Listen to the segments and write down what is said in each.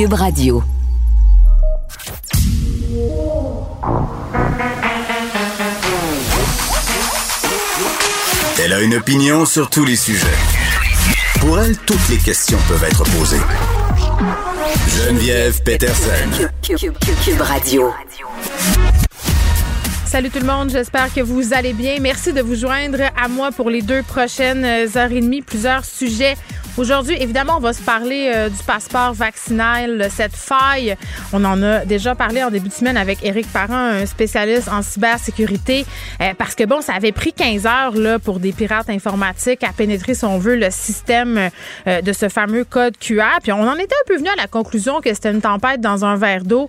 Cube Radio. Elle a une opinion sur tous les sujets. Pour elle, toutes les questions peuvent être posées. Geneviève Peterson. Cube, Radio. Salut tout le monde, j'espère que vous allez bien. Merci de vous joindre à moi pour les deux prochaines heures et demie. Plusieurs sujets Aujourd'hui, évidemment, on va se parler euh, du passeport vaccinal, cette faille. On en a déjà parlé en début de semaine avec Éric Parent, un spécialiste en cybersécurité, euh, parce que bon, ça avait pris 15 heures là pour des pirates informatiques à pénétrer, si on veut, le système euh, de ce fameux code QR. Puis on en était un peu venu à la conclusion que c'était une tempête dans un verre d'eau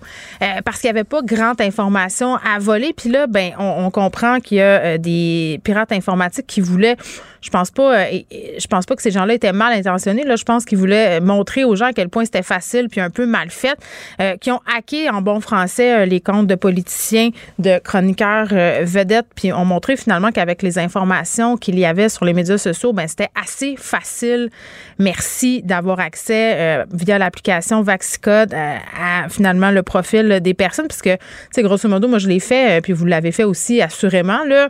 parce qu'il n'y avait pas grande information à voler. Puis là, ben, on, on comprend qu'il y a des pirates informatiques qui voulaient je pense pas, euh, je pense pas que ces gens-là étaient mal intentionnés. Là, je pense qu'ils voulaient montrer aux gens à quel point c'était facile puis un peu mal fait, euh, qui ont hacké en bon français euh, les comptes de politiciens, de chroniqueurs vedettes, puis ont montré finalement qu'avec les informations qu'il y avait sur les médias sociaux, ben c'était assez facile. Merci d'avoir accès via l'application Vaxicode à finalement le profil des personnes, puisque tu grosso modo, moi je l'ai fait, puis vous l'avez fait aussi assurément là.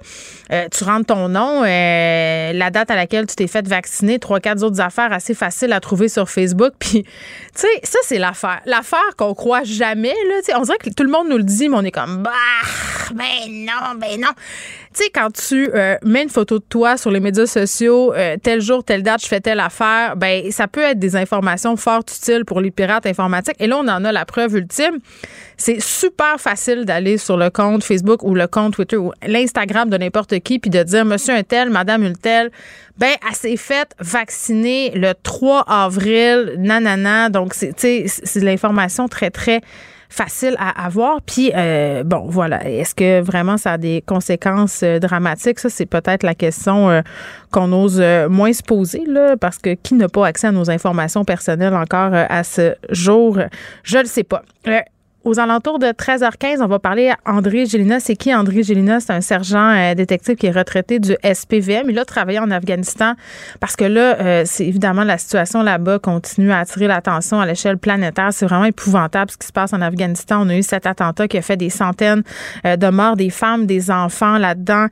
tu rentres ton nom date à laquelle tu t'es fait vacciner, trois, quatre autres affaires assez faciles à trouver sur Facebook. Puis, tu sais, ça, c'est l'affaire. L'affaire qu'on croit jamais, là. on dirait que tout le monde nous le dit, mais on est comme, bah, ben non, ben non. Tu sais, quand tu euh, mets une photo de toi sur les médias sociaux, euh, tel jour, telle date, je fais telle affaire, ben ça peut être des informations fort utiles pour les pirates informatiques. Et là, on en a la preuve ultime. C'est super facile d'aller sur le compte Facebook ou le compte Twitter ou l'Instagram de n'importe qui puis de dire Monsieur un tel, Madame une telle, ben elle s'est faite vacciner le 3 avril, nanana. Donc c'est c'est l'information très très facile à avoir. Puis, euh, bon, voilà. Est-ce que vraiment ça a des conséquences euh, dramatiques? Ça, c'est peut-être la question euh, qu'on ose moins se poser, là, parce que qui n'a pas accès à nos informations personnelles encore à ce jour? Je ne le sais pas. Aux alentours de 13h15, on va parler à André Gélina. C'est qui André Gélina? C'est un sergent euh, détective qui est retraité du SPVM. Il a travaillé en Afghanistan parce que là, euh, c'est évidemment la situation là-bas continue à attirer l'attention à l'échelle planétaire. C'est vraiment épouvantable ce qui se passe en Afghanistan. On a eu cet attentat qui a fait des centaines euh, de morts, des femmes, des enfants là-dedans,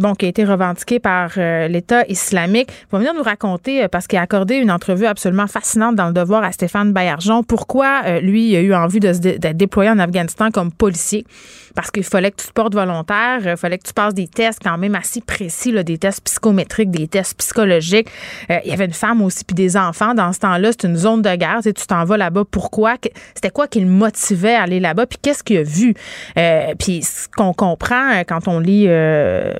bon, qui a été revendiqué par l'État islamique. Il va venir nous raconter, parce qu'il a accordé une entrevue absolument fascinante dans le devoir à Stéphane Bayarjon, pourquoi lui, il a eu envie de se d'être déployé en Afghanistan comme policier parce qu'il fallait que tu te portes volontaire, il fallait que tu passes des tests quand même assez précis, des tests psychométriques, des tests psychologiques. Euh, il y avait une femme aussi, puis des enfants. Dans ce temps-là, c'est une zone de guerre. Tu t'en vas là-bas. Pourquoi? C'était quoi qui le motivait à aller là-bas? Puis qu'est-ce qu'il a vu? Euh, puis ce qu'on comprend euh, quand on lit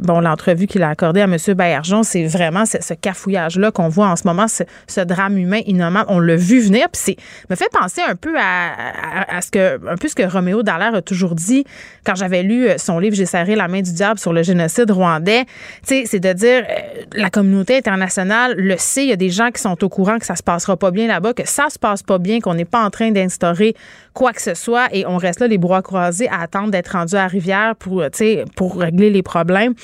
bon l'entrevue qu'il a accordée à M. Baillargeon, c'est vraiment ce, cafouillage-là qu'on voit en ce moment, ce, drame humain innommable. On l'a vu venir, puis c'est me fait penser un peu à, ce que un peu ce que Roméo Dallaire a toujours dit quand j'avais lu euh, son livre J'ai serré la main du diable sur le génocide rwandais, c'est de dire euh, la communauté internationale le sait, il y a des gens qui sont au courant que ça se passera pas bien là-bas, que ça se passe pas bien, qu'on n'est pas en train d'instaurer quoi que ce soit et on reste là les bras croisés à attendre d'être rendu à rivière pour, euh, pour régler les problèmes.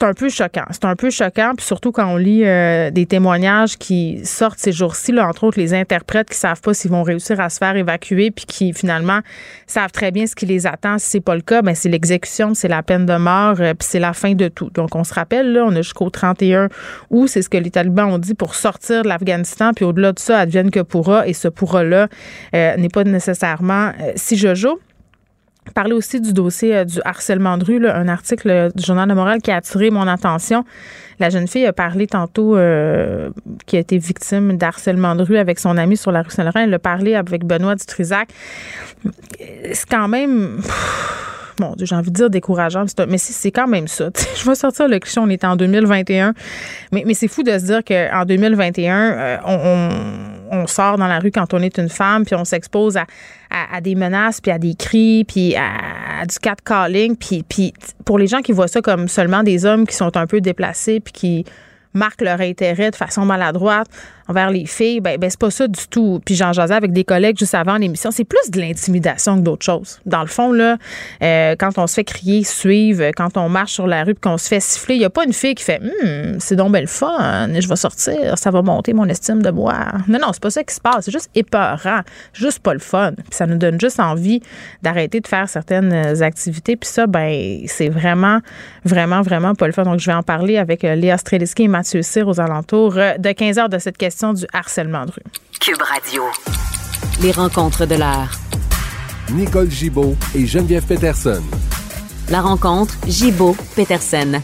C'est un peu choquant. C'est un peu choquant, puis surtout quand on lit des témoignages qui sortent ces jours-ci, là, entre autres les interprètes qui savent pas s'ils vont réussir à se faire évacuer, puis qui finalement savent très bien ce qui les attend si c'est pas le cas, ben c'est l'exécution, c'est la peine de mort, euh, puis c'est la fin de tout. Donc on se rappelle là, on a jusqu'au 31 août, c'est ce que les talibans ont dit pour sortir de l'Afghanistan, puis au-delà de ça, advienne que pourra, et ce pourra-là euh, n'est pas nécessairement euh, si je parler aussi du dossier du harcèlement de rue, un article du Journal de Montréal qui a attiré mon attention. La jeune fille a parlé tantôt qui a été victime d'harcèlement de rue avec son ami sur la rue Saint-Laurent. Elle a parlé avec Benoît Dutrisac. C'est quand même bon, j'ai envie de dire décourageant, mais c'est quand même ça. je vais sortir le cliché, on est en 2021, mais, c'est fou de se dire qu'en 2021, euh, on, on, sort dans la rue quand on est une femme, puis on s'expose à, à, des menaces, puis à des cris, puis à, du catcalling, puis, puis pour les gens qui voient ça comme seulement des hommes qui sont un peu déplacés, puis qui marquent leur intérêt de façon maladroite envers les filles, ben, ben c'est pas ça du tout. Puis j'en jasais avec des collègues juste avant l'émission. C'est plus de l'intimidation que d'autres choses. Dans le fond, là, euh, quand on se fait crier, suivre, quand on marche sur la rue qu'on se fait siffler, il n'y a pas une fille qui fait hum, c'est donc belle fun, je vais sortir, ça va monter mon estime de moi. Non, non, c'est pas ça qui se passe. C'est juste épeurant. Juste pas le fun. Puis ça nous donne juste envie d'arrêter de faire certaines activités. Puis ça, ben, c'est vraiment, vraiment, vraiment pas le fun. Donc, je vais en parler avec euh, Léa Streliski et Mathieu Cyr aux alentours euh, de 15 heures de cette question du harcèlement de rue. Cube Radio. Les rencontres de l'art. Nicole Gibaud et Geneviève Peterson. La rencontre Gibaud-Peterson.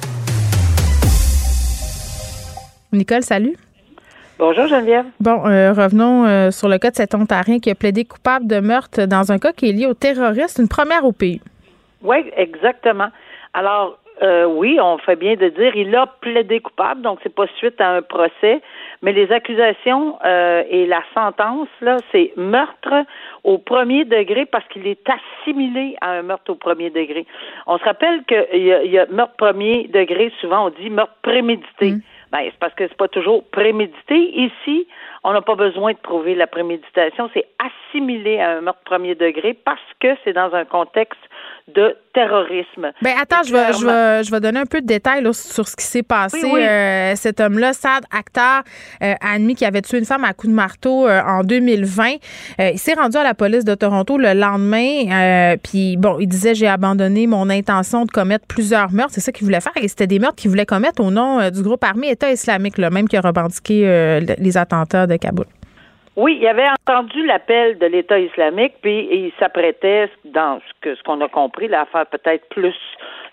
Nicole, salut. Bonjour Geneviève. Bon, euh, revenons euh, sur le cas de cet Ontarien qui a plaidé coupable de meurtre dans un cas qui est lié au terrorisme, une première au pays. Oui, exactement. Alors, euh, oui, on fait bien de dire, il a plaidé coupable, donc c'est pas suite à un procès, mais les accusations euh, et la sentence, là, c'est meurtre au premier degré parce qu'il est assimilé à un meurtre au premier degré. On se rappelle qu'il y, a, y a meurtre premier degré, souvent on dit meurtre prémédité. Mm. Ben, c'est parce que c'est pas toujours prémédité. Ici, on n'a pas besoin de prouver la préméditation, c'est assimilé à un meurtre premier degré parce que c'est dans un contexte de terrorisme. Ben attends, je vais, je, vais, je vais donner un peu de détails sur ce qui s'est passé. Euh, cet homme-là, Sad Akhtar, euh, admis qu'il avait tué une femme à coup de marteau euh, en 2020. Euh, il s'est rendu à la police de Toronto le lendemain. Puis bon, il disait j'ai abandonné mon intention de commettre plusieurs meurtres. C'est ça qu'il voulait faire. Et c'était des meurtres qu'il voulait commettre au nom du groupe armé État islamique, là, même qui a revendiqué les attentats de Kaboul. Oui, il avait entendu l'appel de l'État islamique, puis il s'apprêtait, dans ce que ce qu'on a compris, à faire peut-être plus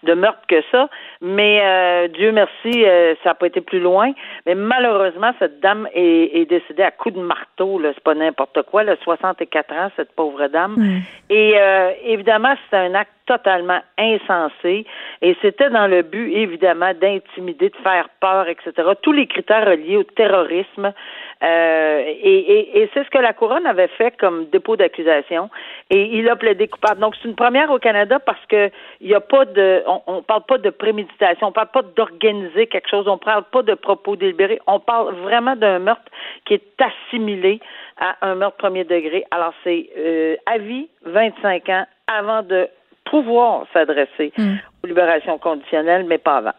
de meurtre que ça. Mais euh, Dieu merci, euh, ça n'a pas été plus loin. Mais malheureusement, cette dame est, est décédée à coups de marteau. Là, c'est pas n'importe quoi. Là, 64 ans, cette pauvre dame. Mm. Et euh, évidemment, c'est un acte totalement insensé. Et c'était dans le but, évidemment, d'intimider, de faire peur, etc. Tous les critères reliés au terrorisme. Euh, et, et, et c'est ce que la couronne avait fait comme dépôt d'accusation. Et il a plaidé coupable. Donc c'est une première au Canada parce que il n'y a pas de, on, on parle pas de préméditation, on parle pas d'organiser quelque chose, on parle pas de propos délibérés, on parle vraiment d'un meurtre qui est assimilé à un meurtre premier degré. Alors c'est euh, à vie, 25 ans avant de pouvoir s'adresser hmm. aux libérations conditionnelles, mais pas avant.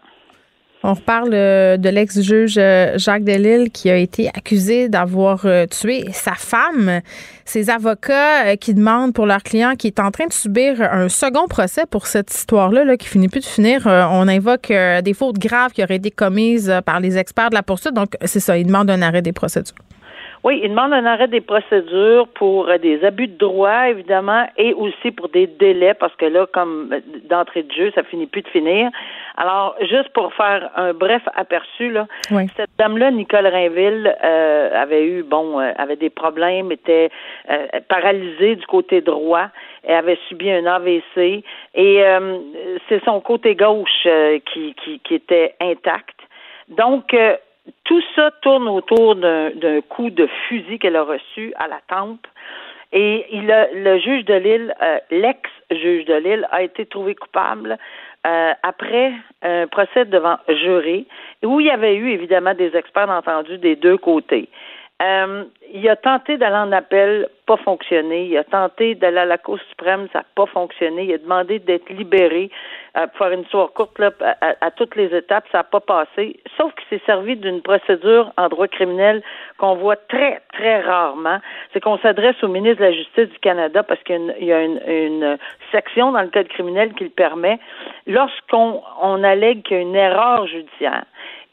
On reparle euh, de l'ex-juge euh, Jacques Delille qui a été accusé d'avoir euh, tué sa femme. Ses avocats qui demandent pour leur client qui est en train de subir un second procès pour cette histoire-là là, qui finit plus de finir. On invoque des fautes graves qui auraient été commises par les experts de la poursuite. Donc, c'est ça, ils demandent un arrêt des procédures. Oui, il demande un arrêt des procédures pour euh, des abus de droit, évidemment, et aussi pour des délais, parce que là, comme euh, d'entrée de jeu, ça finit plus de finir. Alors, juste pour faire un bref aperçu, là, cette dame-là, Nicole Rainville, euh, avait eu, bon, avait des problèmes, était paralysée du côté droit, elle avait subi un AVC, et c'est son côté gauche qui, qui, qui était intact. Donc, tout ça tourne autour d'un coup de fusil qu'elle a reçu à la tempe. Et il a, le juge de Lille, euh, l'ex-juge de Lille, a été trouvé coupable euh, après un procès devant juré, où il y avait eu évidemment des experts entendus des deux côtés. Euh, il a tenté d'aller en appel, pas fonctionné. Il a tenté d'aller à la Cour suprême, ça n'a pas fonctionné. Il a demandé d'être libéré, euh, pour faire une histoire courte là, à, toutes les étapes, ça n'a pas passé. Sauf qu'il s'est servi d'une procédure en droit criminel qu'on voit très, très rarement. C'est qu'on s'adresse au ministre de la Justice du Canada parce qu'il y a une, une, section dans le code criminel qui le permet lorsqu'on on allègue qu'il y a une erreur judiciaire.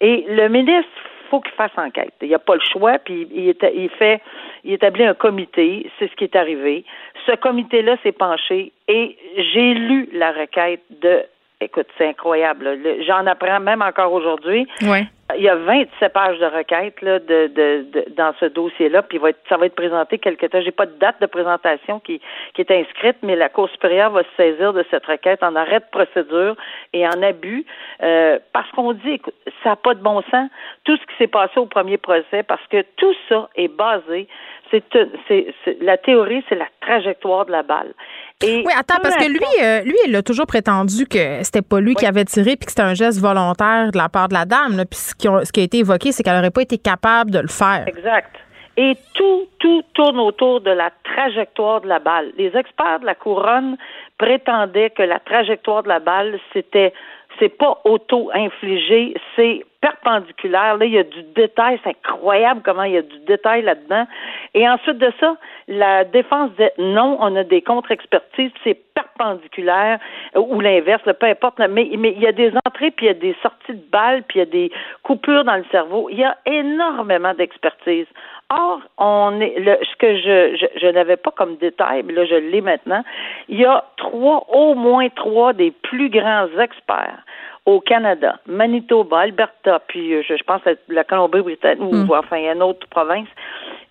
Et le ministre faut qu'il fasse enquête. Il n'y a pas le choix, puis il, il fait, il établit un comité, c'est ce qui est arrivé. Ce comité-là s'est penché et j'ai lu la requête de Écoute, c'est incroyable. J'en apprends même encore aujourd'hui. Ouais. Il y a 27 pages de requête là, de, de, de, dans ce dossier-là, puis va être, ça va être présenté quelque temps. J'ai pas de date de présentation qui, qui est inscrite, mais la Cour supérieure va se saisir de cette requête en arrêt de procédure et en abus, euh, parce qu'on dit, écoute, ça n'a pas de bon sens, tout ce qui s'est passé au premier procès, parce que tout ça est basé, c'est, c'est, la théorie, c'est la trajectoire de la balle. Oui, attends, parce que lui, euh, lui, il a toujours prétendu que c'était pas lui qui avait tiré puis que c'était un geste volontaire de la part de la dame. Puis ce qui, ce qui a été évoqué, c'est qu'elle n'aurait pas été capable de le faire. Exact. Et tout, tout tourne autour de la trajectoire de la balle. Les experts de la couronne prétendaient que la trajectoire de la balle, c'était c'est pas auto-infligé, c'est perpendiculaire. Là, il y a du détail. C'est incroyable comment il y a du détail là-dedans. Et ensuite de ça, la défense dit non, on a des contre-expertises, c'est perpendiculaire ou l'inverse, peu importe. Mais, mais il y a des entrées, puis il y a des sorties de balles, puis il y a des coupures dans le cerveau. Il y a énormément d'expertise. Or, on est le, ce que je, je, je n'avais pas comme détail, mais là je l'ai maintenant. Il y a trois, au moins trois des plus grands experts au Canada, Manitoba, Alberta, puis euh, je, je pense à la Colombie-Britannique, ou mm. enfin, une autre province,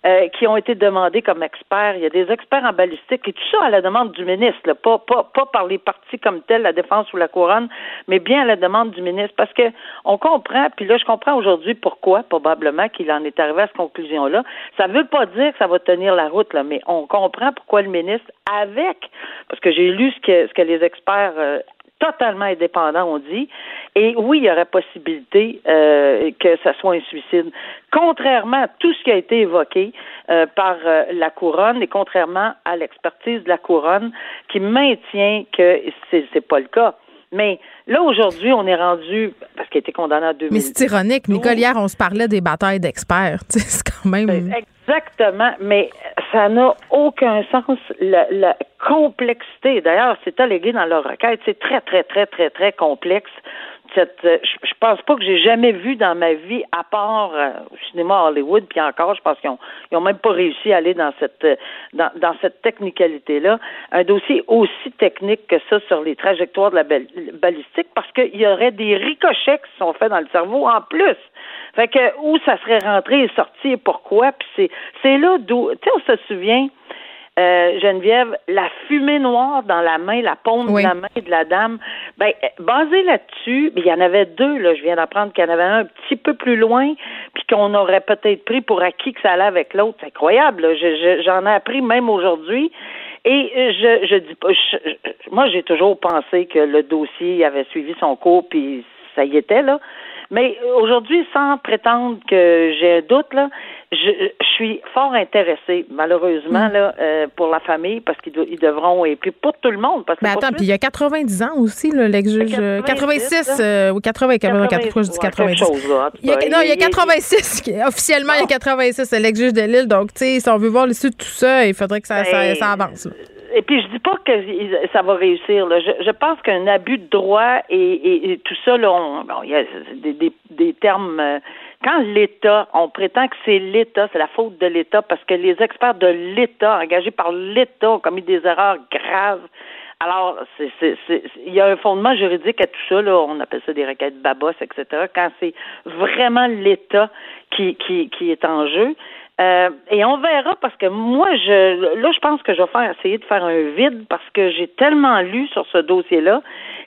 euh, qui ont été demandés comme experts. Il y a des experts en balistique, et tout ça à la demande du ministre, pas, pas, pas par les partis comme tels, la défense ou la couronne, mais bien à la demande du ministre, parce que on comprend, puis là, je comprends aujourd'hui pourquoi, probablement, qu'il en est arrivé à cette conclusion-là. Ça ne veut pas dire que ça va tenir la route, là, mais on comprend pourquoi le ministre, avec, parce que j'ai lu ce que, ce que les experts euh, totalement indépendant, on dit. Et oui, il y aurait possibilité euh, que ça soit un suicide. Contrairement à tout ce qui a été évoqué euh, par euh, la couronne et contrairement à l'expertise de la couronne qui maintient que c'est c'est pas le cas. Mais là, aujourd'hui, on est rendu, parce qu'il a été condamné à 2000. Mais c'est ironique. Nicole, hier, on se parlait des batailles d'experts. C'est quand même. Exactement. Mais ça n'a aucun sens. La, complexité, d'ailleurs, c'est allégué dans leur requête, c'est très, très, très, très, très complexe euh, je, pense pas que j'ai jamais vu dans ma vie, à part euh, au cinéma Hollywood, puis encore, je pense qu'ils ont, ils ont même pas réussi à aller dans cette, euh, dans, dans cette technicalité-là, un dossier aussi technique que ça sur les trajectoires de la balistique, parce qu'il y aurait des ricochets qui sont faits dans le cerveau en plus. Fait que où ça serait rentré et sorti et pourquoi, puis c'est, c'est là d'où, tu sais, on se souvient euh, Geneviève, la fumée noire dans la main, la paume de la main de la dame, ben, basé là-dessus, il y en avait deux, là, je viens d'apprendre qu'il y en avait un un petit peu plus loin, puis qu'on aurait peut-être pris pour acquis que ça allait avec l'autre. C'est incroyable, j'en ai appris même aujourd'hui. Et je, je dis pas, moi j'ai toujours pensé que le dossier avait suivi son cours, puis ça y était là. Mais aujourd'hui, sans prétendre que j'ai un doute, là, je, je suis fort intéressée, malheureusement, mm. là, euh, pour la famille, parce qu'ils ils devront, et puis pour tout le monde. Parce que Mais attends, puis il y a 90 ans aussi, l'ex-juge. 86 euh, ou 80, 80, 80 je dis 90. Chose, il y a, non, il y a 86, officiellement, il y a 86, ah. l'ex-juge de Lille. Donc, tu sais, si on veut voir l'issue de tout ça, il faudrait que ça, ben, ça avance. Là et puis je dis pas que ça va réussir. Là. Je, je pense qu'un abus de droit et, et, tout ça, là, bon, il y a des, des, des termes. Quand l'État, on prétend que c'est l'État, c'est la faute de l'État, parce que les experts de l'État, engagés par l'État, ont commis des erreurs graves. Alors, c'est, il y a un fondement juridique à tout ça, là, on appelle ça des requêtes babos, etc., quand c'est vraiment l'État qui, qui, qui est en jeu. Euh, et on verra parce que moi, je là, je pense que je vais faire essayer de faire un vide parce que j'ai tellement lu sur ce dossier-là.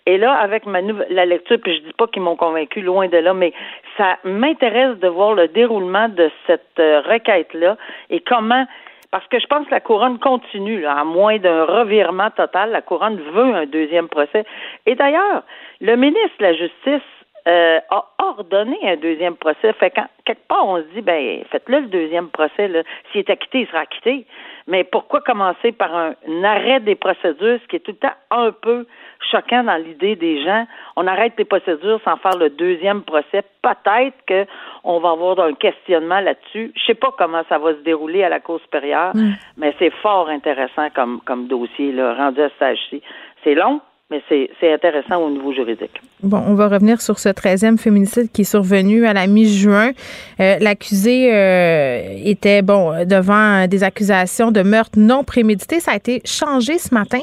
Et là, avec ma nouvelle la lecture, puis je dis pas qu'ils m'ont convaincu, loin de là, mais ça m'intéresse de voir le déroulement de cette euh, requête-là et comment parce que je pense que la couronne continue, là, à moins d'un revirement total, la couronne veut un deuxième procès. Et d'ailleurs, le ministre de la Justice euh, a ordonné un deuxième procès. Fait quand, quelque part, on se dit, ben, faites-le le deuxième procès. S'il est acquitté, il sera acquitté. Mais pourquoi commencer par un, arrêt des procédures, ce qui est tout le temps un peu choquant dans l'idée des gens? On arrête les procédures sans faire le deuxième procès. Peut-être qu'on va avoir un questionnement là-dessus. Je sais pas comment ça va se dérouler à la Cour supérieure, mm. mais c'est fort intéressant comme, comme dossier, là, rendu à ce. C'est long, mais c'est intéressant au niveau juridique. Bon, on va revenir sur ce 13e féminicide qui est survenu à la mi-juin. Euh, l'accusé euh, était, bon, devant des accusations de meurtre non prémédité. Ça a été changé ce matin.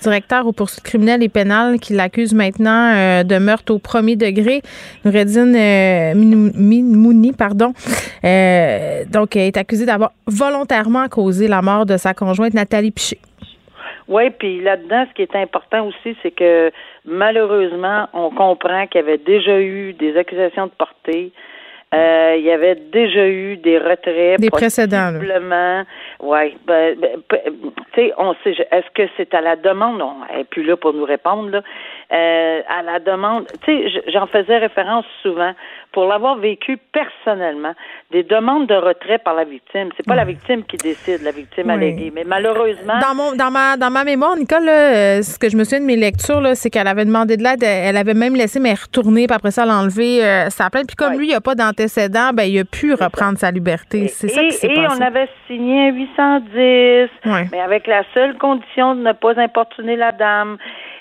Directeur aux poursuites criminelles et pénales qui l'accuse maintenant euh, de meurtre au premier degré. Noureddine Mouni, pardon, donc, est accusé d'avoir volontairement causé la mort de sa conjointe Nathalie Piché. Oui, puis là-dedans, ce qui est important aussi, c'est que malheureusement, on comprend qu'il y avait déjà eu des accusations de portée. Euh, il y avait déjà eu des retraits, des précédents, Oui, ben, ben, tu sais, on sait, est-ce que c'est à la demande? Non, elle n'est plus là pour nous répondre, là. Euh, à la demande, tu sais, j'en faisais référence souvent pour l'avoir vécu personnellement, des demandes de retrait par la victime. C'est pas la victime qui décide, la victime alléguée, mais malheureusement. Dans mon, dans ma, dans ma mémoire, Nicole, euh, ce que je me souviens de mes lectures, c'est qu'elle avait demandé de l'aide, elle avait même laissé mais retourner, puis après ça, l'enlever euh, sa plainte. Puis comme lui, il a pas d'antécédent, ben il a pu reprendre sa liberté. C'est ça qui s'est passé. Et on avait signé 810, mais avec la seule condition de ne pas importuner la dame.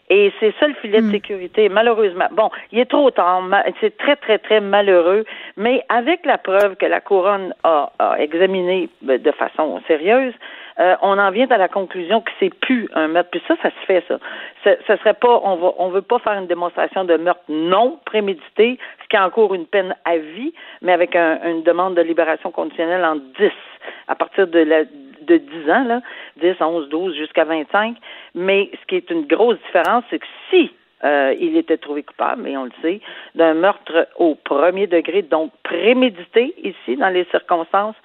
Et c'est ça le filet de hmm. sécurité, malheureusement. Bon, il est trop tard, c'est très, très, très malheureux, mais avec la preuve que la couronne a, a examiné de façon sérieuse, euh, on en vient à la conclusion que c'est plus un meurtre. Puis ça, ça se fait, ça. Ce, serait pas, on va, on veut pas faire une démonstration de meurtre non prémédité, ce qui encourt une peine à vie, mais avec une demande de libération conditionnelle en 10, à partir de la, de 10 ans, là, 10, 11, 12 jusqu'à 25. Mais ce qui est une grosse différence, c'est que si euh, il était trouvé coupable, et on le sait, d'un meurtre au premier degré, donc prémédité ici, dans les circonstances,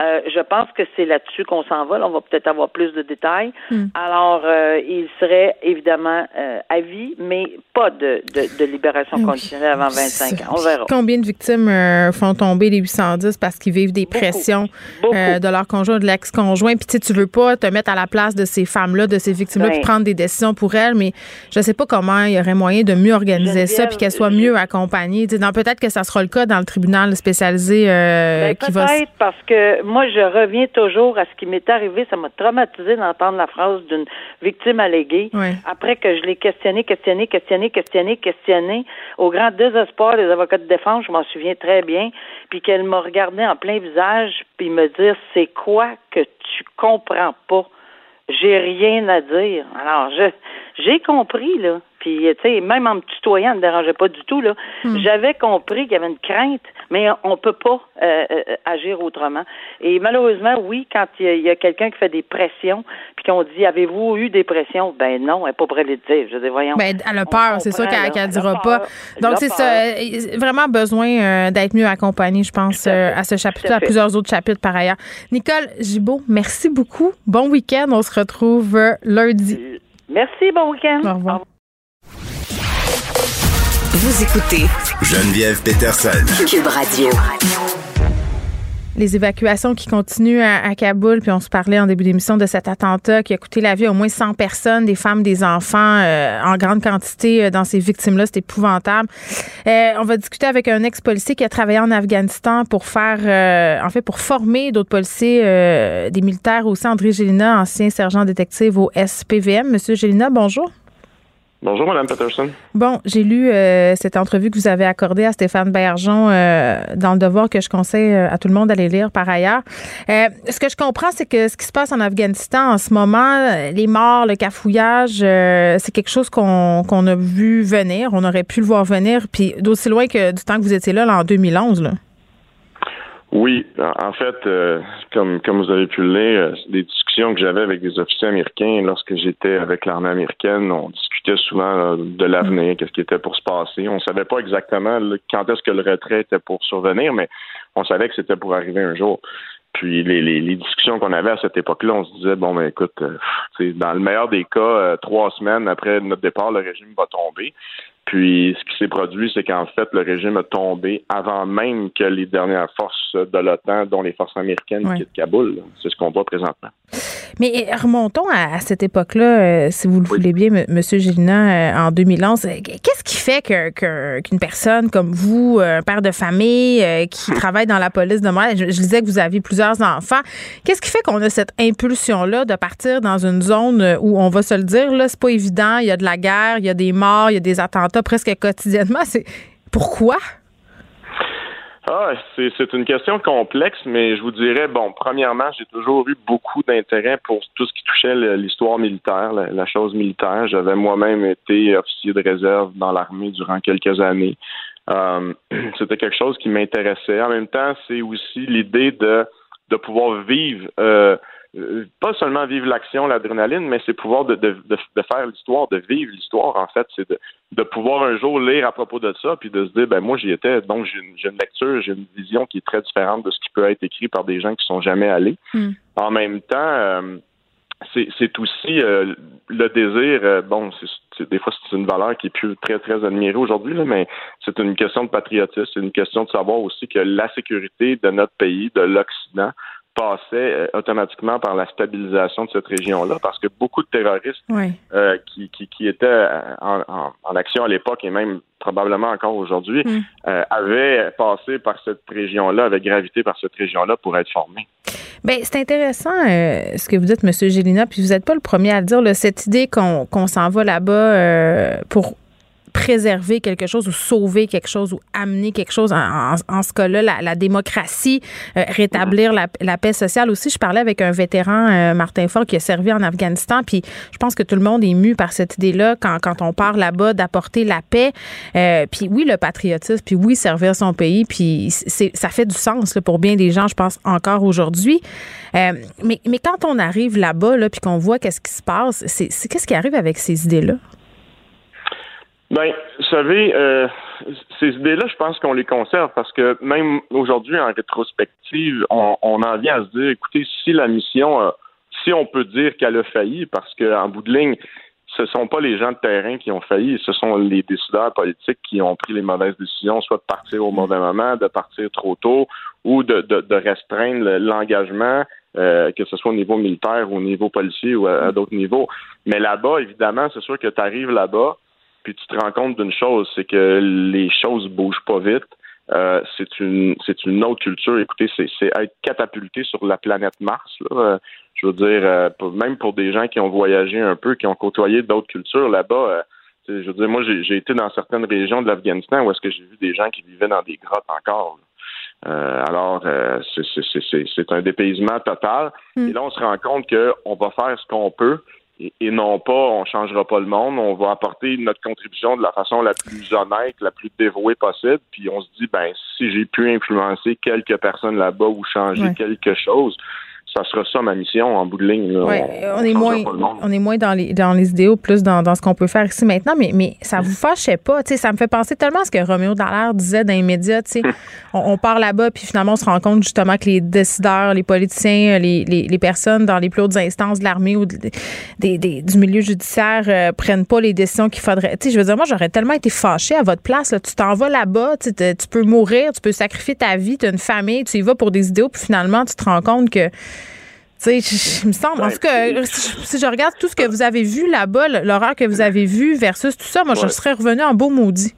euh, je pense que c'est là-dessus qu'on s'en va. on va peut-être avoir plus de détails. Hmm. Alors, euh, il serait évidemment euh, à vie, mais pas de, de, libération conditionnelle avant 25 ans. On verra. Combien de victimes font tomber les 810 parce qu'ils vivent des pressions de leur conjoint, de l'ex-conjoint? Puis tu sais, tu veux pas te mettre à la place de ces femmes-là, de ces victimes-là, puis prendre des décisions pour elles, mais je sais pas comment il y aurait moyen de mieux organiser ça, puis qu'elles soient mieux accompagnées. Peut-être que ça sera le cas dans le tribunal spécialisé ben, qui va... Peut-être parce que moi, je reviens toujours à ce qui m'est arrivé. Ça m'a traumatisé d'entendre la phrase d'une victime alléguée. Après que je l'ai questionné, questionné, questionné, questionné, questionné, au grand désespoir des avocats de défense, je m'en souviens très bien, puis qu'elle m'a regardé en plein visage, puis me dire c'est quoi que tu comprends pas? J'ai rien à dire. Alors, je j'ai compris, là. Puis, tu sais, même en me tutoyant, ne me dérangeait pas du tout, là. Hmm. J'avais compris qu'il y avait une crainte, mais on peut pas euh, euh, agir autrement. Et malheureusement, oui, quand il y a, quelqu'un qui fait des pressions, puis qu'on dit, avez-vous eu des pressions? Ben non, elle n'est pas prête de le dire. Je dis, voyons. Ben, elle a peur, c'est sûr qu'elle ne dira pas. Donc, c'est ça. Euh, vraiment besoin d'être mieux accompagnée, je pense, à, ce chapitre, à, à plusieurs autres chapitres par ailleurs. Nicole Gibault, merci beaucoup. Bon week-end. On se retrouve lundi. Merci, bon week-end. Au revoir. Vous écoutez Geneviève Peterson. Cube Radio. Les évacuations qui continuent à, Kaboul, puis on se parlait en début d'émission de cet attentat qui a coûté la vie à au moins 100 personnes, des femmes, des enfants, euh, en grande quantité euh, dans ces victimes-là. C'est épouvantable. Euh, on va discuter avec un ex-policier qui a travaillé en Afghanistan pour faire, en fait, pour former d'autres policiers, des militaires aussi. André Gélina, ancien sergent détective au SPVM. Monsieur Gélina, bonjour. Bonjour, Mme Peterson. Bon, j'ai lu euh, cette entrevue que vous avez accordée à Stéphane Bergeon euh, dans le devoir que je conseille euh, à tout le monde d'aller lire par ailleurs. ce que je comprends, c'est que ce qui se passe en Afghanistan en ce moment, les morts, le cafouillage, c'est quelque chose qu'on a vu venir. On aurait pu le voir venir, puis d'aussi loin que du temps que vous étiez là, en 2011. Là. Oui, en fait, comme comme vous avez pu le lire, des discussions que j'avais avec des officiers américains lorsque j'étais avec l'armée américaine, on souvent de l'avenir, qu'est-ce qui était pour se passer. On savait pas exactement quand est-ce que le retrait était pour survenir, mais on savait que c'était pour arriver un jour. Puis les, les, discussions qu'on avait à cette époque-là, on se disait bon ben écoute, euh, dans le meilleur des cas, euh, trois semaines après notre départ, le régime va tomber. Puis ce qui s'est produit, c'est qu'en fait, le régime a tombé avant même que les dernières forces de l'OTAN, dont les forces américaines, quittent Kaboul. C'est ce qu'on voit présentement. Mais remontons à, cette époque-là, euh, si vous le voulez bien, M. Gélina, euh, en 2011. Qu'est-ce qui fait qu'une personne comme vous, un père de famille euh, qui travaille dans la police de moi, je, disais que vous aviez plusieurs enfants, qu'est-ce qui fait qu'on a cette impulsion-là de partir dans une zone où on va se le dire, là, c'est pas évident, il y a de la guerre, il y a des morts, il y a des attentats presque quotidiennement. C'est pourquoi? Ah, c'est une question complexe, mais je vous dirais, bon, premièrement, j'ai toujours eu beaucoup d'intérêt pour tout ce qui touchait l'histoire militaire, la, chose militaire. J'avais moi-même été officier de réserve dans l'armée durant quelques années. Euh, c'était quelque chose qui m'intéressait. En même temps, c'est aussi l'idée de, de pouvoir vivre euh, pas seulement vivre l'action, l'adrénaline, mais c'est pouvoir de, de, de, faire l'histoire, de vivre l'histoire, en fait. C'est de, de pouvoir un jour lire à propos de ça, puis de se dire, ben moi j'y étais, donc j'ai une, une, lecture, j'ai une vision qui est très différente de ce qui peut être écrit par des gens qui sont jamais allés. Hmm. En même temps, euh, c'est aussi euh, le désir. Euh, bon, c'est des fois c'est une valeur qui est plus très très admirée aujourd'hui, mais c'est une question de patriotisme, c'est une question de savoir aussi que la sécurité de notre pays, de l'Occident, passait euh, automatiquement par la stabilisation de cette région-là, parce que beaucoup de terroristes euh, qui, qui, qui, étaient euh, en, en, action à l'époque et même probablement encore aujourd'hui mm. avaient passé par cette région-là, avaient gravité par cette région-là pour être formés. Bien, c'est intéressant ce que vous dites, M. Gélina, puis vous n'êtes pas le premier à le dire, cette idée qu'on s'en va là-bas pour préserver quelque chose ou sauver quelque chose ou amener quelque chose. En, ce cas-là, la, démocratie, euh, rétablir la, paix sociale aussi. Je parlais avec un vétéran, euh, Martin Fort, qui a servi en Afghanistan, puis je pense que tout le monde est mu par cette idée-là quand, on part là-bas d'apporter la paix. Euh, puis oui, le patriotisme, puis oui, servir son pays, puis ça fait du sens pour bien des gens, je pense, encore aujourd'hui. mais, mais quand on arrive là-bas, là, puis qu'on voit qu'est-ce qui se passe, c'est qu'est-ce qui arrive avec ces idées-là? Ben, vous savez, euh, ces idées-là, je pense qu'on les conserve parce que même aujourd'hui, en rétrospective, on, on, en vient à se dire, écoutez, si la mission, si on peut dire qu'elle a failli, parce qu'en bout de ligne, ce sont pas les gens de terrain qui ont failli, ce sont les décideurs politiques qui ont pris les mauvaises décisions, soit de partir au mauvais moment, de partir trop tôt, ou de, de, de restreindre l'engagement, euh, que ce soit au niveau militaire au niveau policier ou à d'autres niveaux. Mais là-bas, évidemment, c'est sûr que tu arrives là-bas, puis tu te rends compte d'une chose, c'est que les choses bougent pas vite. Euh, c'est une c'est une autre culture. Écoutez, c'est être catapulté sur la planète Mars. Là. Euh, je veux dire, euh, même pour des gens qui ont voyagé un peu, qui ont côtoyé d'autres cultures là-bas. je veux dire, moi, j'ai été dans certaines régions de l'Afghanistan où est-ce que j'ai vu des gens qui vivaient dans des grottes encore. alors, c'est un dépaysement total. Hmm. Et là, on se rend compte qu'on va faire ce qu'on peut et, non pas on changera pas le monde, on va apporter notre contribution de la façon la plus honnête, la plus dévouée possible, puis on se dit ben si j'ai pu influencer quelques personnes là-bas ou changer quelque chose, ça sera ça ma mission en bout de ligne. on, est moins, on est moins dans les, dans les idéaux, plus dans, dans ce qu'on peut faire ici maintenant, mais, mais ça vous fâchait pas. Ça me fait penser tellement à ce que Roméo Dallaire disait dans les médias. on, on part là-bas, puis finalement, on se rend compte justement que les décideurs, les politiciens, les, les, les personnes dans les plus hautes instances de l'armée ou des, des, du milieu judiciaire euh, prennent pas les décisions qu'il faudrait. je veux dire, moi, j'aurais tellement été fâchée à votre place. Là. Tu t'en vas là-bas, tu peux mourir, tu peux sacrifier ta vie, tu as une famille, tu y vas pour des idéaux, puis finalement, tu te rends compte que tu sais, il me semble, en tout cas, si je regarde tout ce que vous avez vu là-bas, l'horreur que vous avez vu versus tout ça, moi, je serais revenu en beau maudit.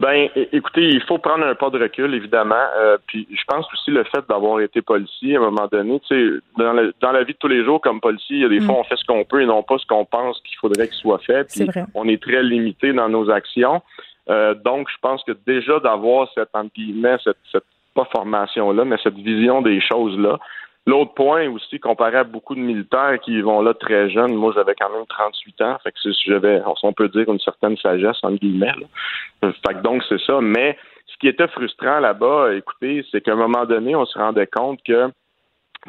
Ben, écoutez, il faut prendre un pas de recul, évidemment. Euh, puis, je pense aussi le fait d'avoir été policier à un moment donné, tu sais, dans, dans, la vie de tous les jours, comme policier, il y a des mm. fois, on fait ce qu'on peut et non pas ce qu'on pense qu'il faudrait qu'il soit fait. Puis, on est très limité dans nos actions. Euh, donc, je pense que déjà d'avoir cette, entre guillemets, cette, cette pas formation-là, mais cette vision des choses-là, L'autre point aussi, comparé à beaucoup de militaires qui vont là très jeunes, moi j'avais quand même 38 ans, fait que j'avais, on peut dire, une certaine sagesse, entre guillemets. Fait que donc c'est ça. Mais ce qui était frustrant là-bas, écoutez, c'est qu'à un moment donné, on se rendait compte que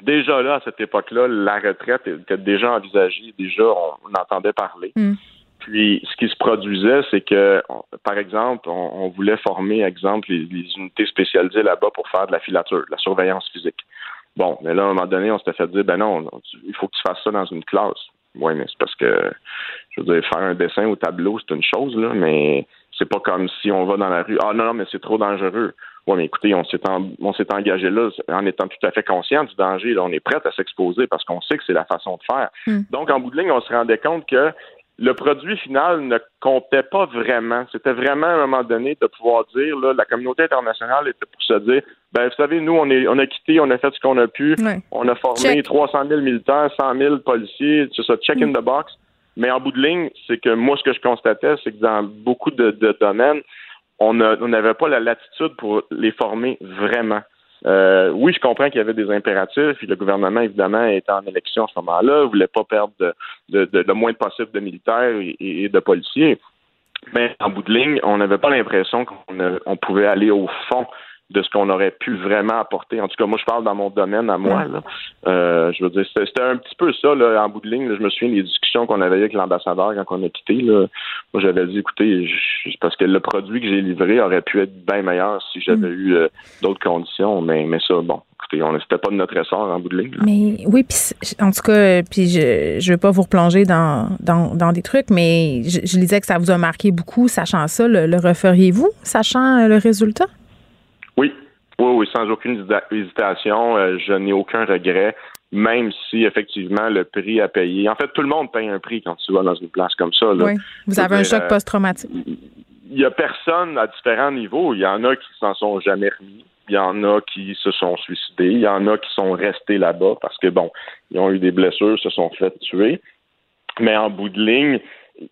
déjà là, à cette époque-là, la retraite était déjà envisagée, déjà on, entendait parler. Mm. Puis, ce qui se produisait, c'est que, par exemple, on, voulait former, exemple, les, les unités spécialisées là-bas pour faire de la filature, de la surveillance physique. Bon, mais là, à un moment donné, on s'était fait dire, ben non, il faut que tu fasses ça dans une classe. Oui, mais c'est parce que, je veux dire, faire un dessin au tableau, c'est une chose, là, mais c'est pas comme si on va dans la rue. Ah non, non, mais c'est trop dangereux. Oui, mais écoutez, on s'est, on s'est engagé là en étant tout à fait conscient du danger. Là, on est prêt à s'exposer parce qu'on sait que c'est la façon de faire. Hmm. Donc, en bout de ligne, on se rendait compte que le produit final ne comptait pas vraiment. C'était vraiment à un moment donné de pouvoir dire, là, la communauté internationale était pour se dire, ben vous savez, nous, on est, on a quitté, on a fait ce qu'on a pu, on a formé 300 000 militaires, 100 000 policiers, c'est ça, check in mm. the box. Mais en bout de ligne, c'est que moi, ce que je constatais, c'est que dans beaucoup de, de domaines, on n'avait pas la latitude pour les former vraiment. Euh, oui, je comprends qu'il y avait des impératifs. Et le gouvernement, évidemment, était en élection à ce moment-là, voulait pas perdre de, le moins possible de militaires et, de policiers. Mais en bout de ligne, on n'avait pas l'impression qu'on pouvait aller au fond de ce qu'on aurait pu vraiment apporter. En tout cas, moi, je parle dans mon domaine à moi. Là. Euh, je veux dire, c'était un petit peu ça, là, en bout de ligne. je me souviens des discussions qu'on avait avec l'ambassadeur quand on a quitté. Là. Moi, j'avais dit, écoutez, parce que le produit que j'ai livré aurait pu être bien meilleur si j'avais mm. eu euh, d'autres conditions. Mais, mais ça, bon, écoutez, on n'était pas de notre essor en bout de ligne. Mais oui, puis en tout cas, puis je ne veux pas vous replonger dans, dans, dans des trucs, mais je, je disais que ça vous a marqué beaucoup, sachant ça. Le, le referiez-vous, sachant le résultat? Oui, oui, oui, sans aucune hésitation. Euh, je n'ai aucun regret, même si effectivement le prix à payer. En fait, tout le monde paye un prix quand tu vas dans une place comme ça. Oui, vous avez un choc euh, post-traumatique. Il y a personne à différents niveaux. Il y en a qui s'en sont jamais remis. Il y en a qui se sont suicidés. Il y en a qui sont restés là-bas parce que, bon, ils ont eu des blessures, se sont fait tuer. Mais en bout de ligne,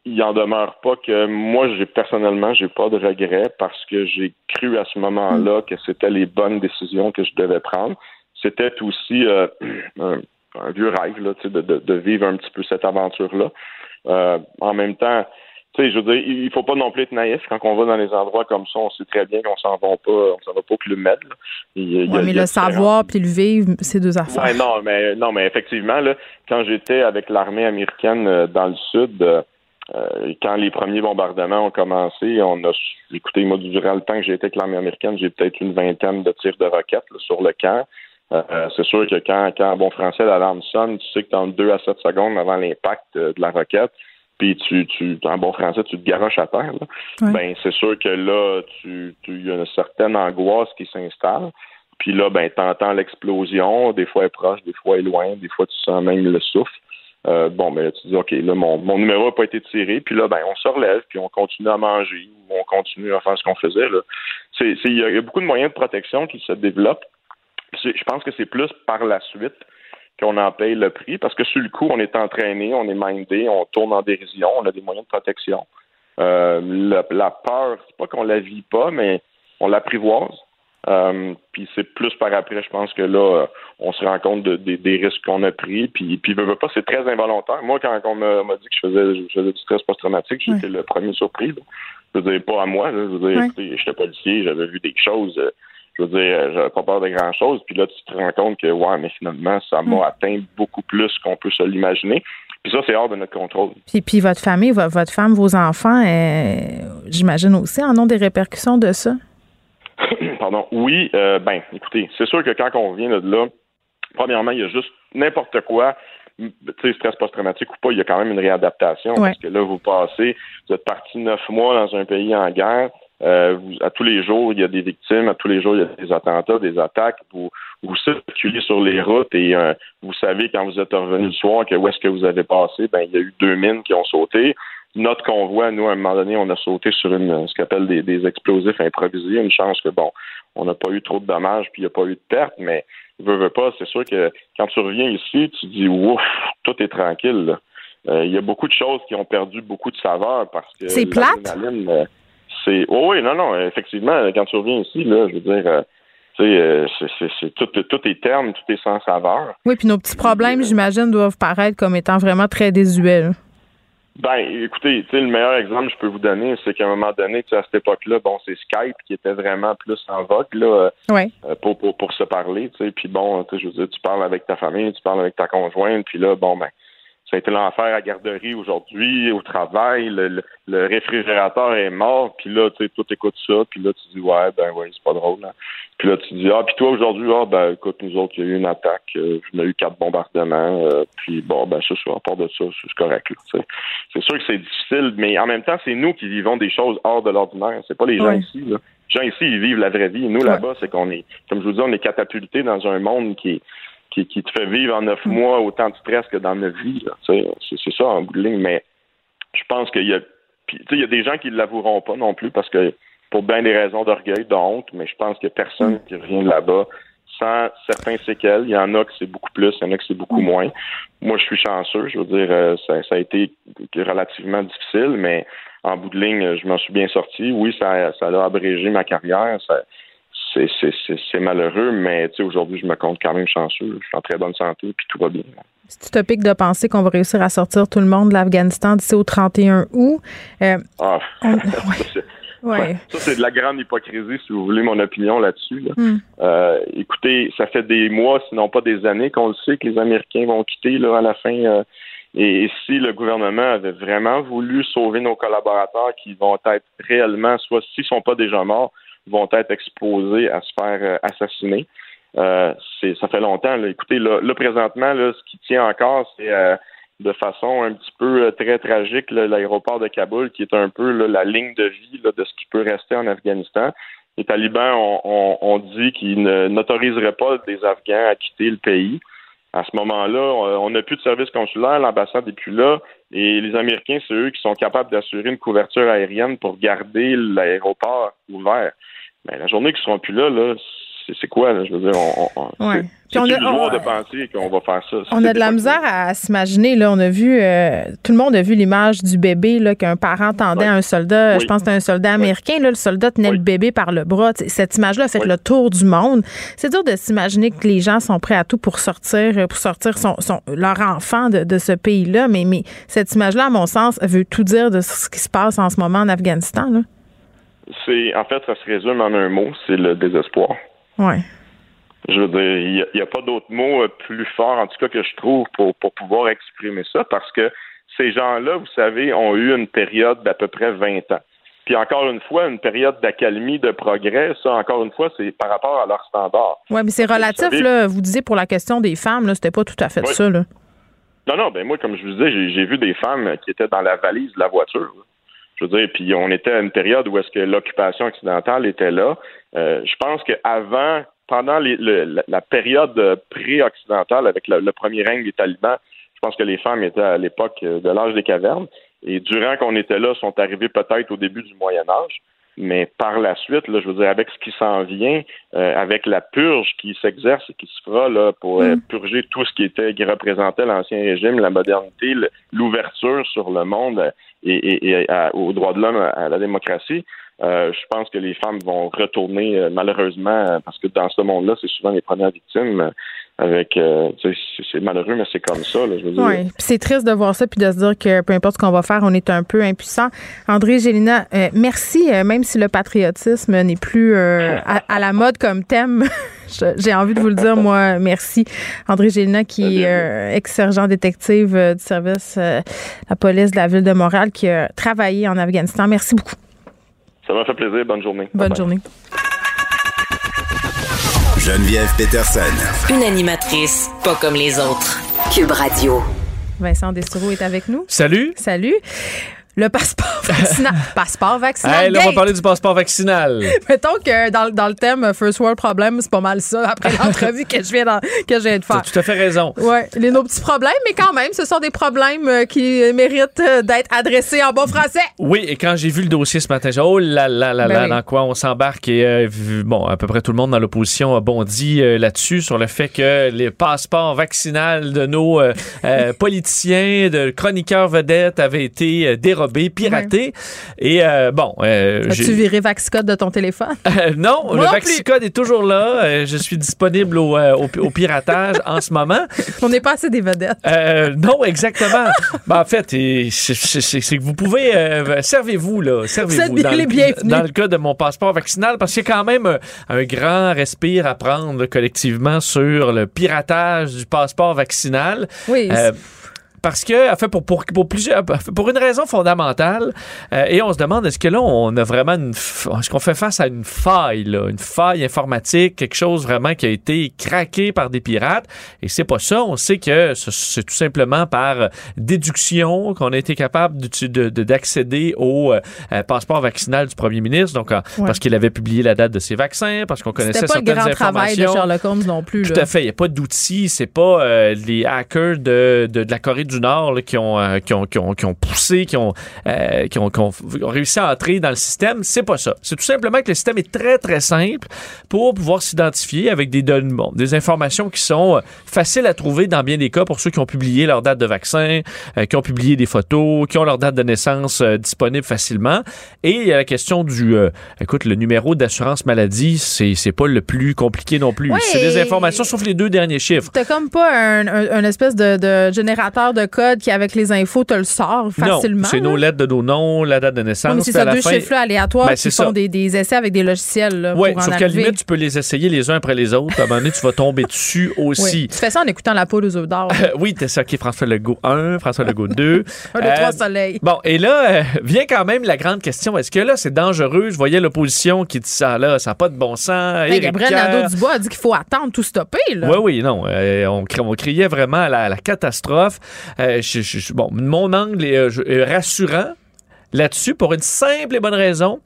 il en demeure pas que moi, j'ai personnellement, j'ai pas de regrets parce que j'ai cru à ce moment-là que c'était les bonnes décisions que je devais prendre. C'était aussi euh, un, vieux rêve là, de, de, de, vivre un petit peu cette aventure-là. Euh, en même temps, tu sais, je veux dire, il faut pas non plus être naïf quand on va dans les endroits comme ça. On sait très bien qu'on s'en va pas, on s'en va pas que le mettre. Oui, mais le savoir puis le vivre, c'est deux affaires. Ouais, non, mais non, mais effectivement, là, quand j'étais avec l'armée américaine euh, dans le sud, euh, quand les premiers bombardements ont commencé, on a écoutez, moi, durant le temps que j'ai été avec l'armée américaine, j'ai peut-être une vingtaine de tirs de roquettes sur le camp. Euh, c'est sûr que quand, quand en bon français, l'alarme sonne, tu sais que dans deux à sept secondes avant l'impact euh, de la roquette, puis tu, tu, en bon français, tu te garoches à terre. Ben, c'est sûr que là, tu, il y a une certaine angoisse qui s'installe. Puis là, ben, entends l'explosion. Des fois, elle est proche, des fois, elle est loin. Des fois, tu sens même le souffle. Euh, bon, ben tu dis, OK, là, mon, numéro n'a pas été tiré, puis là, ben, on se relève, puis on continue à manger, ou on continue à faire ce qu'on faisait. Il y, a beaucoup de moyens de protection qui se développent. Je pense que c'est plus par la suite qu'on en paye le prix, parce que sur le coup, on est entraîné, on est mindé, on tourne en dérision, on a des moyens de protection. Euh, la, la peur, c'est pas qu'on la vit pas, mais on l'apprivoise. Euh, puis c'est plus par après, je pense que là, euh, on se rend compte de, des risques qu'on a pris. Puis, puis veut, pas, c'est très involontaire. Moi, quand on m'a dit que je faisais, je faisais du stress post-traumatique, j'étais le premier surpris. Je veux dire, pas à moi. Je veux dire, écoutez, j'étais policier, j'avais vu des choses. Euh, je veux dire, j'avais pas peur de grand chose. Puis là, tu te rends compte que, ouais, mais finalement, ça m'a atteint beaucoup plus qu'on peut se l'imaginer. Puis ça, c'est hors de notre contrôle. Puis, puis votre famille, votre femme, vos enfants, j'imagine aussi, en ont des répercussions de ça? Pardon. Oui, euh, ben, écoutez, c'est sûr que quand on vient de là, premièrement, il y a juste n'importe quoi, tu sais, stress post-traumatique ou pas, il y a quand même une réadaptation. Parce que là, vous passez, vous êtes parti neuf mois dans un pays en guerre. Euh, à tous les jours, il y a des victimes, à tous les jours, il y a des attentats, des attaques. Vous, vous circulez sur les routes et euh, vous savez quand vous êtes revenu le soir que où est-ce que vous avez passé, ben il y a eu deux mines qui ont sauté notre convoi, nous, à un moment donné, on a sauté sur une ce qu'on appelle des, explosifs improvisés. Une chance que, bon, on n'a pas eu trop de dommages puis il n'y a pas eu de pertes, mais veut, veut pas, c'est sûr que quand tu reviens ici, tu dis ouf, tout est tranquille. Euh, il y a beaucoup de choses qui ont perdu beaucoup de saveur parce que c'est plate? Euh, c'est oh oui, non, non, effectivement, quand tu reviens ici, là, je veux dire. Euh, c'est, tout, tout est terme, tout est sans saveur. Oui, puis nos petits problèmes, j'imagine, doivent paraître comme étant vraiment très désuets. Ben, écoutez, le meilleur exemple que je peux vous donner, c'est qu'à un moment donné, à cette époque-là, bon, c'est Skype qui était vraiment plus en vogue là, euh, pour, pour, pour se parler, tu sais. Puis bon, je veux dire, tu parles avec ta famille, tu parles avec ta conjointe, puis là, bon, ben, ça a été l'enfer à garderie aujourd'hui, au travail, le, le, réfrigérateur est mort, puis là, tu sais, tout écoute ça, puis là, tu dis, ouais, ben ouais, c'est pas drôle. Hein. Puis là, tu dis, ah, puis toi, aujourd'hui, ah, ben écoute, nous autres, il y a eu une attaque, euh, on a eu quatre bombardements, euh, puis bon, ben ça, à part de ça, c'est correct. C'est sûr que c'est difficile, mais en même temps, c'est nous qui vivons des choses hors de l'ordinaire. C'est pas les gens ici, là. Les gens ici, ils vivent la vraie vie. Nous, là-bas, c'est qu'on est, comme je vous dis, on est catapulté dans un monde qui est qui, te fait vivre en neuf mois autant de stress que dans neuf vies. C'est ça en bout de ligne. Mais je pense qu'il y a il y a des gens qui ne l'avoueront pas non plus parce que pour bien des raisons d'orgueil, de honte, mais je pense qu'il n'y a personne qui revient là-bas sans certains séquelles. Il y en a que c'est beaucoup plus, il y en a que c'est beaucoup moins. Moi, je suis chanceux. Je veux dire, euh, ça, a été relativement difficile, mais en bout de ligne, je m'en suis bien sorti. Oui, ça, a abrégé ma carrière. C'est malheureux, mais aujourd'hui, je me compte quand même chanceux. Je suis en très bonne santé, puis tout va bien. C'est utopique de penser qu'on va réussir à sortir tout le monde de l'Afghanistan d'ici au 31 août. Euh, ah. Ouais. Ça, c'est de la grande hypocrisie, si vous voulez mon opinion là-dessus. là. Hmm. Euh, écoutez, ça fait des mois, sinon pas des années, qu'on le sait que les Américains vont quitter là, à la fin. euh, et, et si le gouvernement avait vraiment voulu sauver nos collaborateurs qui vont être réellement, soit s'ils sont pas déjà morts, vont être exposés à se faire euh, assassiner. Euh, ça fait longtemps. Là. Écoutez, là, là, présentement, là, ce qui tient encore, c'est euh, de façon un petit peu euh, très tragique l'aéroport de Kaboul, qui est un peu la ligne de vie de ce qui peut rester en Afghanistan. Les talibans ont, ont dit qu'ils n'autoriseraient pas des Afghans à quitter le pays. À ce moment-là, on n'a plus de service consulaire, l'ambassade n'est plus là, et les Américains, c'est eux qui sont capables d'assurer une couverture aérienne pour garder l'aéroport ouvert. Mais la journée qu'ils seront plus là, là, c'est quoi, là? Je veux dire, on, on, Ouais. c'est on a- on- de penser qu'on va faire ça. On a de la misère à s'imaginer. Là, on a vu, euh, tout le monde a vu l'image du bébé là qu'un parent tendait Ouais. à un soldat. Oui. Je pense que c'était un soldat américain. Là, le soldat tenait le bébé par le bras. T'sais, Cette image-là a fait le tour du monde. C'est dur de s'imaginer que les gens sont prêts à tout pour sortir, euh, pour sortir son, son- leur enfant de, de ce pays-là. Mais, mais cette image-là, à mon sens, veut tout dire de ce qui se passe en ce moment en Afghanistan. Là. C'est en fait, ça se résume en un mot, c'est le désespoir. Ouais. Je veux dire, il n'y a, pas d'autre mot euh, plus fort, en tout cas, que je trouve pour, pour pouvoir exprimer ça, parce que ces gens-là, vous savez, ont eu une période d'à peu près 20 ans. Puis encore une fois, une période d'accalmie, de progrès, ça, encore une fois, c'est par rapport à leur standard. Ouais, mais c'est vous relatif. savez- Là. Vous disiez pour la question des femmes, là, c'était pas tout à fait Oui. ça. Là. Non, non, ben moi, comme je vous disais, j'ai, j'ai vu des femmes qui étaient dans la valise de la voiture. là. Je veux dire, puis on était à une période où est-ce que l'occupation occidentale était là. Euh, je pense qu'avant, pendant la, période pré-occidentale, avec le, le premier règne des talibans, je pense que les femmes étaient à l'époque euh, de l'âge des cavernes. Et durant qu'on était là, sont arrivées peut-être au début du Moyen Âge. Mais par la suite, là, je veux dire, avec ce qui s'en vient, euh, avec la purge qui s'exerce et qui se fera là, pour euh, purger tout ce qui était qui représentait l'ancien régime, la modernité, l'ouverture sur le monde euh, et, et- et à- aux droits de l'homme, à, la démocratie, euh, je pense que les femmes vont retourner euh, malheureusement parce que dans ce monde-là, c'est souvent les premières victimes. Avec, euh, c'est- malheureux, mais c'est comme ça. Là, je veux dire. Oui, c'est triste de voir ça puis de se dire que peu importe ce qu'on va faire, on est un peu impuissant. André Gélina, euh, merci, euh, même si le patriotisme n'est plus euh, à, à la mode comme thème. J'ai envie de vous le dire, moi, merci. André Gélina, qui est ex-sergent détective du service euh, la police de la ville de Montréal, qui a travaillé en Afghanistan. Merci beaucoup. Ça m'a fait plaisir. Bonne journée. Bonne journée. Geneviève Peterson. Une animatrice pas comme les autres. Cube Radio. Vincent Destoureau est avec nous. Salut. Salut. Le passeport vaccinal. passeport vaccinal. Hey, là, on va parler du passeport vaccinal. Mettons que dans, dans le thème First World Problem, c'est pas mal ça après l'entrevue que je viens d'en- que je viens de faire. tout à fait raison. Ouais, les nos petits problèmes, mais quand même, ce sont des problèmes euh, qui méritent euh, d'être adressés en bon français. Oui, et quand j'ai vu le dossier ce matin, j'ai dit, oh là là là Ben là, oui. dans quoi on s'embarque? Et euh, bon, à peu près tout le monde dans l'opposition a bondi euh, là-dessus sur le fait que les passeports vaccinales de nos euh, politiciens, de chroniqueurs vedettes avaient été piratés. Et euh, bon, euh, As-tu viré Vaxcode de ton téléphone? Euh, non, Moi le non Vaxicode est toujours là. Je suis disponible au, au, au piratage en ce moment. On n'est pas assez des vedettes. Non, exactement. Ben, en fait, c'est- que vous pouvez. servez-vous, là. Servez-vous. Dans, le- dans le cas de mon passeport vaccinal, parce qu'il y a quand même un grand respire à prendre collectivement sur le piratage du passeport vaccinal. Oui. Euh, parce que, en fait, pour, pour, pour plusieurs, pour une raison fondamentale, euh, et on se demande est-ce que là, on a vraiment une, est-ce qu'on fait face à une faille, là, une faille informatique, quelque chose vraiment qui a été craqué par des pirates, et c'est pas ça. On sait que ce- c'est tout simplement par déduction qu'on a été capable d'accéder au euh, euh, passeport vaccinal du premier ministre, donc Ouais. parce qu'il avait publié la date de ses vaccins, parce qu'on connaissait C'était pas le certaines grand travail de informations. Sherlock Holmes non plus. Tout là. à fait. Il n'y a pas d'outils. C'est pas euh, les hackers de, de, de la Corée du Nord là, qui, ont, euh, qui, ont, qui, ont, qui ont poussé, qui ont, euh, qui, ont, qui ont- ont réussi à entrer dans le système. C'est pas ça. C'est tout simplement que le système est très, très simple pour pouvoir s'identifier avec des données, bon, des informations qui sont euh, faciles à trouver dans bien des cas pour ceux qui ont publié leur date de vaccin, euh, qui ont publié des photos, qui ont leur date de naissance disponible facilement. Et il y a la question du, écoute, le numéro d'assurance maladie, c'est c'est pas le plus compliqué non plus. Ouais. C'est des informations sauf les deux derniers chiffres. T'as comme pas un, un- un espèce de, de générateur de de code qui, avec les infos, te le sort facilement. C'est nos lettres de nos noms, la date de naissance. Oui, c'est ça, deux fin- chiffres-là aléatoires Ben, qui font des, des essais avec des logiciels. Oui, sauf qu'à la limite, tu peux les essayer les uns après les autres. À un moment donné, tu vas tomber dessus Oui. aussi. Tu fais ça en écoutant la poule aux œufs d'or. Oui, t'es ça qui est François Legault 1, François Legault 2. Un, deux, Euh, trois soleils. Bon, et là, euh, vient quand même la grande question. Est-ce que là, c'est dangereux? Je voyais l'opposition qui dit ça, là, ça n'a pas de bon sens. Ben, Gabriel Nadeau-Dubois a dit qu'il faut attendre tout stopper. Là. Oui, oui, non. euh, on, cri- on criait vraiment à la, à la catastrophe. Euh, bon, mon angle est, euh, rassurant là-dessus pour une simple et bonne raison.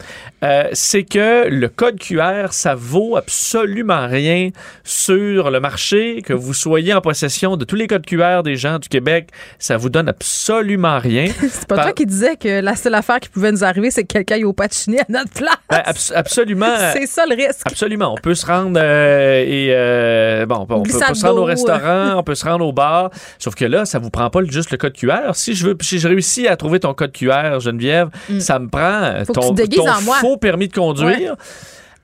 Euh, c'est que le code QR, ça vaut absolument rien sur le marché. Que vous soyez en possession de tous les codes QR des gens du Québec, ça vous donne absolument rien. C'est pas Par- toi qui disais que la seule affaire qui pouvait nous arriver, c'est que quelqu'un aille au patchini à notre place. Ben, abs- absolument. c'est ça le risque. Absolument. On peut se rendre euh, et euh, bon, on peut, on peut glissade se rendre au restaurant, on peut se rendre au bar. Sauf que là, ça vous prend pas juste le code QR. Si je veux, si je réussis à trouver ton code QR, Geneviève, ça me prend euh, Mm. Faut ton, faux permis de conduire.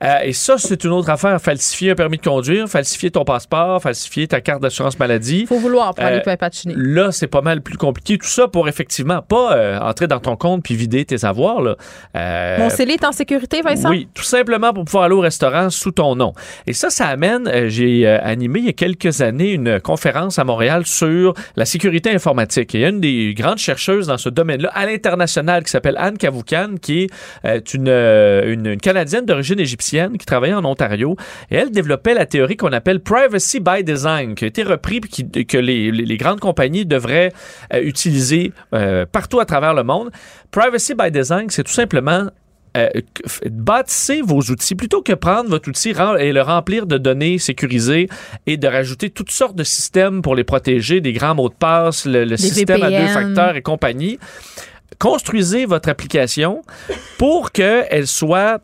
Euh, et ça, c'est une autre affaire. Falsifier un permis de conduire, falsifier ton passeport, falsifier ta carte d'assurance maladie. Faut vouloir pour Euh, aller au patchini. Là, c'est pas mal plus compliqué. Tout ça pour effectivement pas euh, entrer dans ton compte puis vider tes avoirs. Là. Euh, Mon scellé est en sécurité, Vincent? oui, tout simplement pour pouvoir aller au restaurant sous ton nom. Et ça, ça amène, euh, j'ai euh, animé il y a quelques années une conférence à Montréal sur la sécurité informatique. Et il y a une des grandes chercheuses dans ce domaine-là à l'international qui s'appelle Anne Cavoucan, qui est euh, une, euh, une, une Canadienne d'origine égyptienne qui travaillait en Ontario. Et elle développait la théorie qu'on appelle Privacy by Design, qui a été repris puis qui- que les, grandes compagnies devraient euh, utiliser euh, partout à travers le monde. Privacy by Design, c'est tout simplement euh, bâtissez vos outils plutôt que prendre votre outil et le remplir de données sécurisées et de rajouter toutes sortes de systèmes pour les protéger, des grands mots de passe, le, le système à deux facteurs et compagnie. Construisez votre application pour qu'elle soit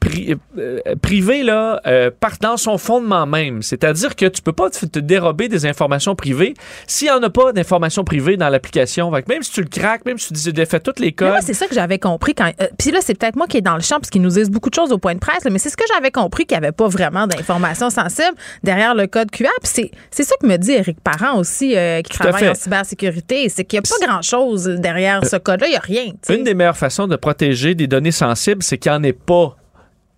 pri- euh, privée là, euh, par dans son fondement même. C'est-à-dire que tu peux pas te dérober des informations privées s'il n'y en a pas d'informations privées dans l'application. Même si tu le craques, même si tu dis défais tous les Mais codes, moi, c'est ça que j'avais compris quand. euh, Puis là, c'est peut-être moi qui est dans le champ parce qu'ils nous disent beaucoup de choses au point de presse, là, mais c'est ce que j'avais compris qu'il n'y avait pas vraiment d'informations sensibles derrière le code QR. Puis c'est, ça que me dit Éric Parent aussi, euh, qui Tout travaille en cybersécurité. C'est qu'il n'y a pas grand-chose derrière ce code-là. Il n'y a rien. Une des meilleures façons de protéger des données sensibles, c'est qu'il n'y en ait pas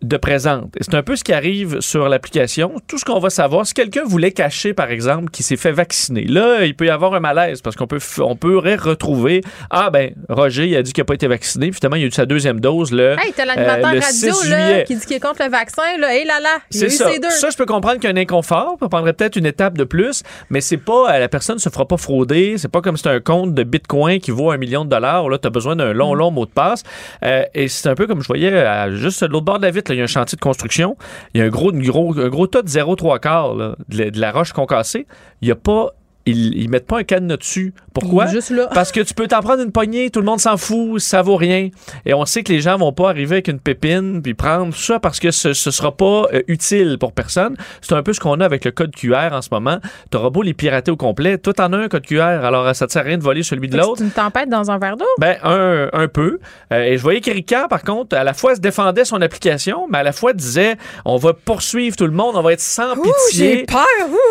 de présente. C'est un peu ce qui arrive sur l'application. Tout ce qu'on va savoir, si quelqu'un voulait cacher, par exemple, qui s'est fait vacciner, là, il peut y avoir un malaise parce qu'on peut, on pourrait retrouver, ah ben, Roger, il a dit qu'il n'a pas été vacciné, puis finalement, il a eu sa deuxième dose le, Hey, t'as l'animateur euh, le radio 6 là, qui dit qu'il est contre le vaccin. Là. Hé là là, C'est eu ça. ces deux. Ça, je peux comprendre qu'il y a un inconfort. Ça prendrait peut-être une étape de plus, mais c'est pas, euh, la personne se fera pas frauder. C'est pas comme c'est un compte de bitcoin qui vaut un million de dollars. Là, tu as besoin d'un Mm. long, long mot de passe. Euh, et c'est un peu comme je voyais juste de l'autre bord de la vitre, là, il y a un chantier de construction. Il y a un gros, gros, un gros tas de 0,3 quarts de, la- roche concassée. Il y a pas. Ils, ils mettent pas un cadenas dessus. Pourquoi? Juste là. Parce que tu peux t'en prendre une poignée, tout le monde s'en fout, ça vaut rien. Et on sait que les gens vont pas arriver avec une pépine puis prendre tout ça parce que ce, ce sera pas euh, utile pour personne. C'est un peu ce qu'on a avec le code QR en ce moment. T'auras beau les pirater au complet, tout en a un code QR, alors euh, ça te sert à rien de voler celui de l'autre. C'est une tempête dans un verre d'eau. Ben, un, un peu. Euh, et je voyais qu'Erika, par contre, à la fois se défendait son application, mais à la fois disait on va poursuivre tout le monde, on va être sans Ouh, j'ai pitié. peur.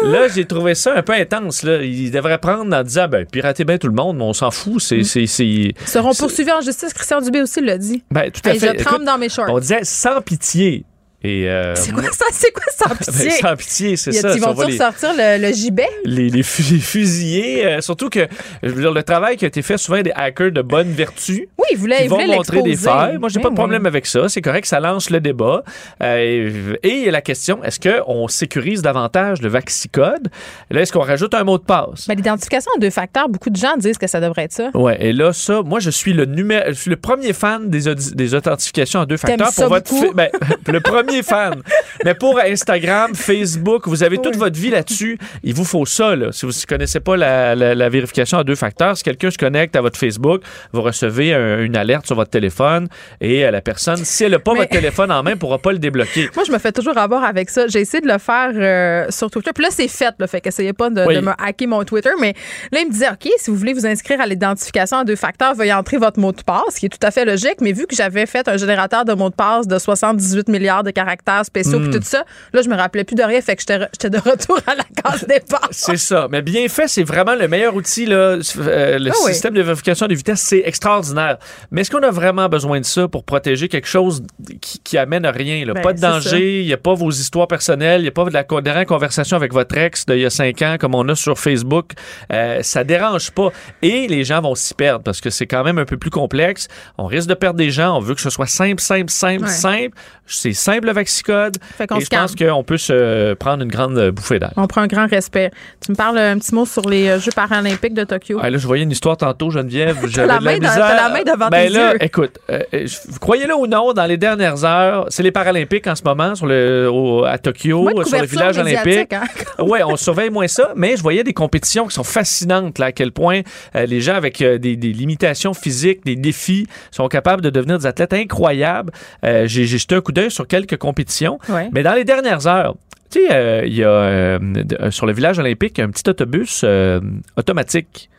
ouh. Là, j'ai trouvé ça un peu intense. Là. Il devrait prendre en disant ben, piratez bien tout le monde, mais on s'en fout. C'est. Mm. c'est- c'est- Ils seront poursuivis en justice. Christian Dubé aussi l'a dit. Ben, tout à Hey, fait. je trempe Écoute, dans mes shorts. on disait sans pitié. Et, euh, C'est quoi ça? C'est quoi sans Ben, pitié? sans pitié, c'est ça. Ils vont tous les- sortir le, le gibet? les, les fu- les fusiller. euh, surtout que je veux dire, le travail qui a été fait souvent des hackers de bonne vertu. Oui, ils voulaient, qui ils vont voulaient montrer des failles. Moi, j'ai Ben pas de oui. problème avec ça. C'est correct, ça lance le débat. Euh, et il y a la question est-ce qu'on sécurise davantage le Vaxicode Là, est-ce qu'on rajoute un mot de passe? Ben, L'identification en deux facteurs, beaucoup de gens disent que ça devrait être ça. Ouais, et là, ça, moi, je suis le numéro, je suis le premier fan des, authentifications en deux facteurs ça pour votre, ben, le premier fan. Mais pour Instagram, Facebook, vous avez toute Oui. votre vie là-dessus. Il vous faut ça, là. Si vous ne connaissez pas la, la- la vérification en deux facteurs, si quelqu'un se connecte à votre Facebook, vous recevez un- une alerte sur votre téléphone et euh, la personne, si elle n'a pas Mais- votre téléphone en main, ne pourra pas le débloquer. Moi, je me fais toujours avoir avec ça. J'ai essayé de le faire euh, sur Twitter. Puis là, c'est fait, le fait qu'essayez pas de, Oui. de me hacker mon Twitter. Mais là, il me disait, OK, si vous voulez vous inscrire à l'identification en deux facteurs, veuillez entrer votre mot de passe, ce qui est tout à fait logique. Mais vu que j'avais fait un générateur de mots de passe de 78 milliards de caractères spéciaux Hmm. puis tout ça. Là, je me rappelais plus de rien, fait que j'étais de retour à la case départ. C'est ça. Mais bien fait, c'est vraiment le meilleur outil. Là. Euh, le Ah oui. système de vérification des vitesses, c'est extraordinaire. Mais est-ce qu'on a vraiment besoin de ça pour protéger quelque chose qui, qui amène à rien? Là? Ben, pas de danger, il n'y a pas vos histoires personnelles, il n'y a pas de la dernière conversation avec votre ex d'il y a cinq ans comme on a sur Facebook. Euh, ça dérange pas. Et les gens vont s'y perdre parce que c'est quand même un peu plus complexe. On risque de perdre des gens. On veut que ce soit simple, simple, simple, Ouais. simple. C'est simple le Vaxicode. Fait qu'on Et se je pense qu'on peut se prendre une grande bouffée d'air. On prend un grand respect. Tu me parles un petit mot sur les euh, Jeux paralympiques de Tokyo. Ah, là, je voyais une histoire tantôt, Geneviève. J'avais la de la main dans- misère. t'as la main devant ben tes là, yeux. écoute, euh, euh, croyez-le ou non, dans les dernières heures, c'est les Paralympiques en ce moment sur le, au- à Tokyo, sur le village olympique. hein? Oui, on surveille moins ça, mais je voyais des compétitions qui sont fascinantes, là, à quel point euh, les gens avec euh, des, des limitations physiques, des défis, sont capables de devenir des athlètes incroyables. Euh, j'ai jeté un coup d'œil sur quelques compétitions, Ouais. mais dans les dernières heures, tu sais, euh, il y a euh, euh, sur le village olympique un petit autobus euh, automatique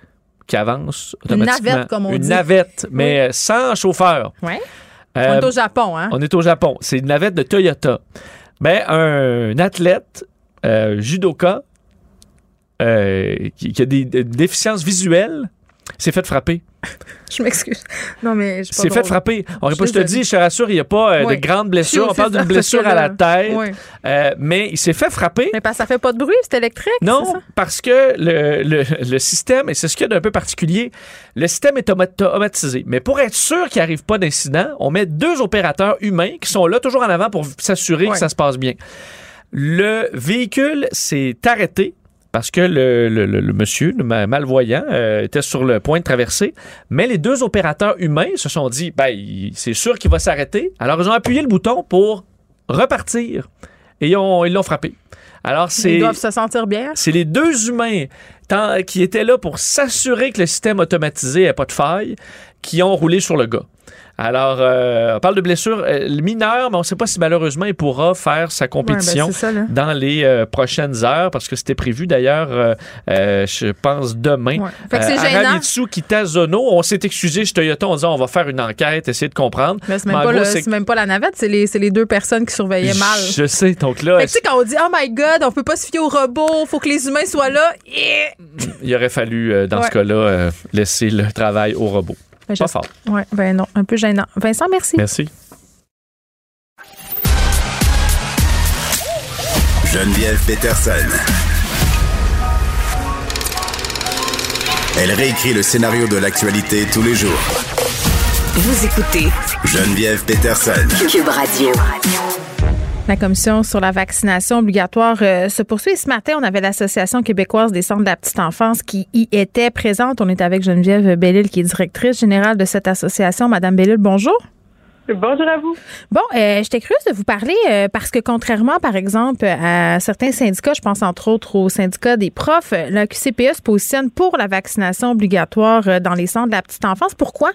qui avance Une automatiquement. navette, comme on Une dit. navette, mais sans chauffeur. Ouais. On est au Japon, hein? on est au Japon. C'est une navette de Toyota. Mais un athlète judoka qui, qui a des, des déficiences visuelles s'est fait frapper. Je m'excuse. Non, mais je S'est fait frapper. On Je pas, je te dis, je te rassure, il n'y a pas euh, Oui. de grandes blessures. On parle d'une blessure à la tête. Oui. Euh, mais il s'est fait frapper. Mais parce que ça fait pas de bruit, c'est électrique. c'est Non, ça? parce que le, le- le système, et c'est ce qu'il y a d'un peu particulier, le système est automa- automatisé. Mais pour être sûr qu'il n'arrive pas d'incident, on met deux opérateurs humains qui sont là toujours en avant pour s'assurer que ça se passe bien. Le véhicule s'est arrêté parce que le, le- le- le monsieur, le malvoyant, euh, était sur le point de traverser. Mais les deux opérateurs humains se sont dit, ben, c'est sûr qu'il va s'arrêter. Alors, ils ont appuyé le bouton pour repartir. Et ils ont- ils l'ont frappé. Alors, c'est... Ils doivent se sentir bien? C'est les deux humains tant- qui étaient là pour s'assurer que le système automatisé n'ait pas de faille qui ont roulé sur le gars. Alors, euh, on parle de blessure euh, mineure, mais on ne sait pas si malheureusement il pourra faire sa compétition Ouais, ben, ça, là. dans les euh, prochaines heures, parce que c'était prévu d'ailleurs, euh, je pense, demain. Ouais. Fait que c'est gênant. Aramitsu Kitazono, on s'est excusé chez Toyota, on disait on va faire une enquête, essayer de comprendre. Mais c'est même, en pas gros, le- même pas la navette, c'est les, deux personnes qui surveillaient mal. Je sais, donc là, Fait que tu sais, quand on dit Oh my God, on peut pas se fier au robot, faut que les humains soient là. il aurait fallu, dans Ouais. ce cas-là, laisser le travail au robot. Ben, Pas fort. Ouais, ben non, un peu gênant. Vincent, merci. Merci. Geneviève Peterson. Elle réécrit le scénario de l'actualité tous les jours. Vous écoutez Geneviève Peterson. Cube Radio. La commission sur la vaccination obligatoire euh, se poursuit. Ce matin, on avait l'Association québécoise des centres de la petite enfance qui y était présente. On est avec Geneviève Bellil, qui est directrice générale de cette association. Madame Bellil, bonjour. Bonjour à vous. Bon, euh, j'étais curieuse de vous parler euh, parce que contrairement, par exemple, à certains syndicats, je pense entre autres au syndicat des profs, la QCPE se positionne pour la vaccination obligatoire dans les centres de la petite enfance. Pourquoi?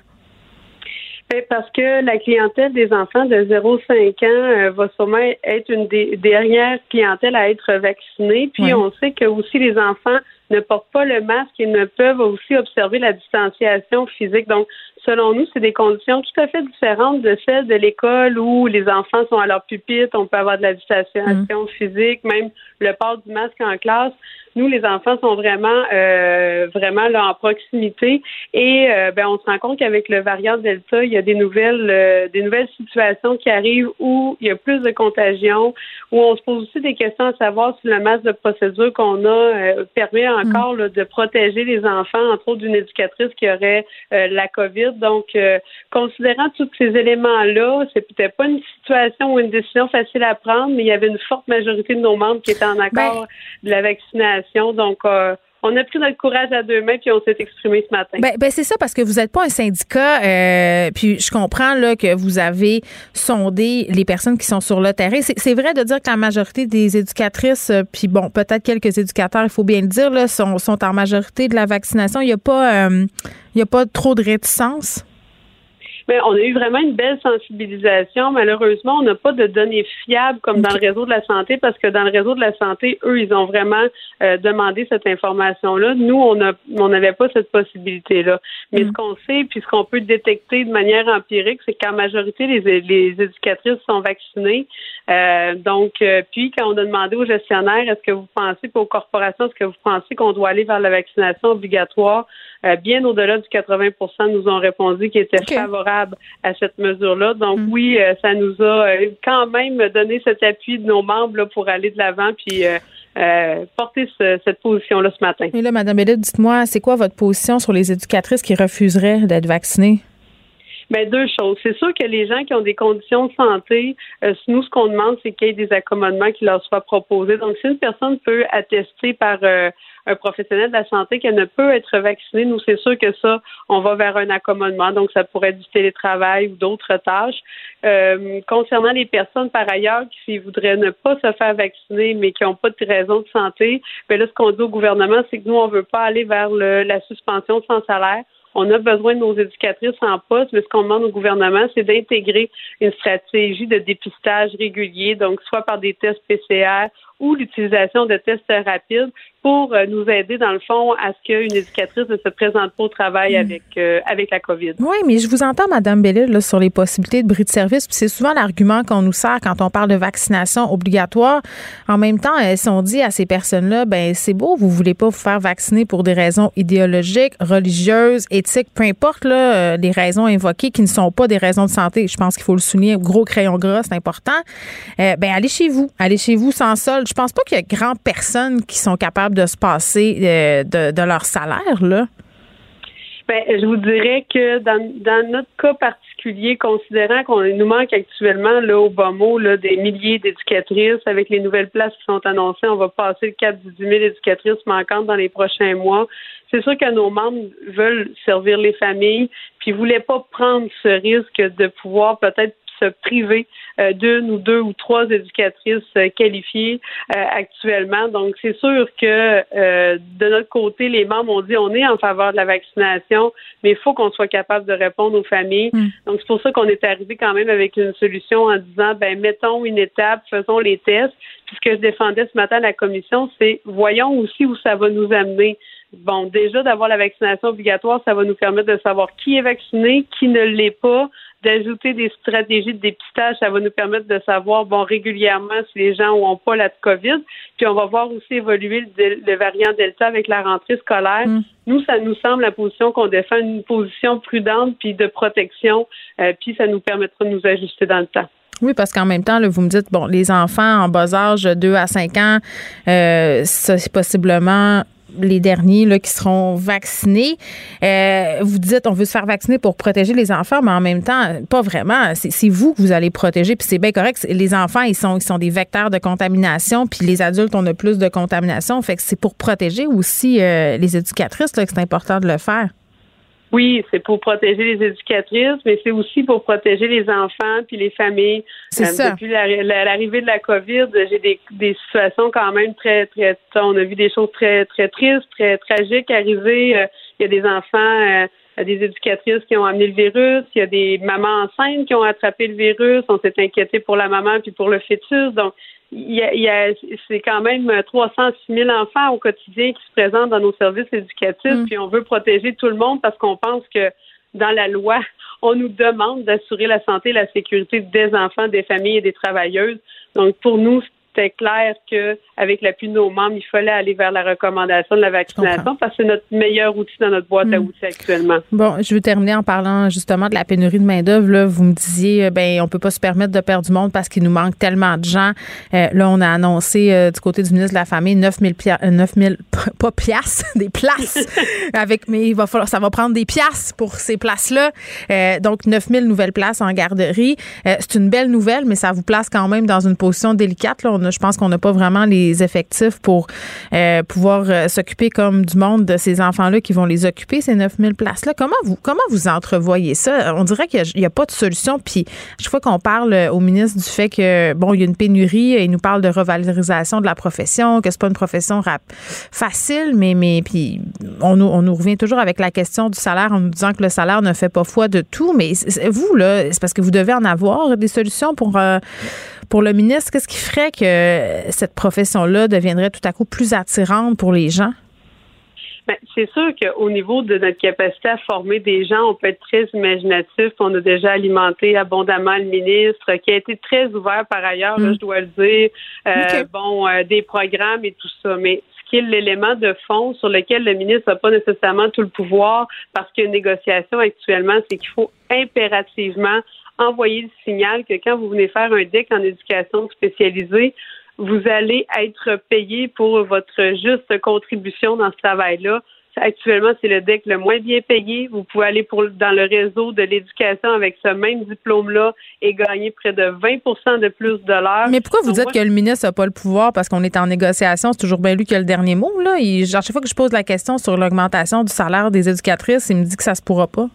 Ben, Parce que la clientèle des enfants de 0-5 ans euh, va sûrement être une des dernières clientèles à être vaccinée. Puis on sait que aussi les enfants ne portent pas le masque et ne peuvent aussi observer la distanciation physique. Donc, selon nous, c'est des conditions tout à fait différentes de celles de l'école où les enfants sont à leur pupitre, on peut avoir de la distanciation physique, même le port du masque en classe. Nous, les enfants sont vraiment, euh, vraiment là en proximité et euh, ben, on se rend compte qu'avec le variant Delta, il y a des nouvelles, euh, des nouvelles situations qui arrivent où il y a plus de contagion, où on se pose aussi des questions à savoir si le masque de procédure qu'on a euh, permet encore là, de protéger les enfants, entre autres d'une éducatrice qui aurait euh, la COVID. Donc, euh, considérant tous ces éléments-là, c'est peut-être pas une situation ou une décision facile à prendre, mais il y avait une forte majorité de nos membres qui étaient en accord de la vaccination. Donc, euh, on a pris notre courage à deux mains puis on s'est exprimé ce matin. Ben, ben c'est ça parce que vous n'êtes pas un syndicat. euh, puis je comprends là que vous avez sondé les personnes qui sont sur le terrain. C'est vrai de dire que la majorité des éducatrices, euh, puis bon, peut-être quelques éducateurs, il faut bien le dire, là, sont, en majorité de la vaccination. Il n'y a pas, il y a pas trop de réticence. Mais on a eu vraiment une belle sensibilisation. Malheureusement, on n'a pas de données fiables comme dans le réseau de la santé parce que dans le réseau de la santé, eux, ils ont vraiment euh, demandé cette information-là. Nous, on a, on n'avait pas cette possibilité-là. Mais ce qu'on sait, puis ce qu'on peut détecter de manière empirique, c'est qu'en majorité, les, les éducatrices sont vaccinées. Euh, donc, euh, puis quand on a demandé aux gestionnaires, est-ce que vous pensez, puis aux corporations, est-ce que vous pensez qu'on doit aller vers la vaccination obligatoire? Euh, bien au-delà du 80% nous ont répondu qu'ils étaient favorables à cette mesure-là. Donc mm. oui, euh, ça nous a euh, quand même donné cet appui de nos membres pour aller de l'avant puis porter cette position-là ce matin. Et là, Mme Bellette, dites-moi, c'est quoi votre position sur les éducatrices qui refuseraient d'être vaccinées? Bien, deux choses. C'est sûr que les gens qui ont des conditions de santé, nous, ce qu'on demande, c'est qu'il y ait des accommodements qui leur soient proposés. Donc, si une personne peut attester par un professionnel de la santé qui ne peut être vacciné, nous, c'est sûr que ça, on va vers un accommodement. Donc, ça pourrait être du télétravail ou d'autres tâches. Euh, concernant les personnes, par ailleurs, qui voudraient ne pas se faire vacciner, mais qui n'ont pas de raison de santé, bien là, ce qu'on dit au gouvernement, c'est que nous, on ne veut pas aller vers le, la suspension sans salaire. On a besoin de nos éducatrices en poste, mais ce qu'on demande au gouvernement, c'est d'intégrer une stratégie de dépistage régulier, donc soit par des tests PCR ou l'utilisation de tests rapides pour euh, nous aider, dans le fond, à ce qu'une éducatrice ne se présente pas au travail hmm. avec, euh, avec la COVID. Oui, mais je vous entends, Mme Bellil, sur les possibilités de bris de service. c'est souvent l'argument qu'on nous sert quand on parle de vaccination obligatoire. En même temps, euh, si on dit à ces personnes-là, ben c'est beau, vous voulez pas vous faire vacciner pour des raisons idéologiques, religieuses, éthiques, peu importe là, les raisons invoquées qui ne sont pas des raisons de santé. Je pense qu'il faut le souligner, gros crayon gras, c'est important. ben allez chez vous, allez chez vous sans solde. Je pense pas qu'il y a grand personne qui sont capables de se passer euh, de, leur salaire, là? Ben, je vous dirais que dans, notre cas particulier, considérant qu'on nous manque actuellement là, au bas mot là, des milliers d'éducatrices, avec les nouvelles places qui sont annoncées, on va passer le cap du 10 000 éducatrices manquantes dans les prochains mois. C'est sûr que nos membres veulent servir les familles, puis ne voulaient pas prendre ce risque de pouvoir peut-être se priver d'une ou deux ou trois éducatrices euh, qualifiées euh, actuellement. Donc, c'est sûr que de notre côté, les membres ont dit on est en faveur de la vaccination, mais il faut qu'on soit capable de répondre aux familles. Mm. Donc, c'est pour ça qu'on est arrivé quand même avec une solution en disant ben mettons une étape, faisons les tests. Puis ce que je défendais ce matin à la commission, c'est voyons aussi où ça va nous amener. Bon, déjà d'avoir la vaccination obligatoire, ça va nous permettre de savoir qui est vacciné, qui ne l'est pas, d'ajouter des stratégies de dépistage, ça va nous permettre de savoir bon régulièrement si les gens n'ont pas la COVID. Puis on va voir aussi évoluer le, variant Delta avec la rentrée scolaire. Mm. Nous, ça nous semble la position qu'on défend, une position prudente puis de protection, euh, puis ça nous permettra de nous ajuster dans le temps. Oui, parce qu'en même temps, là, vous me dites, bon, les enfants en bas âge, 2 à 5 ans, euh, c'est possiblement les derniers là, qui seront vaccinés. Euh, vous dites on veut se faire vacciner pour protéger les enfants, mais en même temps, pas vraiment. C'est vous que vous allez protéger, puis c'est bien correct. Les enfants, ils sont, ils sont des vecteurs de contamination, puis les adultes, on a plus de contamination. Fait que c'est pour protéger aussi euh, les éducatrices là, que c'est important de le faire. Oui, c'est pour protéger les éducatrices, mais c'est aussi pour protéger les enfants puis les familles. C'est euh, ça. Depuis l'arrivée de la COVID, j'ai des, des situations quand même très, très. On a vu des choses très, très tristes, très tragiques arriver. Euh, il y a des enfants, euh, des éducatrices qui ont amené le virus. Il y a des mamans enceintes qui ont attrapé le virus. On s'est inquiété pour la maman puis pour le fœtus. Donc, il y a, c'est quand même 306 000 enfants au quotidien qui se présentent dans nos services éducatifs, mm. puis on veut protéger tout le monde parce qu'on pense que dans la loi, on nous demande d'assurer la santé et la sécurité des enfants, des familles et des travailleuses. Donc, pour nous, c'était clair qu'avec l'appui de nos membres, il fallait aller vers la recommandation de la vaccination parce que c'est notre meilleur outil dans notre boîte à hmm. outils actuellement. Bon, je veux terminer en parlant justement de la pénurie de main-d'œuvre. Vous me disiez, euh, ben, on peut pas se permettre de perdre du monde parce qu'il nous manque tellement de gens. Euh, là, on a annoncé euh, du côté du ministre de la Famille 9 000, 9 000 pas piastres, des places. avec, mais il va falloir, ça va prendre des piastres pour ces places-là. donc, 9 000 nouvelles places en garderie. c'est une belle nouvelle, mais ça vous place quand même dans une position délicate. Là. On je pense qu'on n'a pas vraiment les effectifs pour euh, pouvoir euh, s'occuper comme du monde de ces enfants-là qui vont les occuper, ces 9000 places-là. Comment vous, comment vous entrevoyez ça? On dirait qu'il n'y a, pas de solution. Puis, chaque fois qu'on parle au ministre du fait que, bon, il y a une pénurie, il nous parle de revalorisation de la profession, que c'est pas une profession facile, mais, mais puis on nous, on nous revient toujours avec la question du salaire en nous disant que le salaire ne fait pas foi de tout. Mais vous, là, c'est parce que vous devez en avoir des solutions pour, euh, pour le ministre. Qu'est-ce qui ferait que cette profession-là deviendrait tout à coup plus attirante pour les gens? Ben, c'est sûr qu'au niveau de notre capacité à former des gens, on peut être très imaginatif. On a déjà alimenté abondamment le ministre, qui a été très ouvert par ailleurs, mm. je dois le dire. Euh, bon, euh, des programmes et tout ça. Mais qui est l'élément de fond sur lequel le ministre n'a pas nécessairement tout le pouvoir parce qu'il y a une négociation actuellement, c'est qu'il faut impérativement envoyer le signal que quand vous venez faire un DEC en éducation spécialisée, vous allez être payé pour votre juste contribution dans ce travail-là. Actuellement, c'est le DEC le moins bien payé. Vous pouvez aller pour, dans le réseau de l'éducation avec ce même diplôme-là et gagner près de 20% de plus de l'heure. Mais pourquoi vous dites que le ministre n'a pas le pouvoir parce qu'on est en négociation? C'est toujours bien lui qui a le dernier mot. Là. genre, chaque fois que je pose la question sur l'augmentation du salaire des éducatrices, il me dit que ça se pourra pas.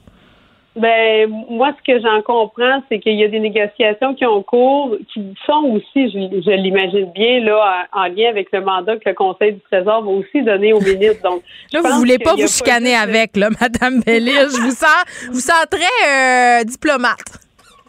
Ben, moi, ce que j'en comprends, c'est qu'il y a des négociations qui ont cours, qui sont aussi, je, l'imagine bien, là, en, lien avec le mandat que le Conseil du Trésor va aussi donner au ministre. Donc, là, vous voulez pas vous chicaner avec, là, Madame Bellil. je vous sens, vous sens très euh, diplomate.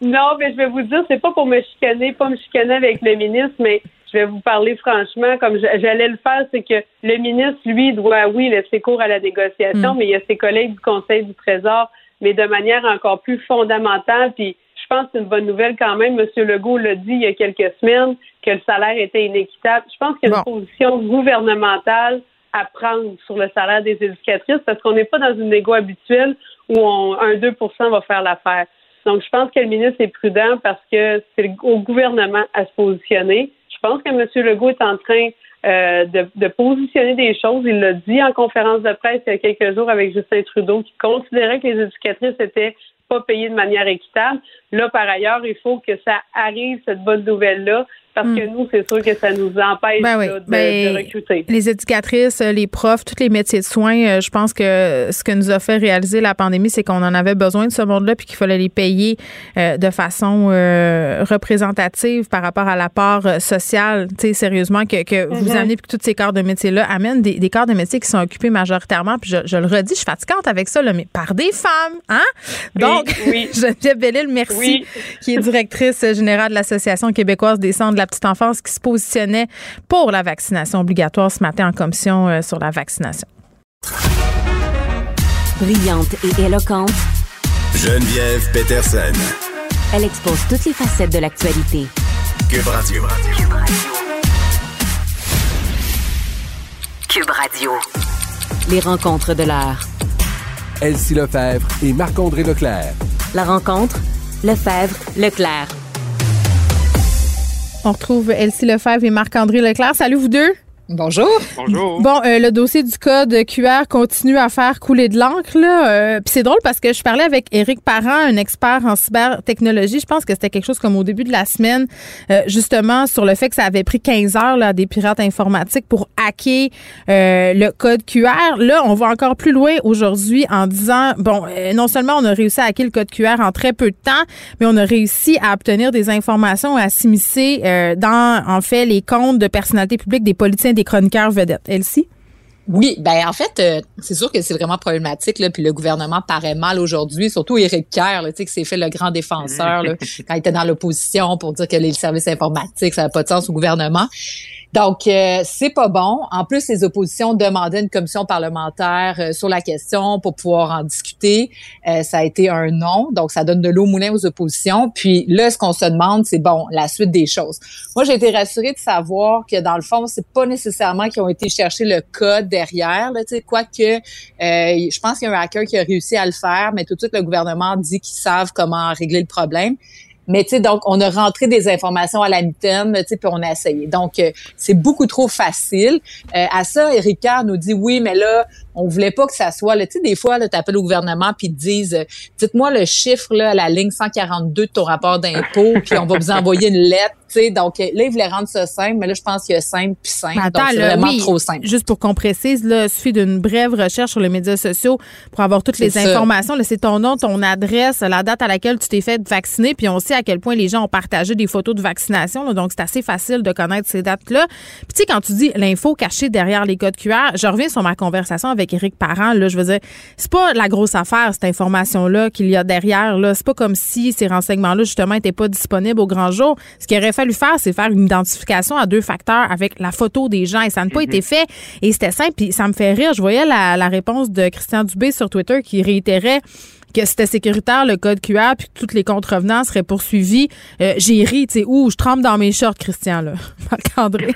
Non, mais je vais vous dire, c'est pas pour me chicaner, pas me chicaner avec le ministre, mais je vais vous parler franchement, comme j'allais le faire, c'est que le ministre, lui, doit, oui, laisser cours à la négociation, mm. mais il y a ses collègues du Conseil du Trésor mais de manière encore plus fondamentale. Puis je pense que c'est une bonne nouvelle quand même. M. Legault l'a dit il y a quelques semaines que le salaire était inéquitable. Je pense qu'il y a une position gouvernementale à prendre sur le salaire des éducatrices parce qu'on n'est pas dans une négo habituelle où on, un 2% va faire l'affaire. Donc, je pense que le ministre est prudent parce que c'est au gouvernement à se positionner. Je pense que M. Legault est en train euh, de, positionner des choses. Il l'a dit en conférence de presse il y a quelques jours avec Justin Trudeau, qui considérait que les éducatrices étaient pas payées de manière équitable. Là, par ailleurs, il faut que ça arrive, cette bonne nouvelle-là, parce que hmm. nous, c'est sûr que ça nous empêche ben de, ben, recruter. Les éducatrices, les profs, tous les métiers de soins, euh, je pense que ce que nous a fait réaliser la pandémie, c'est qu'on en avait besoin de ce monde-là, puis qu'il fallait les payer euh, de façon euh, représentative par rapport à la part sociale. Tu sais, sérieusement, que, que vous mm-hmm. amenez, puis que tous ces corps de métiers-là amènent des, des, corps de métiers qui sont occupés majoritairement, puis je, le redis, je suis fatigante avec ça, là, mais par des femmes, hein? Donc, oui. Geneviève Bellil, merci, qui est directrice générale de l'Association québécoise des centres de la petite enfance qui se positionnait pour la vaccination obligatoire ce matin en commission euh, sur la vaccination. Brillante et éloquente, Geneviève Peterson. Elle expose toutes les facettes de l'actualité. Cube Radio. Cube Radio. Les rencontres de l'heure. Elsie Lefebvre et Marc-André Leclerc. La rencontre, Lefebvre, Leclerc. On retrouve Elsie Lefebvre et Marc-André Leclerc. Salut vous deux. Bonjour. Bonjour. Bon, euh, le dossier du code QR continue à faire couler de l'encre. Là. Euh, puis c'est drôle parce que je parlais avec Éric Parent, un expert en cybertechnologie. Je pense que c'était quelque chose comme au début de la semaine, euh, justement sur le fait que ça avait pris 15 heures là, des pirates informatiques pour hacker le code QR. Là, on va encore plus loin aujourd'hui en disant, bon, non seulement on a réussi à hacker le code QR en très peu de temps, mais on a réussi à obtenir des informations, à s'immiscer dans, en fait, les comptes de personnalités publiques des politiciens des chroniqueurs vedettes. Elsie? Oui, ben en fait, euh, c'est sûr que c'est vraiment problématique là, puis le gouvernement paraît mal aujourd'hui, surtout Éric Kerr, tu sais, qui s'est fait le grand défenseur là, quand il était dans l'opposition pour dire que les services informatiques ça n'a pas de sens au gouvernement. Donc, euh, c'est pas bon. En plus, les oppositions demandaient une commission parlementaire euh, sur la question pour pouvoir en discuter. Euh, ça a été un non. Donc, ça donne de l'eau moulin aux oppositions. Puis là, ce qu'on se demande, c'est bon, la suite des choses. Moi, j'ai été rassurée de savoir que dans le fond, c'est pas nécessairement qu'ils ont été chercher le code derrière. Là, quoique, je pense qu'il y a un hacker qui a réussi à le faire, mais tout de suite, le gouvernement dit qu'ils savent comment régler le problème. Mais tu sais, donc on a rentré des informations à la mitaine, tu sais, puis on a essayé. Donc euh, c'est beaucoup trop facile. Euh, à ça, Ricard nous dit oui, mais là, on voulait pas que ça soit. Tu sais, des fois, tu appelles au gouvernement puis te disent, euh, dites-moi le chiffre là, à la ligne 142 de ton rapport d'impôt, puis on va vous envoyer une lettre sais, donc là, ils voulaient rendre ça simple, mais là, je pense qu'il y a simple puis simple. Attends, donc, c'est vraiment oui, trop simple. Juste pour qu'on précise, là, il suffit d'une brève recherche sur les médias sociaux pour avoir toutes les ça. informations. Là, C'est ton nom, ton adresse, la date à laquelle tu t'es fait vacciner, puis on sait à quel point les gens ont partagé des photos de vaccination. là. donc, c'est assez facile de connaître ces dates-là. Puis tu sais, quand tu dis l'info cachée derrière les codes QR, je reviens sur ma conversation avec Éric Parent. Là, je veux dire, c'est pas la grosse affaire, cette information-là qu'il y a derrière. Là, c'est pas comme si ces renseignements-là, justement, n'étaient pas disponibles au grand jour. Ce qu'il aurait fallu faire, c'est faire une identification à deux facteurs avec la photo des gens. Et ça n'a pas été fait. Et c'était simple. Puis ça me fait rire. Je voyais la, la réponse de Christian Dubé sur Twitter qui réitérait que c'était sécuritaire, le code QR, puis que toutes les contrevenants seraient poursuivis. Euh, J'ai ri, tu sais, ouh, je trempe dans mes shorts, Christian, là. Marc-André.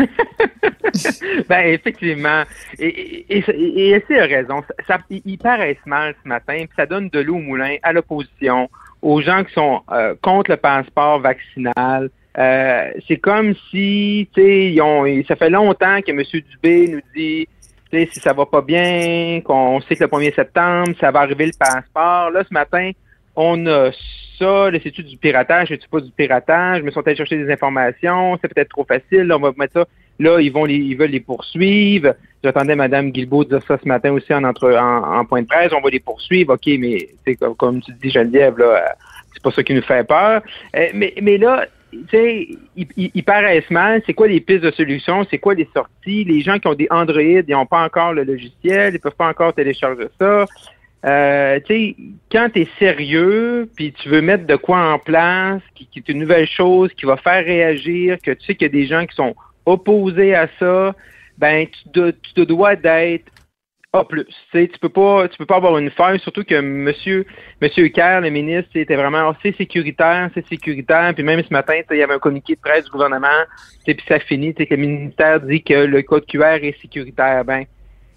Ben effectivement, et, et, et, et raison. Ça, ils paraissent mal ce matin, puis ça donne de l'eau au moulin à l'opposition, aux gens qui sont euh, contre le passeport vaccinal. Euh, c'est comme si, tu sais, ça fait longtemps que M. Dubé nous dit, sais, si ça va pas bien, qu'on sait que le 1er septembre, ça va arriver le passeport. Là, ce matin, on a ça, là, c'est-tu du piratage, c'est-tu pas du piratage, mais sont allés chercher des informations, c'est peut-être trop facile, là, on va mettre ça. Là, ils vont les, ils veulent les poursuivre. J'attendais Mme Guilbeault dire ça ce matin aussi en, entre, en, en point de presse. On va les poursuivre. OK, mais c'est comme, comme tu dis, Geneviève, là, euh, c'est pas ça qui nous fait peur. Euh, mais, mais là, tu sais, ils, paraissent mal. C'est quoi les pistes de solution? C'est quoi les sorties? Les gens qui ont des Android, ils n'ont pas encore le logiciel, ils peuvent pas encore télécharger ça. Euh, tu sais, quand tu es sérieux, puis tu veux mettre de quoi en place, qui, est une nouvelle chose, qui va faire réagir, que tu sais qu'il y a des gens qui sont opposés à ça, ben tu, tu te dois d'être A+. Tu sais, tu peux pas tu peux pas avoir une faille, surtout que monsieur monsieur le ministre, était vraiment assez sécuritaire, c'est sécuritaire, puis même ce matin, tu il y avait un communiqué de presse du gouvernement, tu puis ça finit, tu que le ministère dit que le code QR est sécuritaire. Ben,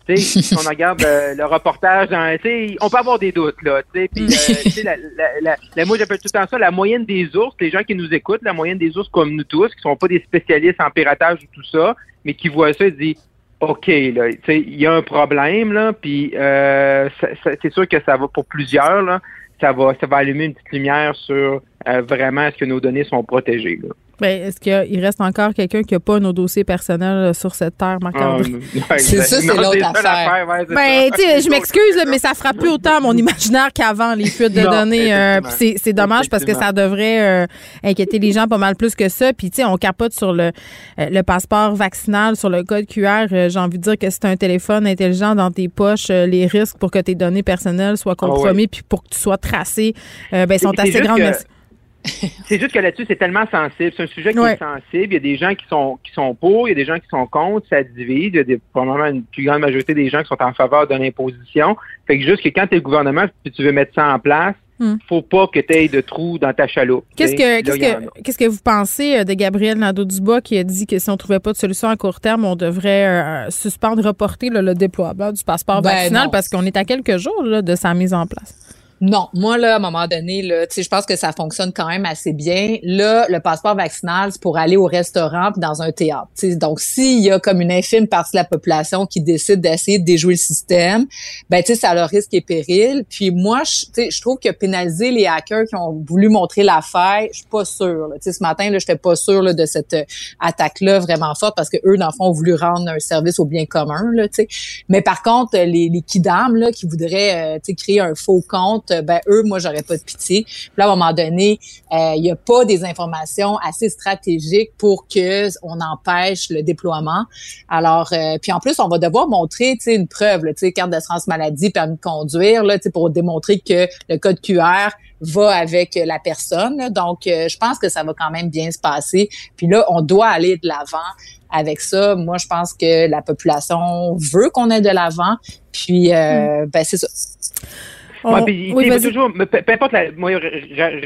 tu si on regarde euh, le reportage, tu on peut avoir des doutes, là, tu euh, tu la, la, moi, j'appelle tout le ça la moyenne des ours, les gens qui nous écoutent, la moyenne des ours comme nous tous, qui sont pas des spécialistes en piratage ou tout ça, mais qui voient ça et disent, OK, là, il y a un problème, là, puis euh, c'est sûr que ça va pour plusieurs, là, ça va, ça va allumer une petite lumière sur euh, vraiment est-ce que nos données sont protégées, là. Ben, Est-ce qu'il reste encore quelqu'un qui n'a pas nos dossiers personnels euh, sur cette terre, Marc-André? Ah, C'est ça, c'est l'autre affaire. ouais, Ben, tu sais, je m'excuse, mais ça fera plus autant mon imaginaire qu'avant, les fuites de Non, données. euh, c'est, c'est dommage parce que ça devrait euh, inquiéter les gens pas mal plus que ça. Puis, tu sais, on capote sur le, euh, le passeport vaccinal, sur le code QR. J'ai envie de dire que c'est un téléphone intelligent dans tes poches. les risques pour que tes données personnelles soient Ah ouais. compromis puis pour que tu sois tracé, euh, ben, sont assez juste grandes. que- Merci. C'est juste que là-dessus, c'est tellement sensible. C'est un sujet qui Ouais. est sensible. Il y a des gens qui sont qui sont pour, il y a des gens qui sont contre, ça divise. Il y a des, probablement une plus grande majorité des gens qui sont en faveur de l'imposition. Fait que juste que quand tu es le gouvernement puis tu veux mettre ça en place, Hmm. faut pas que tu aies de trous dans ta chaloupe. Qu'est-ce que, qu'est-ce qu'est-ce vous pensez euh, de Gabriel Nadeau-Dubois qui a dit que si on trouvait pas de solution à court terme, on devrait euh, suspendre, reporter là, le déploiement du passeport Ben vaccinal non. parce qu'on est à quelques jours là, de sa mise en place? Non, moi là, à un moment donné, là, je pense que ça fonctionne quand même assez bien. Là, le passeport vaccinal, c'est pour aller au restaurant puis dans un théâtre. tu sais. Donc, s'il y a comme une infime partie de la population qui décide d'essayer de déjouer le système, ben tu sais, ça a leur risque et péril. Puis moi, je, trouve que pénaliser les hackers qui ont voulu montrer la faille, je suis pas sûre. là. Ce matin, là, j'étais pas sûre de cette euh, attaque-là vraiment forte parce que eux, dans le fond, ont voulu rendre un service au bien commun. Là, tu sais. Mais par contre, les, les kidam là, qui voudraient euh, créer un faux compte, euh, ben eux, moi, j'aurais pas de pitié. Puis là, à un moment donné, euh, il y a pas des informations assez stratégiques pour que on empêche le déploiement. Alors, euh, puis en plus, on va devoir montrer, tu sais, une preuve, tu sais, carte d'assurance maladie, permis de conduire, là, tu sais, pour démontrer que le code QR va avec la personne. là. Donc, euh, je pense que ça va quand même bien se passer. Puis là, on doit aller de l'avant avec ça. Moi, je pense que la population veut qu'on aille de l'avant. Puis, euh, ben, c'est ça. On- Ouais, puis, oui, toujours, peu, importe la, moi,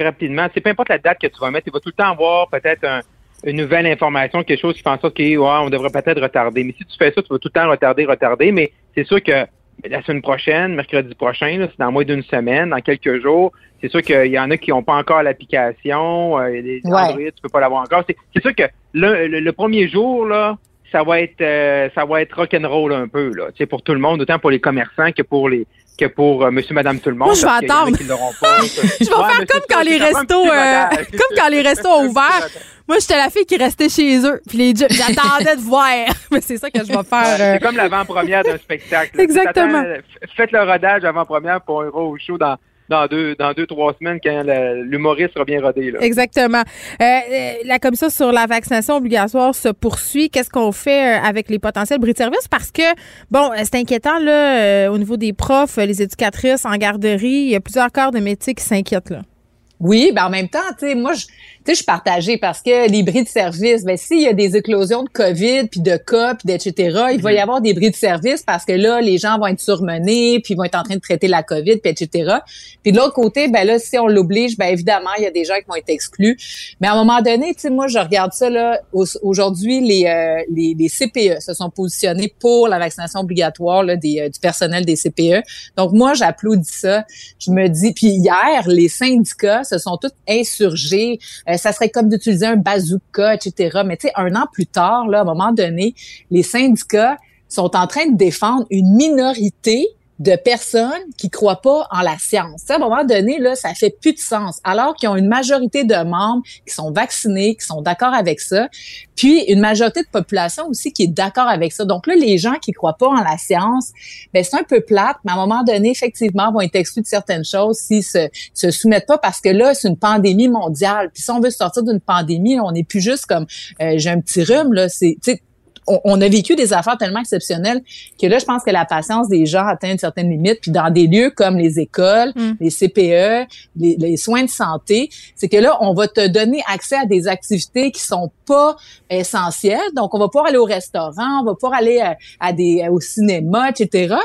rapidement, c'est peu importe la date que tu vas mettre, il va tout le temps avoir peut-être un- une nouvelle information, quelque chose qui fait en sorte que, ouais, devrait peut-être retarder. Mais si tu fais ça, tu vas tout le temps retarder, retarder. Mais c'est sûr que la semaine prochaine, mercredi prochain, c'est dans moins d'une semaine, dans quelques jours, c'est sûr qu'il y en a qui n'ont pas encore l'application, euh, les Ouais. Android, tu peux pas l'avoir encore. C'est, sûr que le, le- le premier jour, là, ça va être euh, ça va être rock'n'roll un peu, là, pour tout le monde, autant pour les commerçants que pour les que pour euh, monsieur, madame, tout le monde. Moi, je vais attendre. pas. Je vais faire comme quand les restos, euh, comme quand les restos ont ouvert. Moi, j'étais la fille qui restait chez eux. Puis les j'attendais de voir. Mais c'est ça que je vais faire. C'est euh, comme l'avant-première d'un spectacle. Exactement. Faites le rodage avant-première pour un gros show dans, dans, deux, dans deux, trois semaines quand l'humoriste sera bien rodé. Là. Exactement. Euh, euh, la commission sur la vaccination obligatoire se poursuit. Qu'est-ce qu'on fait euh, avec les potentiels bris de service? Parce que, bon, euh, c'est inquiétant, là, euh, au niveau des profs, les éducatrices en garderie. Il y a plusieurs corps de métier qui s'inquiètent, là. Oui, ben en même temps, tu sais, moi, je, sais, je suis partagée parce que les bris de service, ben s'il y a des éclosions de COVID, puis de cas, puis etc., il va y avoir des bris de service parce que là, les gens vont être surmenés, puis ils vont être en train de traiter la COVID, puis etc. Puis de l'autre côté, ben là, si on l'oblige, ben évidemment, il y a des gens qui vont être exclus. Mais à un moment donné, tu sais, moi, je regarde ça là. au- Aujourd'hui, les, euh, les les CPE se sont positionnés pour la vaccination obligatoire là, des, euh, du personnel des CPE. Donc moi, j'applaudis ça. Je me dis, puis hier, les syndicats se sont tous insurgés. Euh, ça serait comme d'utiliser un bazooka, etc. Mais tu sais, un an plus tard, là, à un moment donné, les syndicats sont en train de défendre une minorité de personnes qui croient pas en la science. Tu sais, à un moment donné, là, ça fait plus de sens. Alors qu'ils ont une majorité de membres qui sont vaccinés, qui sont d'accord avec ça, puis une majorité de population aussi qui est d'accord avec ça. Donc là, les gens qui croient pas en la science, ben c'est un peu plate, mais à un moment donné, effectivement, vont être exclus de certaines choses s'ils se, se soumettent pas parce que là, c'est une pandémie mondiale. Puis si on veut sortir d'une pandémie, on n'est plus juste comme euh, j'ai un petit rhume là, c'est on, on a vécu des affaires tellement exceptionnelles que là, je pense que la patience des gens atteint une certaine limite. Puis dans des lieux comme les écoles, les CPE, les, les soins de santé, c'est que là, on va te donner accès à des activités qui sont pas essentielles. Donc, on va pouvoir aller au restaurant, on va pouvoir aller à, à des au cinéma, etc.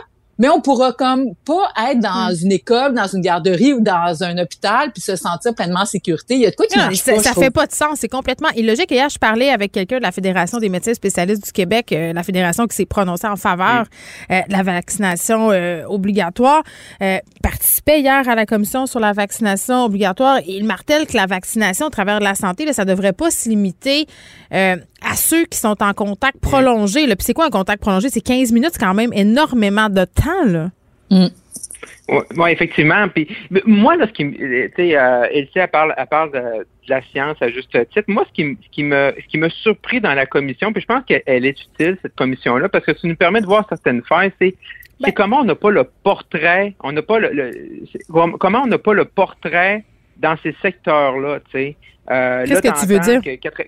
Mais on pourra comme pas être dans une école, dans une garderie ou dans un hôpital puis se sentir pleinement en sécurité. Il y a de quoi qui Non, marche ça, pas, ça fait pas de sens. C'est complètement illogique. Hier, je parlais avec quelqu'un de la Fédération des médecins spécialistes du Québec, euh, la fédération qui s'est prononcée en faveur euh, de la vaccination euh, obligatoire. Euh, participait hier à la commission sur la vaccination obligatoire et il martèle que la vaccination au travers de la santé, là, ça devrait pas se limiter euh, à ceux qui sont en contact prolongé. Puis c'est quoi un contact prolongé? C'est 15 minutes, c'est quand même énormément de temps. Là. Oui, ouais, effectivement. Puis moi, là, ce qui, me- tu sais, euh, Elsie, elle parle, elle parle de, de la science à juste titre. Moi, ce qui, me- ce qui me, ce qui me surpris dans la commission, puis je pense qu'elle est utile cette commission-là, parce que ça nous permet de voir certaines failles. C'est, c'est comment on n'a pas le portrait, on n'a pas le, comment on n'a pas le portrait dans ces secteurs-là, tu sais. Euh, Qu'est-ce que tu veux dire? que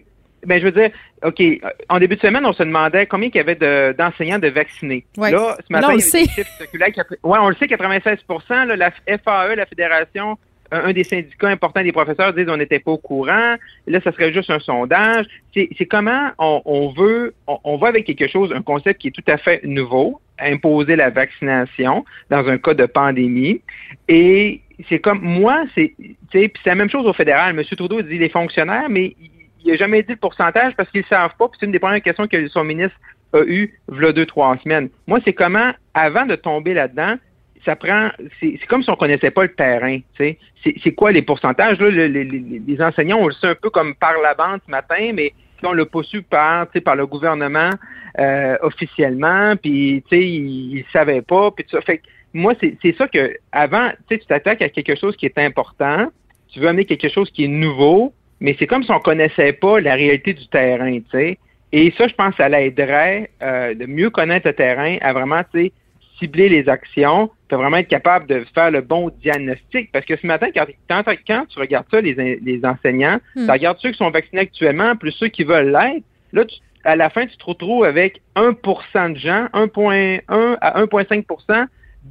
ben, je veux dire, OK, en début de semaine, on se demandait combien il y avait de- d'enseignants de, vaccinés. Ouais. Là, ce matin, on il y le a sait. Ouais, on le sait, 96 là, La FAE, la Fédération, un, des syndicats importants des professeurs, disent qu'on n'était pas au courant. Là, ça serait juste un sondage. C'est comment on, on veut, on, on va avec quelque chose, un concept qui est tout à fait nouveau, imposer la vaccination dans un cas de pandémie. Et c'est comme, moi, c'est, tu sais, puis c'est la même chose au fédéral. M. Trudeau dit les fonctionnaires, mais il- il n'a jamais dit le pourcentage parce qu'ils ne savent pas. C'est une des premières questions que son ministre a eu v'là deux, trois semaines. Moi, c'est comment, avant de tomber là-dedans, ça prend, c'est comme si on connaissait pas le terrain. C'est quoi les pourcentages, là, le- le- les, enseignants, on le sait un peu comme par la bande ce matin, mais on l'a pas su par, par le gouvernement euh, officiellement, puis, ils, ils savaient pas, puis tout ça. Fait moi, c'est ça que, avant, tu t'attaques à quelque chose qui est important, tu veux amener quelque chose qui est nouveau, mais c'est comme si on connaissait pas la réalité du terrain, tu sais. Et ça, je pense, ça l'aiderait euh, de mieux connaître le terrain, à vraiment, tu sais, cibler les actions, puis vraiment être capable de faire le bon diagnostic. Parce que ce matin, quand, quand, quand tu regardes ça, les, les enseignants, Hmm. tu regardes ceux qui sont vaccinés actuellement, plus ceux qui veulent l'être, là, tu- à la fin, tu te retrouves avec 1% de gens, 1,1 à 1,5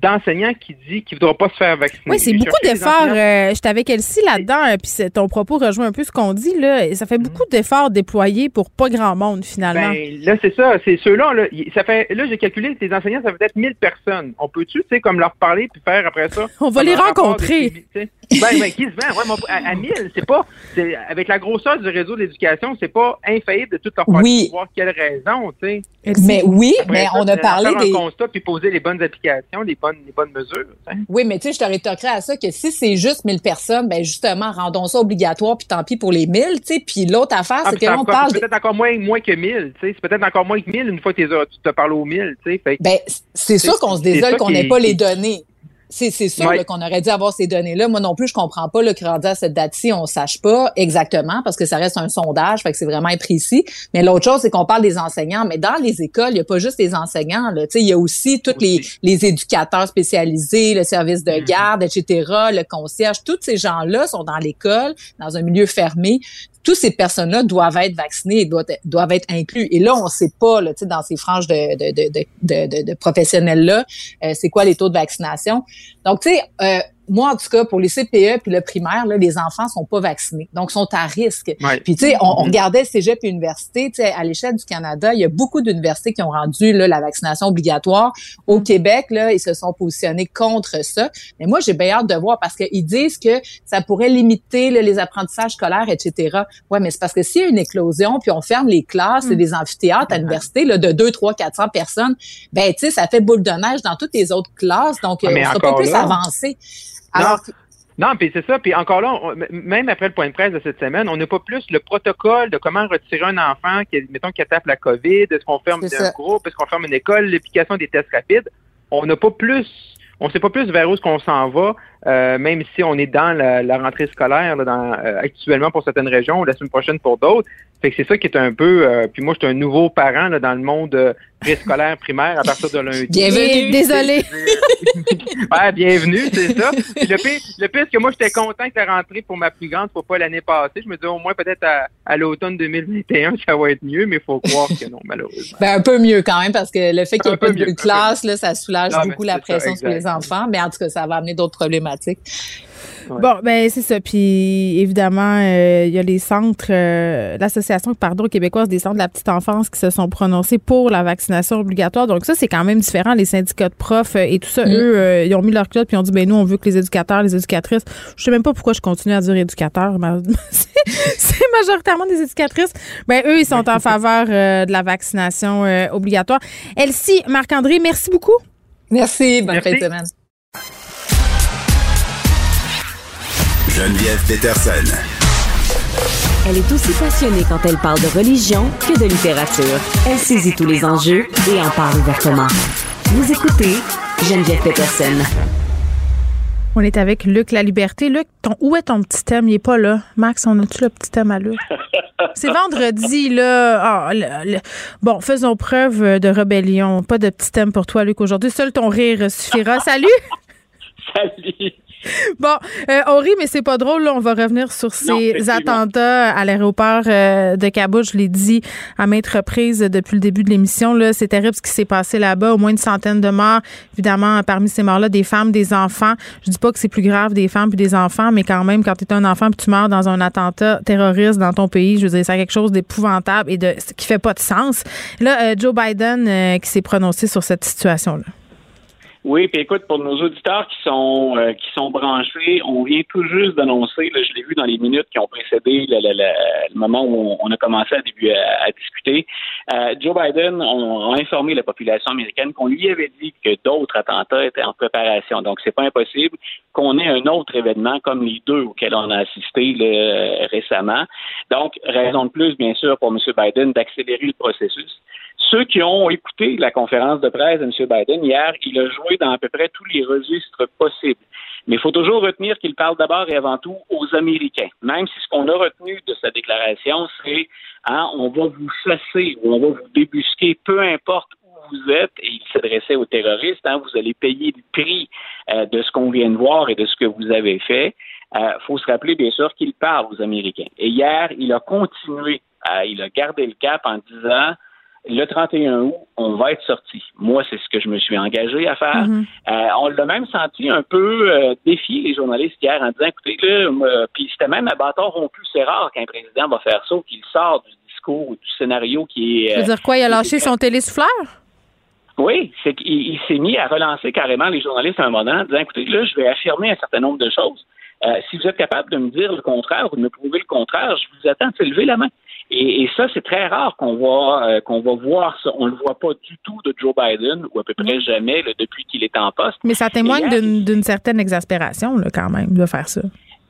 d'enseignants qui dit qu'ils ne voudront pas se faire vacciner. Oui, c'est beaucoup d'efforts. Euh, J'étais avec Elsie là-dedans, euh, puis ton propos rejoint un peu ce qu'on dit. Là. Et Ça fait beaucoup d'efforts déployés pour pas grand monde, finalement. Ben, là, c'est ça. C'est ceux-là. Là, y- ça fait, là j'ai calculé que les enseignants, ça fait peut-être 1000 personnes. On peut-tu, tu sais, comme leur parler puis faire après ça? On va les rencontrer. Ben, ben, qui se vend? Ouais, mais à, à 1000, c'est pas, c'est- avec la grosseur du réseau de l'éducation, c'est pas infaillible de tout leur faire Oui. voir quelle raison, tu sais. Mais oui, Après mais ça, on a parlé faire des. un constat puis poser les bonnes applications, les bonnes, les bonnes mesures. Oui, mais tu sais, je te rétorquerais à ça que si c'est juste 1000 personnes, ben justement, rendons ça obligatoire, puis tant pis pour les 1000, tu sais. Puis l'autre affaire, Ah, c'est que c'est là, on encore- parle... c'est de- peut-être encore moins, moins que 1000, tu sais. C'est peut-être encore moins que 1000 une fois que tu te parles aux 1000, tu sais. Ben, c'est sûr qu'on se désole qu'on n'ait pas les données. C'est sûr Ouais. là, qu'on aurait dû avoir ces données-là. Moi non plus, je comprends pas là, que rendu à cette date-ci, on sache pas exactement parce que ça reste un sondage, fait que c'est vraiment imprécis. Mais l'autre chose, c'est qu'on parle des enseignants. Mais dans les écoles, il y a pas juste les enseignants. Là. Tu sais, Il y a aussi tous les, les éducateurs spécialisés, le service de garde, etc., le concierge. Tous ces gens-là sont dans l'école, dans un milieu fermé toutes ces personnes-là doivent être vaccinées doivent être, doivent être inclus. Et là, on ne sait pas, là, dans ces franges de, de, de, de, de, de professionnels-là, euh, c'est quoi les taux de vaccination. Donc, tu sais, euh, moi, en tout cas, pour les CPE puis le primaire, là, les enfants sont pas vaccinés, donc sont à risque. Ouais. Puis, tu sais, on, on regardait cégep et université, tu sais, à l'échelle du Canada, il y a beaucoup d'universités qui ont rendu là, la vaccination obligatoire. Au Québec, là, ils se sont positionnés contre ça. Mais moi, j'ai bien hâte de voir parce qu'ils disent que ça pourrait limiter là, les apprentissages scolaires, etc. Ouais, mais c'est parce que s'il y a une éclosion, puis on ferme les classes et les amphithéâtres à l'université là, de 2, 3, 400 personnes, ben, tu sais, ça fait boule de neige dans toutes les autres classes, donc Ah, on sera pas plus avancé. Alors, Non, puis c'est ça. Puis encore là, on- même après le point de presse de cette semaine, on n'a pas plus le protocole de comment retirer un enfant qui, mettons, qui tape la COVID, est-ce qu'on ferme un groupe, est-ce qu'on ferme une école, l'application des tests rapides. On n'a pas plus, on sait pas plus vers où est-ce qu'on s'en va, euh, même si on est dans la, la rentrée scolaire là, dans, euh, actuellement pour certaines régions ou la semaine prochaine pour d'autres. Fait que c'est ça qui est un peu. euh, puis moi, je suis un nouveau parent là, dans le monde euh, préscolaire primaire à partir de lundi. Bienvenue. Désolée. Ouais, bienvenue, c'est ça. Puis le pire, le pire, c'est que moi, j'étais content que la rentrée pour ma plus grande soit pas l'année passée. Je me disais, au moins, peut-être à, à l'automne 2021, ça va être mieux, mais il faut croire que non, malheureusement. Ben, un peu mieux quand même, parce que le fait qu'il n'y ait pas de classe, là, ça soulage Non, beaucoup la ça, pression sur les enfants. Mais en tout cas, ça va amener d'autres problématiques. Bon, ben c'est ça. Puis évidemment, euh, il y a les centres, euh, l'association pardon québécoise des centres de la petite enfance qui se sont prononcés pour la vaccination obligatoire. Donc ça, c'est quand même différent. Les syndicats de profs euh, et tout ça, Mm. eux, euh, ils ont mis leur clotte puis ils ont dit ben nous, on veut que les éducateurs, les éducatrices. Je sais même pas pourquoi je continue à dire éducateurs. mais c'est c'est majoritairement des éducatrices. Ben eux, ils sont en faveur euh, de la vaccination euh, obligatoire. Elsie, Marc-André, merci beaucoup. Merci. Bonne Merci. fin de semaine. Geneviève Peterson. Elle est aussi passionnée quand elle parle de religion que de littérature. Elle saisit tous les enjeux et en parle ouvertement. Vous écoutez Geneviève Peterson. On est avec Luc La Liberté. Luc, ton, où est ton petit thème? Il est pas là. Max, on a-tu le petit thème à Luc? C'est vendredi, là. Ah, le- le- Bon, faisons preuve de rébellion. Pas de petit thème pour toi, Luc, aujourd'hui. Seul ton rire suffira. Salut! Salut! Bon, euh, on rit, mais c'est pas drôle. Là. On va revenir sur ces attentats à l'aéroport euh, de Kaboul. Je l'ai dit à maintes reprises depuis le début de l'émission. Là, c'est terrible ce qui s'est passé là-bas. Au moins une centaine de morts. Évidemment, parmi ces morts-là, des femmes, des enfants. Je dis pas que c'est plus grave des femmes puis des enfants, mais quand même, quand tu es un enfant puis tu meurs dans un attentat terroriste dans ton pays, je veux dire, c'est quelque chose d'épouvantable et de qui fait pas de sens. Là, euh, Joe Biden euh, qui s'est prononcé sur cette situation-là. Oui, puis écoute, pour nos auditeurs qui sont euh, qui sont branchés, on vient tout juste d'annoncer, là, je l'ai vu dans les minutes qui ont précédé le, le- le- le moment où on, a commencé à, début, à, à discuter. Euh, Joe Biden a informé la population américaine qu'on lui avait dit que d'autres attentats étaient en préparation. Donc, c'est pas impossible qu'on ait un autre événement comme les deux auxquels on a assisté là, récemment. Donc, raison de plus, bien sûr, pour M. Biden d'accélérer le processus. Ceux qui ont écouté la conférence de presse de M. Biden hier, il a joué dans à peu près tous les registres possibles. Mais il faut toujours retenir qu'il parle d'abord et avant tout aux Américains. Même si ce qu'on a retenu de sa déclaration, c'est hein, on va vous chasser ou on va vous débusquer, peu importe où vous êtes, et il s'adressait aux terroristes, hein, vous allez payer le prix euh, de ce qu'on vient de voir et de ce que vous avez fait. Il euh, faut se rappeler, bien sûr, qu'il parle aux Américains. Et hier, il a continué, à, il a gardé le cap en disant le 31 août, on va être sorti. Moi, c'est ce que je me suis engagé à faire. Mhm. Euh, on l'a même senti un peu euh, défier les journalistes hier en disant, écoutez, là, puis c'était même à bâton rompu. C'est rare qu'un président va faire ça ou qu'il sort du discours ou du scénario qui est... Tu veux dire quoi? Il a lâché son télésouffleur? Oui, c'est qu'il il s'est mis à relancer carrément les journalistes à un moment en disant, écoutez, là, je vais affirmer un certain nombre de choses. Euh, si vous êtes capable de me dire le contraire ou de me prouver le contraire, je vous attends de lever la main. Et, et ça, c'est très rare qu'on va euh, qu'on va voir ça. On le voit pas du tout de Joe Biden, ou à peu près jamais là, depuis qu'il est en poste. Mais ça témoigne d'une certaine exaspération, là, quand même, de faire ça.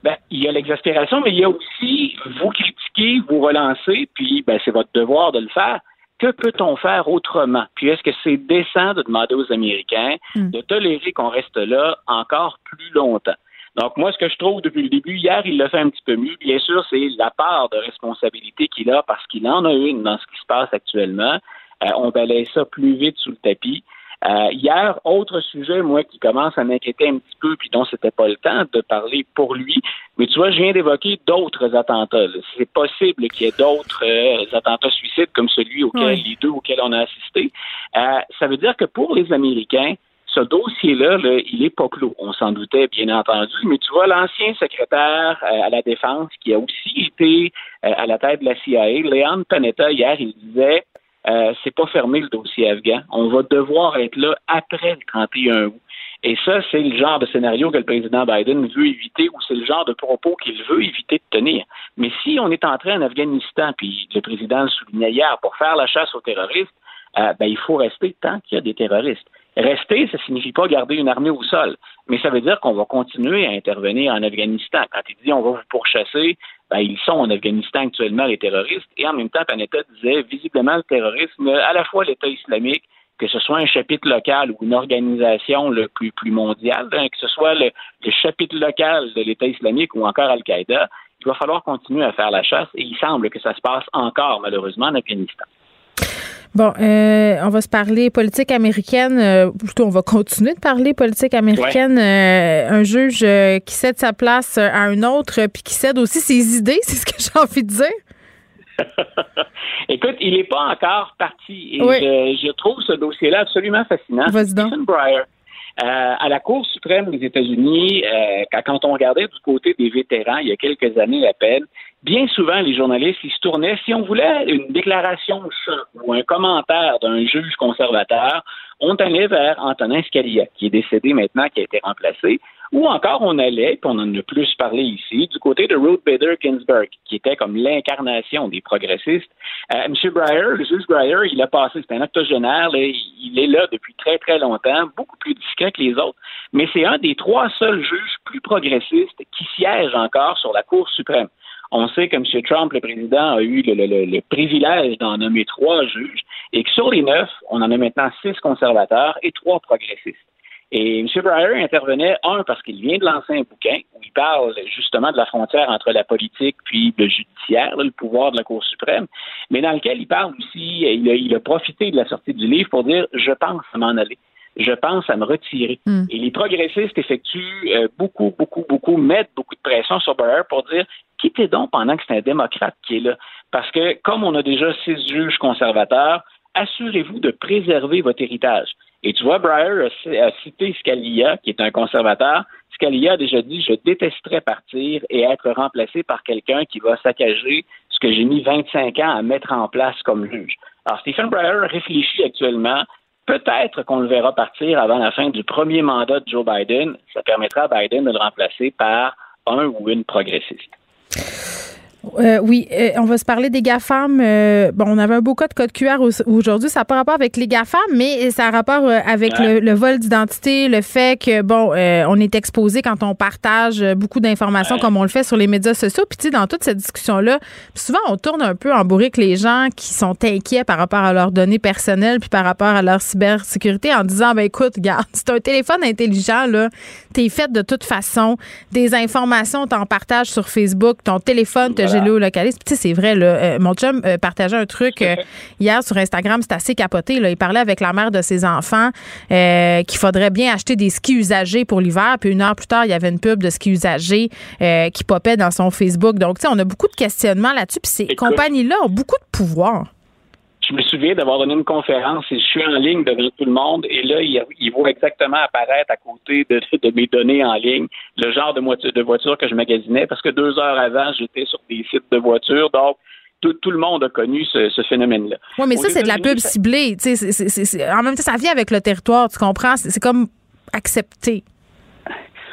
Ben, il y a l'exaspération, mais il y a aussi vous critiquer, vous relancer, puis ben, c'est votre devoir de le faire. que peut-on faire autrement? Puis est-ce que c'est décent de demander aux Américains Hmm. de tolérer qu'on reste là encore plus longtemps? Donc, moi, ce que je trouve depuis le début, hier, il l'a fait un petit peu mieux. Bien sûr, c'est la part de responsabilité qu'il a parce qu'il en a une dans ce qui se passe actuellement. Euh, on balaye ça plus vite sous le tapis. Euh, hier, autre sujet, moi, qui commence à m'inquiéter un petit peu, puis dont c'était pas le temps de parler pour lui. Mais tu vois, je viens d'évoquer d'autres attentats. C'est possible qu'il y ait d'autres euh, attentats suicides comme celui auquel Oui. les deux auxquels on a assisté. Euh, ça veut dire que pour les Américains, ce dossier-là, là, il est pas clos. On s'en doutait, bien entendu, mais tu vois, l'ancien secrétaire euh, à la Défense, qui a aussi été euh, à la tête de la CIA, Leon Panetta, hier, il disait euh, c'est pas fermé le dossier afghan. On va devoir être là après le 31 août. Et ça, c'est le genre de scénario que le président Biden veut éviter ou c'est le genre de propos qu'il veut éviter de tenir. Mais si on est entré en Afghanistan, puis le président le soulignait hier, pour faire la chasse aux terroristes, euh, ben, il faut rester tant qu'il y a des terroristes. Rester, ça signifie pas garder une armée au sol, mais ça veut dire qu'on va continuer à intervenir en Afghanistan. Quand il dit on va vous pourchasser, ben, ils sont en Afghanistan actuellement, les terroristes, et en même temps, Panetta disait visiblement le terrorisme, à la fois l'État islamique, que ce soit un chapitre local ou une organisation le plus, plus mondiale, hein, que ce soit le, le chapitre local de l'État islamique ou encore Al-Qaïda, il va falloir continuer à faire la chasse et il semble que ça se passe encore malheureusement en Afghanistan. Bon, euh, on va se parler politique américaine. euh, plutôt, on va continuer de parler politique américaine. Euh, un juge euh, qui cède sa place à un autre, euh, puis qui cède aussi ses idées, c'est ce que j'ai envie de dire. Écoute, il n'est pas encore parti et Oui. je, je trouve ce dossier-là absolument fascinant. Vas-y donc. Stephen Breyer. Euh, à la Cour suprême des États-Unis, euh, quand on regardait du côté des vétérans il y a quelques années à peine, bien souvent les journalistes ils se tournaient, si on voulait une déclaration ou un commentaire d'un juge conservateur, on allait vers Antonin Scalia, qui est décédé maintenant, qui a été remplacé, ou encore on allait, puis on en a plus parlé ici, du côté de Ruth Bader Ginsburg, qui était comme l'incarnation des progressistes. Euh, M. Breyer, le juge Breyer, il a passé, c'est un octogénaire, il est là depuis très très longtemps, beaucoup plus discret que les autres, mais c'est un des trois seuls juges plus progressistes qui siègent encore sur la Cour suprême. On sait que M. Trump, le président, a eu le, privilège d'en nommer trois juges et que sur les neuf, on en a maintenant six conservateurs et trois progressistes. Et M. Breyer intervenait, un, parce qu'il vient de lancer un bouquin où il parle justement de la frontière entre la politique puis le judiciaire, le pouvoir de la Cour suprême, mais dans lequel il parle aussi, il a, il a profité de la sortie du livre pour dire je pense m'en aller. Je pense à me retirer. Et les progressistes effectuent euh, beaucoup, beaucoup, beaucoup, mettent beaucoup de pression sur Breyer pour dire quittez donc pendant que c'est un démocrate qui est là. Parce que comme on a déjà six juges conservateurs, assurez-vous de préserver votre héritage. Et tu vois, Breyer a cité Scalia, qui est un conservateur. Scalia a déjà dit Je détesterais partir et être remplacé par quelqu'un qui va saccager ce que j'ai mis 25 ans à mettre en place comme juge. Alors, Stephen Breyer réfléchit actuellement. Peut-être qu'on le verra partir avant la fin du premier mandat de Joe Biden. Ça permettra à Biden de le remplacer par un ou une progressiste. Euh, oui, euh, on va se parler des GAFAM. Euh, bon, on avait un beau cas de code QR au- aujourd'hui. Ça n'a pas rapport avec les GAFAM, mais ça a rapport euh, avec Ouais. le, le vol d'identité, le fait que, bon, euh, on est exposé quand on partage euh, beaucoup d'informations comme on le fait sur les médias sociaux. Puis, tu sais, dans toute cette discussion-là, souvent, on tourne un peu en bourrique les gens qui sont inquiets par rapport à leurs données personnelles puis par rapport à leur cybersécurité en disant, ben écoute, regarde, c'est un téléphone intelligent, là, t'es fait de toute façon. Des informations, t'en partages sur Facebook, ton téléphone te Voilà. Puis, Tu sais, c'est vrai, là, euh, mon chum euh, partageait un truc euh, hier sur Instagram, c'était assez capoté. Là. Il parlait avec la mère de ses enfants euh, qu'il faudrait bien acheter des skis usagés pour l'hiver. Puis une heure plus tard, il y avait une pub de skis usagés euh, qui popait dans son Facebook. Donc, tu sais, on a beaucoup de questionnements là-dessus. Puis ces compagnies-là ont beaucoup de pouvoir. Je me souviens d'avoir donné une conférence et je suis en ligne devant tout le monde et là, il, il voit exactement apparaître à côté de, de mes données en ligne le genre de voiture, de voiture que je magasinais parce que deux heures avant, j'étais sur des sites de voitures. Donc, tout, tout le monde a connu ce, ce phénomène-là. Oui, mais ça, c'est de la pub ciblée. En même temps, ça vient avec le territoire, tu comprends? C'est comme accepté.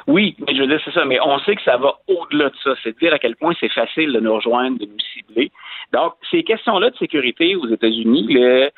Oui, mais je veux dire, c'est ça. Mais on sait que ça va au-delà de ça. C'est de dire à quel point c'est facile de nous rejoindre, de nous cibler. Donc, ces questions-là de sécurité aux États-Unis, euh,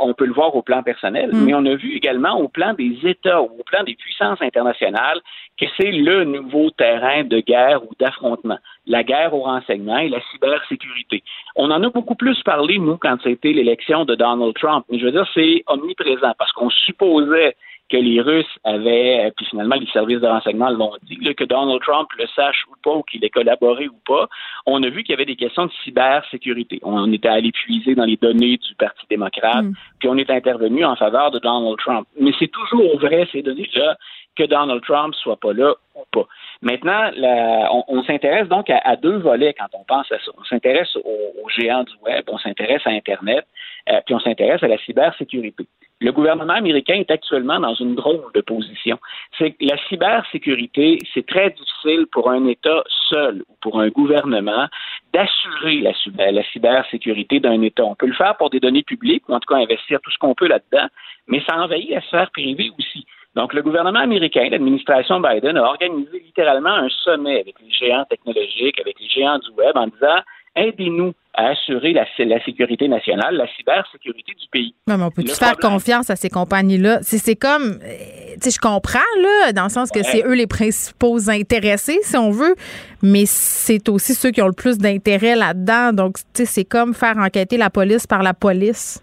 on peut le voir au plan personnel, Mm. mais on a vu également au plan des États ou au plan des puissances internationales que c'est le nouveau terrain de guerre ou d'affrontement. La guerre au renseignement et la cybersécurité. On en a beaucoup plus parlé, nous, quand c'était l'élection de Donald Trump. Mais je veux dire, c'est omniprésent parce qu'on supposait que les Russes avaient, euh, puis finalement les services de renseignement l'ont dit, là, que Donald Trump le sache ou pas, ou qu'il ait collaboré ou pas, on a vu qu'il y avait des questions de cybersécurité. On était allé puiser dans les données du Parti démocrate, puis on est intervenu en faveur de Donald Trump. Mais c'est toujours vrai, ces données-là, que Donald Trump soit pas là ou pas. Maintenant, la- on, on s'intéresse donc à, à deux volets quand on pense à ça. On s'intéresse aux, aux géants du web, on s'intéresse à Internet, euh, puis on s'intéresse à la cybersécurité. Le gouvernement américain est actuellement dans une drôle de position. C'est que la cybersécurité, c'est très difficile pour un État seul ou pour un gouvernement d'assurer la, cyber- la cybersécurité d'un État. On peut le faire pour des données publiques, ou en tout cas investir tout ce qu'on peut là-dedans, mais ça envahit la sphère privée aussi. Donc, le gouvernement américain, l'administration Biden, a organisé littéralement un sommet avec les géants technologiques, avec les géants du web, en disant aidez-nous à assurer la, la sécurité nationale, la cybersécurité du pays. Non, mais on peut-tu faire confiance à ces compagnies-là? C'est, comme, euh, tu sais, je comprends, là, dans le sens que Ouais. c'est eux les principaux intéressés, si on veut, mais c'est aussi ceux qui ont le plus d'intérêt là-dedans. Donc, tu sais, c'est comme faire enquêter la police par la police.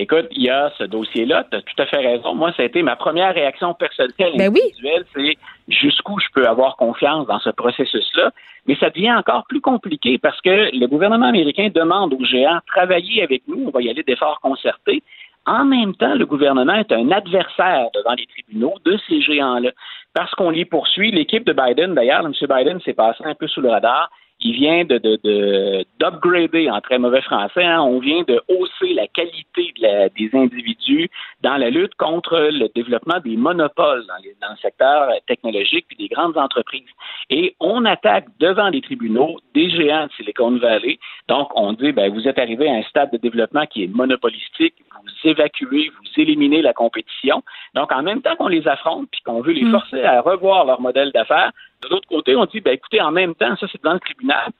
Écoute, il y a ce dossier-là, tu as tout à fait raison. Moi, ça a été ma première réaction personnelle Ben oui. individuelle, c'est jusqu'où je peux avoir confiance dans ce processus-là. Mais ça devient encore plus compliqué parce que le gouvernement américain demande aux géants travailler avec nous, on va y aller d'efforts concertés. En même temps, le gouvernement est un adversaire devant les tribunaux de ces géants-là parce qu'on les poursuit. L'équipe de Biden, d'ailleurs, M. Biden s'est passé un peu sous le radar. Il vient de, de, de- d'upgrader en très mauvais français. hein. On vient de hausser la qualité de la- des individus dans la lutte contre le développement des monopoles dans, les- dans le secteur technologique puis des grandes entreprises. Et on attaque devant les tribunaux des géants de Silicon Valley. Donc, on dit, ben, vous êtes arrivé à un stade de développement qui est monopolistique, vous évacuez, vous éliminez la compétition. Donc, en même temps qu'on les affronte puis qu'on veut les Mm. forcer à revoir leur modèle d'affaires, de l'autre côté, on dit, ben, écoutez, en même temps, ça, c'est dans le tribunal.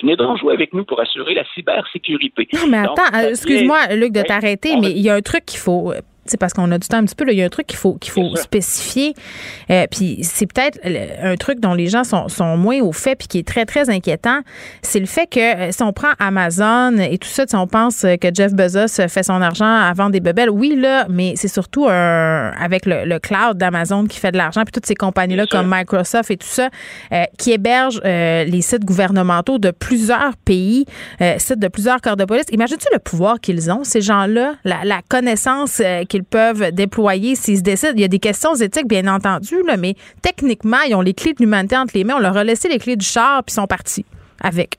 Venez donc jouer avec nous pour assurer la cybersécurité. Non, mais attends, euh, excuse-moi, Luc, de t'arrêter, mais va- il y a un truc qu'il faut. Euh, C'est parce qu'on a du temps un petit peu, là, il y a un truc qu'il faut, qu'il faut spécifier. Euh, puis c'est peut-être le- un truc dont les gens sont, sont moins au fait puis qui est très, très inquiétant. C'est le fait que euh, si on prend Amazon et tout ça, si on pense euh, que Jeff Bezos euh, fait son argent à vendre des bebelles, oui, là, mais c'est surtout un, avec le, le cloud d'Amazon qui fait de l'argent, puis toutes ces compagnies-là comme Microsoft et tout ça, euh, qui hébergent euh, les sites gouvernementaux de plusieurs pays, euh, sites de plusieurs corps de police. Imagine-tu le pouvoir qu'ils ont, ces gens-là, la, la connaissance euh, qu'ils peuvent déployer s'ils se décident. Il y a des questions éthiques, bien entendu, mais techniquement, ils ont les clés de l'humanité entre les mains. On leur a laissé les clés du char, puis ils sont partis avec.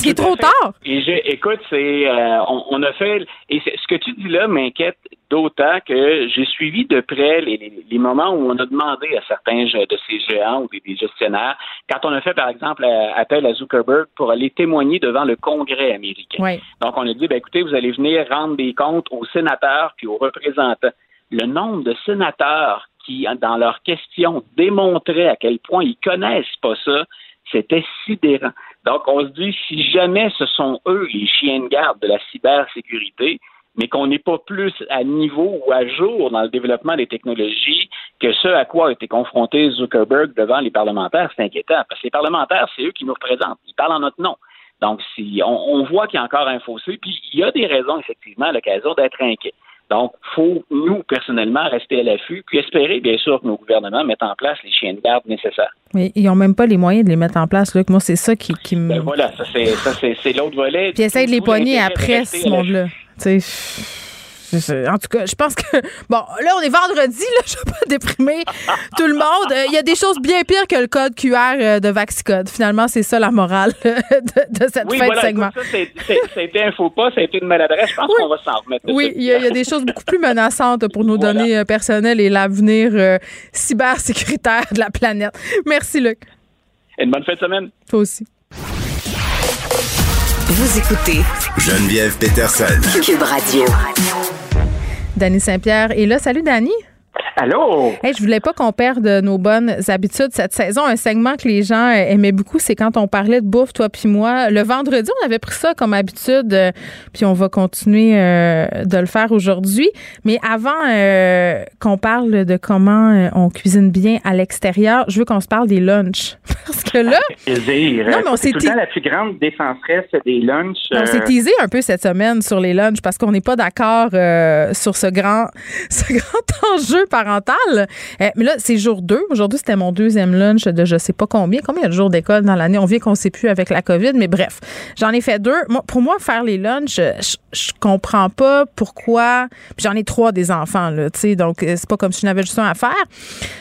Puis trop tard. Et écoute, c'est euh, on, on a fait et ce que tu dis là m'inquiète d'autant que j'ai suivi de près les, les- les moments où on a demandé à certains de ces géants ou des, des gestionnaires, quand on a fait par exemple euh, appel à Zuckerberg pour aller témoigner devant le Congrès américain. Oui. Donc on a dit ben écoutez, vous allez venir rendre des comptes aux sénateurs puis aux représentants. Le nombre de sénateurs qui, dans leurs questions, démontraient à quel point ils connaissent pas ça, c'était sidérant. Donc, on se dit, si jamais ce sont eux les chiens de garde de la cybersécurité, mais qu'on n'est pas plus à niveau ou à jour dans le développement des technologies que ce à quoi a été confronté Zuckerberg devant les parlementaires, c'est inquiétant. Parce que les parlementaires, c'est eux qui nous représentent. Ils parlent en notre nom. Donc, si on, voit qu'il y a encore un fossé, puis il y a des raisons, effectivement, à l'occasion d'être inquiet. Donc, faut, nous, personnellement, rester à l'affût, puis espérer, bien sûr, que nos gouvernements mettent en place les chiens de garde nécessaires. Mais ils n'ont même pas les moyens de les mettre en place, Luc. Moi, c'est ça qui, qui me. Ben voilà, ça c'est l'autre volet. Puis essaye de les de après, ce monde-là. En tout cas, je pense que. Bon, là, on est vendredi, là, je ne veux pas déprimer tout le monde. Euh, Il y a des choses bien pires que le code QR euh, de Vaxicode. Finalement, c'est ça la morale de, de cette Oui, fin voilà, de segment. écoute, ça, a été un faux pas, ça a été une maladresse. Je pense qu'on va s'en remettre. Oui, il y, a, il y a des choses beaucoup plus menaçantes pour nos Voilà. données euh, personnelles et l'avenir euh, cybersécuritaire de la planète. Merci, Luc. Une bonne fin de semaine. Toi aussi. Vous écoutez Geneviève Peterson. Cube Radio. Dany Saint-Pierre est là. Salut, Dany. Allô? Hey, je voulais pas qu'on perde nos bonnes habitudes cette saison. Un segment que les gens aimaient beaucoup, c'est quand on parlait de bouffe, toi puis moi. Le vendredi, on avait pris ça comme habitude, euh, puis on va continuer euh, de le faire aujourd'hui. Mais avant euh, qu'on parle de comment on cuisine bien à l'extérieur, je veux qu'on se parle des lunchs. Parce que là... Plaisir. Non, mais on s'est tout le temps la plus grande défenseresse des lunchs. On s'est teasé un peu cette semaine sur les lunchs parce qu'on n'est pas d'accord sur ce grand, ce grand enjeu parental. Euh, mais là, c'est jour 2. Aujourd'hui, c'était mon deuxième lunch de je sais pas combien. Combien il y a de jours d'école dans l'année? On vient qu'on ne sait plus avec la COVID, mais bref. J'en ai fait deux. Moi, pour moi, faire les lunchs, je, je comprends pas pourquoi. J'en ai trois des enfants, là, tu sais. Donc, euh, c'est pas comme si je n'avais juste un à faire.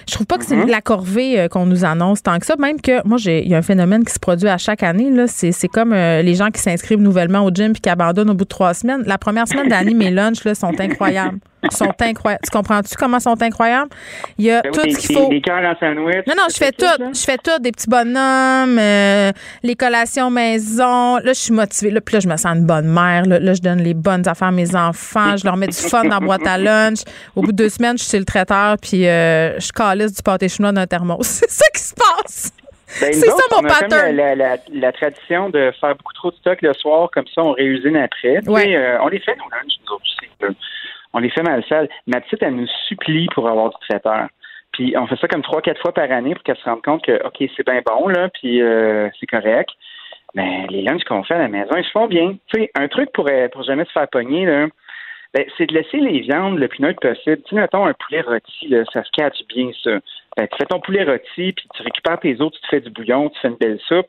Je trouve pas que c'est Mm-hmm. la corvée euh, qu'on nous annonce tant que ça. Même que, moi, il y a un phénomène qui se produit à chaque année, là. C'est, c'est comme les gens qui s'inscrivent nouvellement au gym puis qui abandonnent au bout de trois semaines. La première semaine d'année, mes lunchs, là, sont incroyables. Sont incroyables. Tu comprends-tu comment ils sont incroyables? Il y a Ben tout oui, ce qu'il faut. Des cœurs en sandwich. Non, non, je fais tout. Je fais tout. Des petits bonhommes, euh, les collations maison. Là, je suis motivée. Là, puis là, je me sens une bonne mère. Là, Là, je donne les bonnes affaires à mes enfants. Je leur mets du fun dans la boîte à lunch. Au bout de deux semaines, je suis chez le traiteur, puis euh, je calisse du pâté chinois d'un thermos. C'est ça qui se passe. Ben, c'est ça mon on a comme pattern. La, la, la, la tradition de faire beaucoup trop de stock le soir, comme ça on réusine après. Ouais. euh, on les fait nos lunchs, nous aussi. On les fait mal sale. Ma petite, elle nous supplie pour avoir du traiteur. Puis on fait ça comme trois, quatre fois par année pour qu'elle se rende compte que, OK, c'est bien bon, là, puis euh, c'est correct. Mais les lunchs qu'on fait à la maison, ils se font bien. Tu sais, un truc pour, euh, pour jamais se faire pogner, là, ben, c'est de laisser les viandes le plus neutre possible. Tu sais, mettons un poulet rôti, là, ça se catch bien, ça. Ben, tu fais ton poulet rôti, puis tu récupères tes autres, tu te fais du bouillon, tu fais une belle soupe.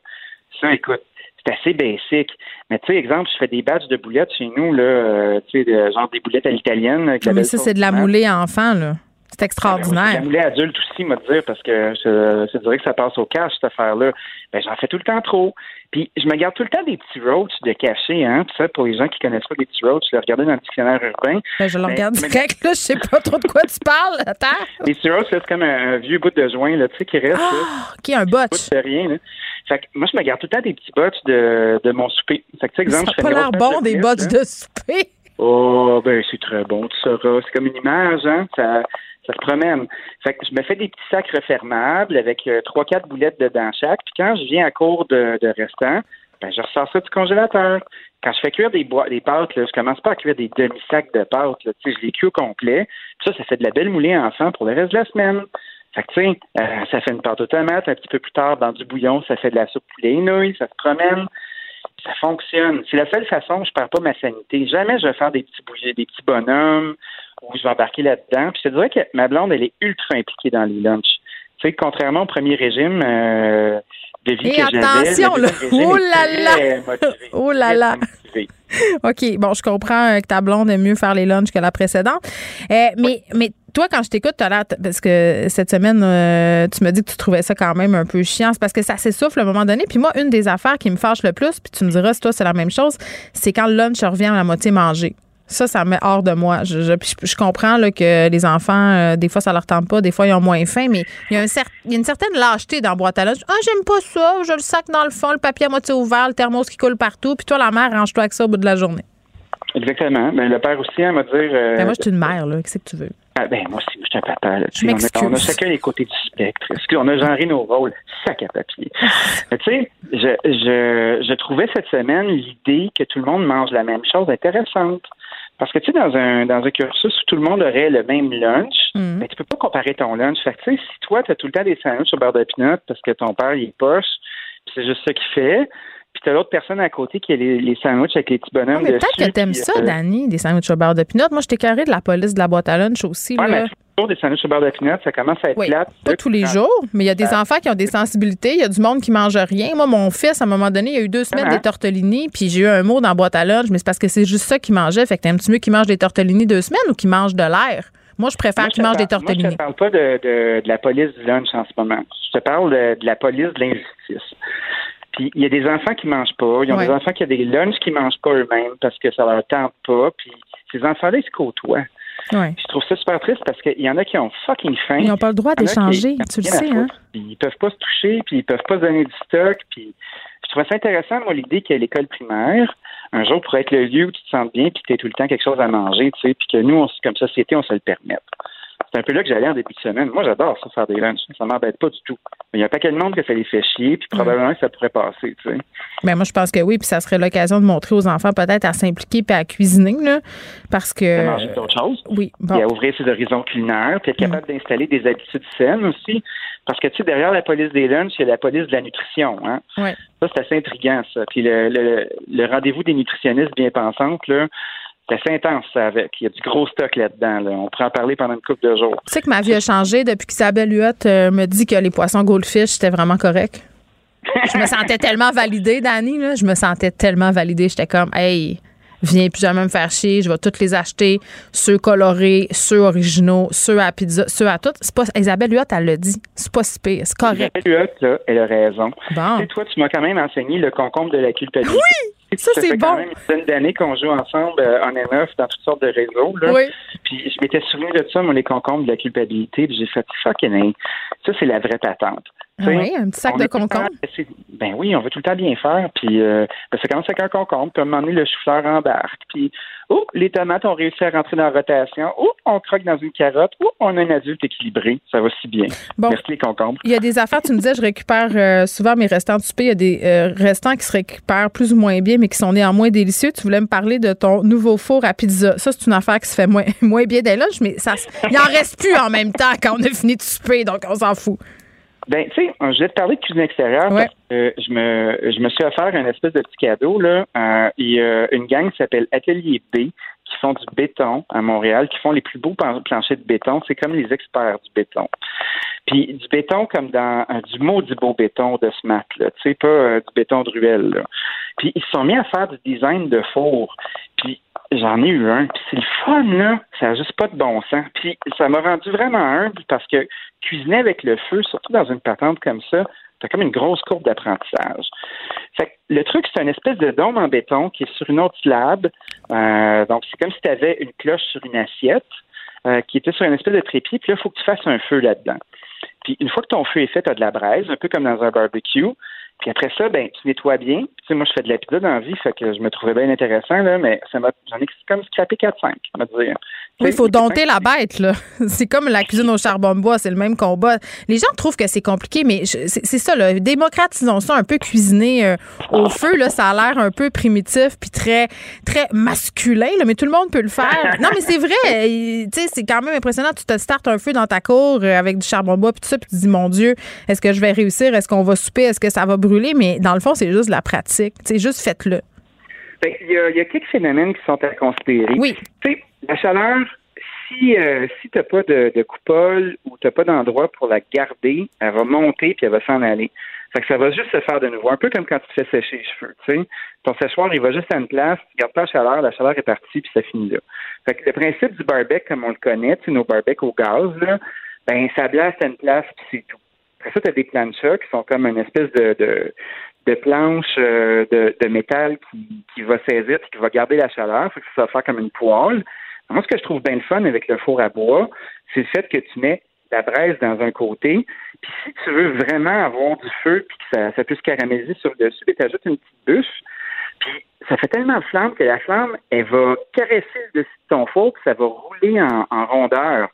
Ça, écoute, c'est assez basic. Mais tu sais, exemple, je fais des batchs de boulettes chez nous, là, euh, tu sais, genre des boulettes à l'italienne. avec la Mais ça, c'est de la moulée à enfants, là. C'est extraordinaire. moulée adulte aussi, m'a dire, parce que je, je dirais que ça passe au cash, cette affaire-là. Ben, j'en fais tout le temps trop. Puis, je me garde tout le temps des petits roach de cachés, hein. Tout ça, pour les gens qui connaissent pas les petits roach, je les regardais dans le dictionnaire urbain. Ben, je le regarde direct, là. Je sais pas trop de quoi tu parles. Attends. Les petits roach, là, c'est comme un, un vieux bout de joint, là, tu sais, qui reste. Ah, OK, un botch. de rien, là. Fait que moi, je me garde tout le temps des petits botch de, de mon souper. Fait que, tu sais, exemple, Ça je fais pas l'air bon, des de botches de souper. Oh, ben, c'est très bon, tu sauras. C'est comme une image, hein. Ça, ça se promène. Fait que je me fais des petits sacs refermables avec euh, trois, quatre boulettes dedans chaque. Puis quand je viens à court de, de restant, ben, je ressors ça du congélateur. Quand je fais cuire des, bois, des pâtes, là, je commence pas à cuire des demi-sacs de pâtes. Là. Je les cuis au complet. Puis ça, ça fait de la belle moulée enfant pour le reste de la semaine. Fait que, euh, ça fait une pâte aux tomates. Un petit peu plus tard, dans du bouillon, ça fait de la soupe poulet et nouilles. Ça se promène. Ça fonctionne. C'est la seule façon que je perds pas ma sanité. Jamais je vais faire des petits bouillets, des petits bonhommes où je vais embarquer là-dedans. Puis je te dirais que ma blonde, elle est ultra impliquée dans les lunchs. Tu sais, contrairement au premier régime euh, de vie Et que attention, là. Oh est là là. Oh là là. OK, bon, je comprends que ta blonde aime mieux faire les lunchs que la précédente. Euh, mais, mais toi, quand je t'écoute, t'as l'air, parce que cette semaine, euh, tu me dis que tu trouvais ça quand même un peu chiant. C'est parce que ça s'essouffle à un moment donné. Puis moi, une des affaires qui me fâche le plus, puis tu me diras si toi c'est la même chose, c'est quand le lunch revient à la moitié mangé. Ça, ça me met hors de moi. Je, je, puis je- je comprends là, que les enfants, euh, des fois, ça leur tente pas, des fois, ils ont moins faim, mais il y a, un cer- il y a une certaine lâcheté dans la boîte à lunch. Ah, j'aime pas ça, je le sac dans le fond, le papier à moitié ouvert, le thermos qui coule partout, puis toi, la mère, range-toi avec ça au bout de la journée. Exactement. Ben, le père aussi, elle m'a dit. euh, Ben, moi, je suis une mère, là. Qu'est-ce que tu veux? Ah, ben, moi aussi, je suis un papa. Là, on, a, m'excuse. on a chacun les côtés du spectre. On a genré nos rôles. Sac à papier. Tu sais, je, je, je trouvais cette semaine l'idée que tout le monde mange la même chose intéressante. Parce que, tu sais, dans un, dans un cursus où tout le monde aurait le même lunch, Mhm. ben, tu peux pas comparer ton lunch. Fait que, tu sais, si toi, tu as tout le temps des sandwichs au beurre de pinot parce que ton père, il est poche, c'est juste ça qu'il fait, puis t'as l'autre personne à côté qui a les, les sandwichs avec les petits bonhommes mais peut-être que t'aimes ça, euh, Dani, des sandwichs au beurre de pinot. Moi, je t'ai carré de la police de la boîte à lunch aussi. Ouais, là. mais toujours des sandwichs au beurre de pinot, ça commence à être Oui, plate. pas tous les jours, mais il y a des enfants qui ont des sensibilités. Il y a du monde qui mange rien. Moi, mon fils, à un moment donné, il y a eu deux semaines Ah. des tortellini, puis j'ai eu un mot dans la boîte à lunch, mais c'est parce que c'est juste ça qu'il mangeait. Fait que t'aimes-tu mieux qu'il mange des tortellini deux semaines ou qu'il mange de l'air? Moi, je préfère Moi, qu'il je te mange des tortellini. Moi, je te parle pas de, de, de la police du lunch en ce moment. Je te parle de, de la police de l'injustice. Puis il y a des enfants qui mangent pas. Ils ont Ouais. des enfants qui ont des lunchs qui mangent pas eux-mêmes parce que ça leur tente pas. Puis ces enfants-là, ils se côtoient. Ouais. Je trouve ça super triste parce qu'il y en a qui ont fucking faim. Ils n'ont pas le droit Il y a d'échanger, tu le sais, hein? Puis ils peuvent pas se toucher, puis ils peuvent pas se donner du stock. Puis je trouvais ça intéressant, moi, l'idée que l'école primaire, un jour, pourrait être le lieu où tu te sens bien, puis que tu as tout le temps quelque chose à manger, tu sais, puis que nous, on, comme société, on se le permette. C'est un peu là que j'allais en début de semaine. Moi, j'adore ça, faire des lunchs. Ça m'embête pas du tout. Mais il y a un paquet de monde que ça les fait chier, puis probablement que ça pourrait passer, tu sais. Ben moi, je pense que oui, puis ça serait l'occasion de montrer aux enfants peut-être à s'impliquer puis à cuisiner, là, parce que... À manger d'autres choses. Oui, bon. Puis à ouvrir ses horizons culinaires, puis être capable d'installer des habitudes saines aussi. Parce que, tu sais, derrière la police des lunchs, il y a la police de la nutrition, hein. Ouais. Ça, c'est assez intriguant, ça. Puis le, le, le rendez-vous des nutritionnistes bien pensantes, là, c'est assez intense, ça, avec. Il y a du gros stock là-dedans. Là. On pourrait en parler pendant une couple de jours. Tu sais que ma vie a changé depuis qu'Isabelle Huot euh, me dit que les poissons goldfish, c'était vraiment correct. je me sentais tellement validée, Dani. Là. Je me sentais tellement validée. J'étais comme, hey, viens plus jamais me faire chier. Je vais toutes les acheter. Ceux colorés, ceux originaux, ceux à pizza, ceux à tout. Pas, Isabelle Huot, elle l'a dit. C'est pas si pire. C'est correct. Isabelle Huot, là, elle a raison. Bon. Tu sais, toi, tu m'as quand même enseigné le concombre de la culpabilité. Oui! Ça, c'est bon. quand même une dizaine d'années qu'on joue ensemble euh, en M9 dans toutes sortes de réseaux. Là. Oui. Puis je m'étais souvenu de ça, moi, les concombres de la culpabilité. Puis j'ai fait fucking. Ça, c'est la vraie patente. Oui, un petit sac de temps- concombre. Ben oui, on veut tout le temps bien faire. Puis euh, ben, ça commence avec un concombre. Puis à un moment donné, le chou-fleur embarque. Puis, oh, les tomates ont réussi à rentrer dans la rotation. Oh, on croque dans une carotte. Oh, on a un adulte équilibré. Ça va si bien. Bon. Merci les concombres. Il y a des affaires, tu me disais, je récupère euh, souvent mes restants de souper. Il y a des euh, restants qui se récupèrent plus ou moins bien, mais qui sont néanmoins délicieux. Tu voulais me parler de ton nouveau four à pizza. Ça, c'est une affaire qui se fait moins, moins bien dès lunch, mais ça, il en reste plus en même temps quand on a fini de souper, donc on s'en fout. Ben, tu sais, je vais te parler de cuisine extérieure Ouais. parce que je me, je me suis offert un espèce de petit cadeau. Là. Euh, il y a une gang qui s'appelle Atelier B qui font du béton à Montréal, qui font les plus beaux plan- planchers de béton. C'est comme les experts du béton. Puis du béton comme dans euh, du maudit beau béton de Smat, là. Tu sais, pas euh, du béton de ruelle, là. Puis ils se sont mis à faire du design de four. J'en ai eu un. Puis c'est le fun, là. Ça n'a juste pas de bon sens. Puis ça m'a rendu vraiment humble parce que cuisiner avec le feu, surtout dans une patente comme ça, t'as comme une grosse courbe d'apprentissage. Le truc, c'est une espèce de dôme en béton qui est sur une autre slab. Euh, donc, c'est comme si tu avais une cloche sur une assiette euh, qui était sur une espèce de trépied. Puis là, il faut que tu fasses un feu là-dedans. Puis une fois que ton feu est fait, tu as de la braise, un peu comme dans un barbecue. Puis après ça, ben, tu nettoies bien. Tu sais, moi, je fais de la pizza dans la vie, fait que je me trouvais bien intéressant, là, mais ça m'a, j'en ai comme scrappé 4-5, on va dire. Oui, il faut dompter la bête, là. C'est comme la cuisine au charbon de bois, c'est le même combat. Les gens trouvent que c'est compliqué, mais c'est ça, là. Démocratisons ça un peu cuisiner euh, au feu, là. Ça a l'air un peu primitif puis très, très masculin, là, mais tout le monde peut le faire. Non, mais c'est vrai. Tu sais, c'est quand même impressionnant. Tu te startes un feu dans ta cour euh, avec du charbon de bois puis tout ça, puis tu te dis, mon Dieu, est-ce que je vais réussir? Est-ce qu'on va souper? Est-ce que ça va brûler? Mais dans le fond, c'est juste de la pratique. Sais, juste faites-le. Ben, Il y, a, il y a quelques phénomènes qui sont à considérer. Oui. La chaleur, si, euh, si tu n'as pas de, de coupole ou tu n'as pas d'endroit pour la garder, elle va monter puis elle va s'en aller. Fait que ça va juste se faire de nouveau. Un peu comme quand tu te fais sécher les cheveux. Tu sais. Ton séchoir, il va juste à une place, tu gardes pas la chaleur, la chaleur est partie puis ça finit là. Fait que le principe du barbecue, comme on le connaît, nos barbecues au gaz, là, ben ça blasse à une place puis c'est tout. Après ça, tu as des planchas qui sont comme une espèce de, de, planche euh, de, métal qui, qui va saisir et qui va garder la chaleur. Fait que ça va faire comme une poêle. Moi, ce que je trouve bien le fun avec le four à bois, c'est le fait que tu mets la braise dans un côté. Puis si tu veux vraiment avoir du feu puis que ça, puisse caraméliser sur le dessus, tu ajoutes une petite bûche. Puis ça fait tellement de flamme que la flamme, elle va caresser le dessus de ton four puis ça va rouler en, en rondeur.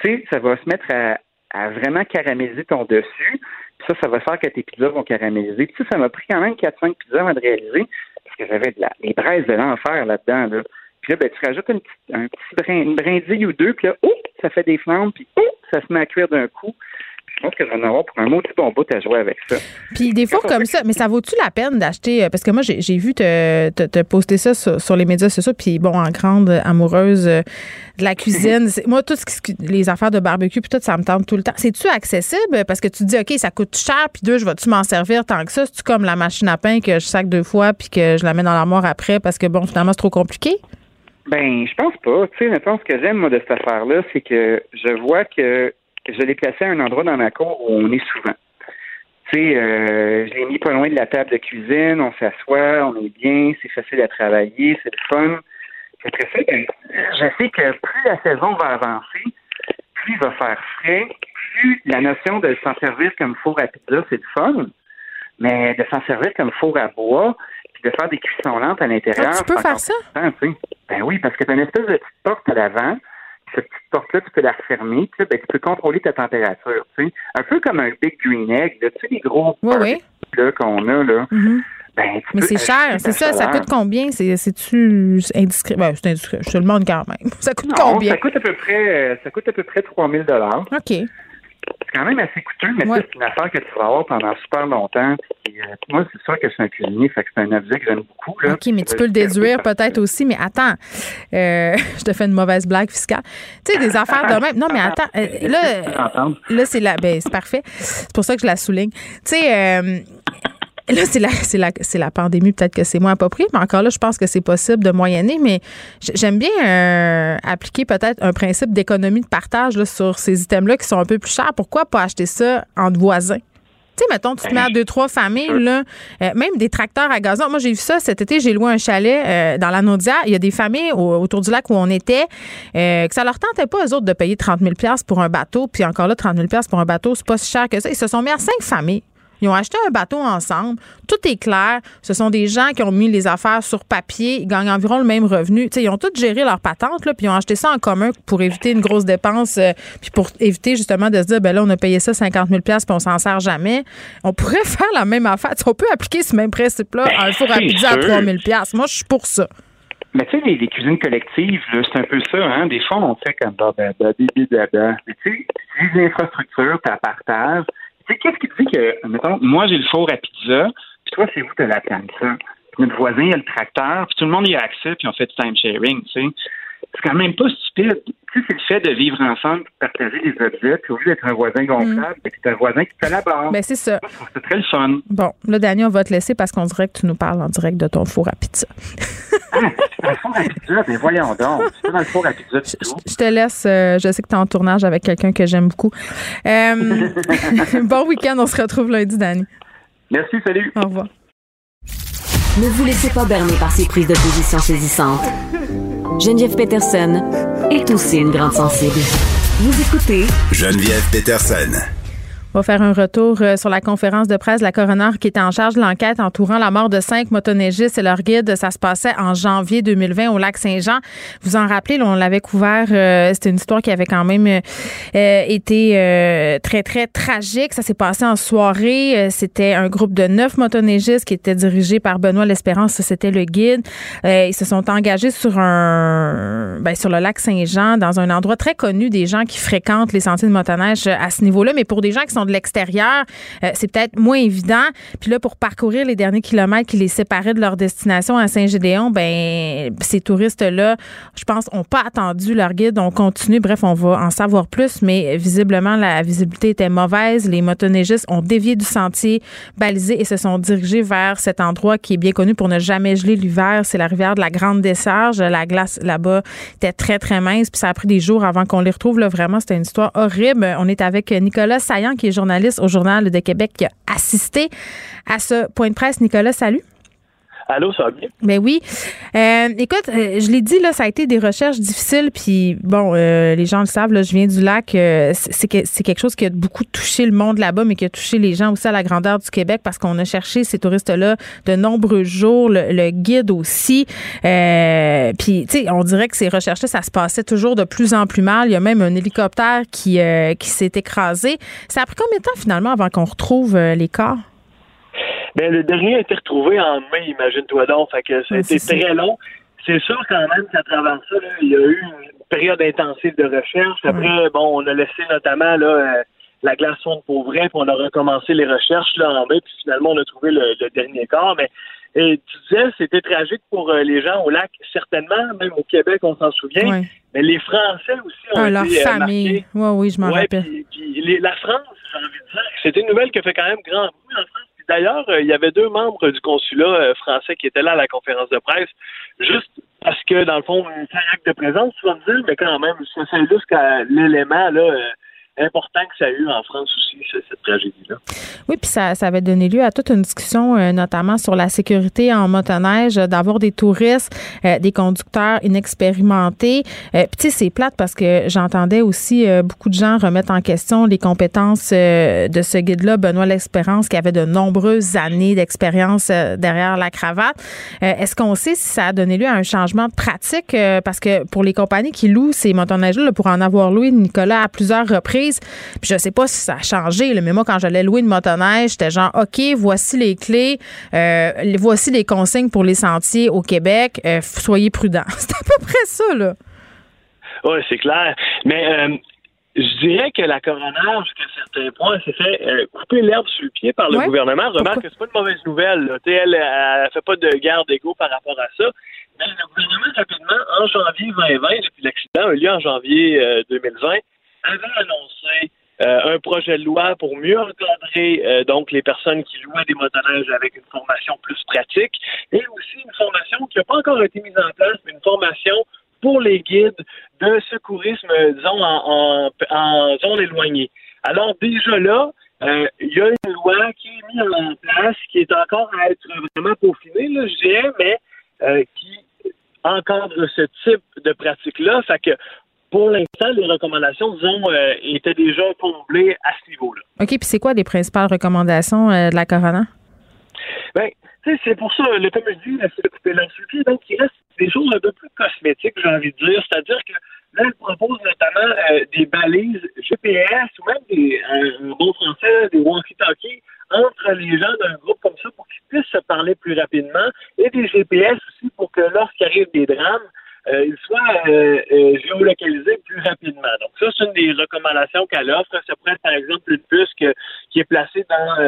Tu sais, ça va se mettre à, à vraiment caraméliser ton dessus. Puis ça, ça va faire que tes pizzas vont caraméliser. Puis ça, ça m'a pris quand même 4-5 pizzas avant de réaliser parce que j'avais de la, les braises de l'enfer là-dedans. Là. Puis là, ben, tu rajoutes une, un petit brin, une brindille ou deux, puis là, oh, ça fait des flammes, puis oh, ça se met à cuire d'un coup. Je pense que je vais en avoir pour un maudit bon bout à jouer avec ça. Puis des fours comme ça, mais ça vaut-tu la peine d'acheter? euh, Parce que moi, j'ai vu te, te, te poster ça sur, sur les médias sociaux, puis bon, en grande amoureuse euh, de la cuisine. Moi, tout ce qui, les affaires de barbecue, puis tout, ça me tente tout le temps. C'est-tu accessible? Parce que tu te dis, OK, ça coûte cher, puis deux, je vais-tu m'en servir tant que ça? C'est-tu comme la machine à pain que je sac deux fois, puis que je la mets dans l'armoire après, parce que bon, finalement, c'est trop compliqué? Ben, je pense pas. Tu sais, mettons, ce que j'aime, moi, de cette affaire-là, c'est que je vois que je l'ai placé à un endroit dans ma cour où on est souvent. Tu sais, euh, je l'ai mis pas loin de la table de cuisine, on s'assoit, on est bien, c'est facile à travailler, c'est le fun. Après ça, ben, je sais que plus la saison va avancer, plus il va faire frais, plus la notion de s'en servir comme four à pizza, c'est le fun. Mais de s'en servir comme four à bois, puis de faire des cuissons lentes à l'intérieur. Ah, tu peux faire ça? Ben oui, parce que tu as une espèce de petite porte à l'avant, cette petite porte-là, tu peux la refermer, ben, tu peux contrôler ta température. Tu sais. Un peu comme un Big Green Egg, là, tu sais, les gros Oui, oui. là, qu'on a, là. Mhm. Ben, Mais c'est cher, c'est ça. Ça coûte combien? C'est- C'est-tu indiscret? Ben, c'est indiscret. Je te le demande quand même. Ça coûte Non, combien? ça coûte à peu près, euh, ça coûte à peu près 3000 dollars. OK. C'est quand même assez coûteux, mais c'est une affaire que tu vas avoir pendant super longtemps. Euh, moi, c'est sûr que je suis un cuisinier, fait que c'est un objet que j'aime beaucoup. Là. OK, mais tu peux le déduire peut-être aussi. Mais attends, euh, je te fais une mauvaise blague fiscale. Tu sais, des affaires de même. Non, mais attends, euh, là, là c'est la, ben, c'est parfait. C'est pour ça que je la souligne. Tu sais, euh, Là, c'est la, c'est la, c'est la pandémie, peut-être que c'est moins approprié, mais encore là, je pense que c'est possible de moyenner. Mais j'aime bien euh, appliquer peut-être un principe d'économie de partage là, sur ces items-là qui sont un peu plus chers. Pourquoi pas acheter ça entre voisins? Tu sais, mettons, tu te mets à deux, trois familles, là, euh, même des tracteurs à gazon. Moi, j'ai vu ça cet été, j'ai loué un chalet euh, dans la Naudière. Il y a des familles au- autour du lac où on était euh, que ça leur tentait pas, eux autres, de payer 30 000 pour un bateau. Puis encore là, 30 000 pour un bateau, c'est pas si cher que ça. Ils se sont mis à cinq familles. Ils ont acheté un bateau ensemble. Tout est clair. Ce sont des gens qui ont mis les affaires sur papier. Ils gagnent environ le même revenu. Ils ont tous géré leur patente, là, puis ils ont acheté ça en commun pour éviter une grosse dépense, euh, puis pour éviter justement de se dire, ben là, on a payé ça 50 000 puis on s'en sert jamais. On pourrait faire la même affaire. On peut appliquer ce même principe-là à un four à pizza à sûr. 3 000 Moi, je suis pour ça. Mais tu sais, les, les cuisines collectives, c'est un peu ça, hein. Des fois, on fait comme bah, bibi, dada. Mais tu sais, tu utilises l'infrastructure, tu partages. Sais, qu'est-ce qui te dit que, mettons, moi, j'ai le four à pizza, puis toi, c'est vous, t'as la plancha. Puis notre voisin, il a le tracteur, puis tout le monde y a accès, puis on fait du time sharing, tu sais. C'est quand même pas stupide. Tu sais, c'est le fait de vivre ensemble, de partager les objets, puis au lieu d'être un voisin gonflable, c'est un voisin qui collabore. Ben, c'est ça. C'est très le fun. Bon, là, Daniel, on va te laisser parce qu'on dirait que tu nous parles en direct de ton four à pizza. Dans le four à pizza, voyons donc. C'est pas dans le four à pizza du tout. Je te laisse. euh, je sais que tu es en tournage avec quelqu'un que j'aime beaucoup. Euh, bon week-end. On se retrouve lundi, Dani. Merci, salut. Au revoir. Ne vous laissez pas berner par ces prises de position saisissantes. Geneviève Peterson est aussi une grande sensible. Vous écoutez Geneviève Peterson. On va faire un retour euh, sur la conférence de presse de la coroner qui était en charge de l'enquête entourant la mort de cinq motoneigistes et leur guide. Ça se passait en janvier 2020 au lac Saint-Jean. Vous en rappelez, là, on l'avait couvert. euh, C'était une histoire qui avait quand même euh, été euh, très, très tragique. Ça s'est passé en soirée. Euh, C'était un groupe de neuf motoneigistes qui était dirigé par Benoît L'Espérance. C'était le guide. Euh, ils se sont engagés sur un ben, sur le lac Saint-Jean, dans un endroit très connu des gens qui fréquentent les sentiers de motoneige à ce niveau-là. Mais pour des gens qui sont de l'extérieur, euh, c'est peut-être moins évident. Puis là, pour parcourir les derniers kilomètres qui les séparaient de leur destination à Saint-Gédéon, ben ces touristes-là, je pense, ont pas attendu leur guide. On continue. Bref, on va en savoir plus, mais visiblement, la visibilité était mauvaise. Les motoneigistes ont dévié du sentier balisé et se sont dirigés vers cet endroit qui est bien connu pour ne jamais geler l'hiver. C'est la rivière de la Grande Desserge. La glace là-bas était très, très mince. Puis ça a pris des jours avant qu'on les retrouve. Là, vraiment, c'était une histoire horrible. On est avec Nicolas Saillant, qui est journaliste au Journal de Québec, qui a assisté à ce point de presse. Nicolas, salut. Allô, ça va bien? Ben oui. Euh, écoute, euh, je l'ai dit, là, ça a été des recherches difficiles. Puis, bon, euh, les gens le savent, là, je viens du lac. euh, c'est c'est que- c'est quelque chose qui a beaucoup touché le monde là-bas, mais qui a touché les gens aussi à la grandeur du Québec parce qu'on a cherché ces touristes-là de nombreux jours, le, le guide aussi. Euh, puis, tu sais, on dirait que ces recherches-là, ça se passait toujours de plus en plus mal. Il y a même un hélicoptère qui, euh, qui s'est écrasé. Ça a pris combien de temps, finalement, avant qu'on retrouve les corps? Ben, le dernier a été retrouvé en mai, imagine-toi donc. Fait que ça a été c'est ça. très long. C'est sûr quand même qu'à travers ça, là, il y a eu une période intensive de recherche. Après, bon, on a laissé notamment là, euh, la glace fondre pour vrai, puis on a recommencé les recherches là, en mai, puis finalement, on a trouvé le, le dernier corps. Mais et tu disais, c'était tragique pour euh, les gens au lac, certainement, même au Québec, on s'en souvient. Ouais. Mais les Français aussi ont Ah, été leur euh, famille. marqués. Oui, oui, je m'en Ouais, rappelle. puis- puis les- la France, j'ai envie de dire, c'était une nouvelle qui a fait quand même grand bruit en France. D'ailleurs, euh, il y avait deux membres du consulat euh, français qui étaient là à la conférence de presse, juste parce que, dans le fond, un acte de présence, tu vas me dire, mais quand même, ça s'illustre qu'à l'élément, là, euh, important que ça a eu en France aussi, cette tragédie-là. Oui, puis ça, ça avait donné lieu à toute une discussion, euh, notamment sur la sécurité en motoneige, euh, d'avoir des touristes, euh, des conducteurs inexpérimentés. puis tu sais, c'est plate parce que j'entendais aussi beaucoup de gens remettre en question les compétences de ce guide-là, Benoît L'Espérance, qui avait de nombreuses années d'expérience derrière la cravate. Est-ce qu'on sait si ça a donné lieu à un changement de pratique? parce que pour les compagnies qui louent ces motoneiges-là, pour en avoir loué, Nicolas, à plusieurs reprises, puis je sais pas si ça a changé, mais moi, quand j'allais louer une motoneige, j'étais genre, OK, voici les clés, euh, voici les consignes pour les sentiers au Québec, euh, soyez prudents. C'est à peu près ça, là. Oui, c'est clair. Mais euh, je dirais que la coroner, jusqu'à certains points, s'est fait couper l'herbe sur le pied par le gouvernement. Remarque que c'est pas une mauvaise nouvelle. Elle, elle, fait pas de guerre d'ego par rapport à ça. Mais le gouvernement, rapidement, en janvier 2020, depuis l'accident a eu lieu en janvier 2020, avait annoncé euh, un projet de loi pour mieux encadrer euh, donc les personnes qui louaient des motoneiges avec une formation plus pratique et aussi une formation qui n'a pas encore été mise en place, mais une formation pour les guides de secourisme, disons, en, en, zone éloignée. Alors déjà là, euh, il y a une loi qui est mise en place, qui est encore à être vraiment peaufinée, là, je mais qui encadre ce type de pratique-là. Fait que pour l'instant, les recommandations, disons, euh, étaient déjà comblées à ce niveau-là. OK, puis c'est quoi les principales recommandations euh, de la Corona? Bien, c'est pour ça, le, comme je dis, c'est de couper pied. Donc, il reste des choses un peu plus cosmétiques, j'ai envie de dire. C'est-à-dire que là, elle propose notamment euh, des balises GPS ou même des, un bon français, des walkie-talkies entre les gens d'un groupe comme ça pour qu'ils puissent se parler plus rapidement et des GPS aussi pour que lorsqu'il arrive des drames, euh, il soit euh, euh, géolocalisé plus rapidement. Donc ça, c'est une des recommandations qu'elle offre. Ça pourrait être, par exemple, une puce qui est placée dans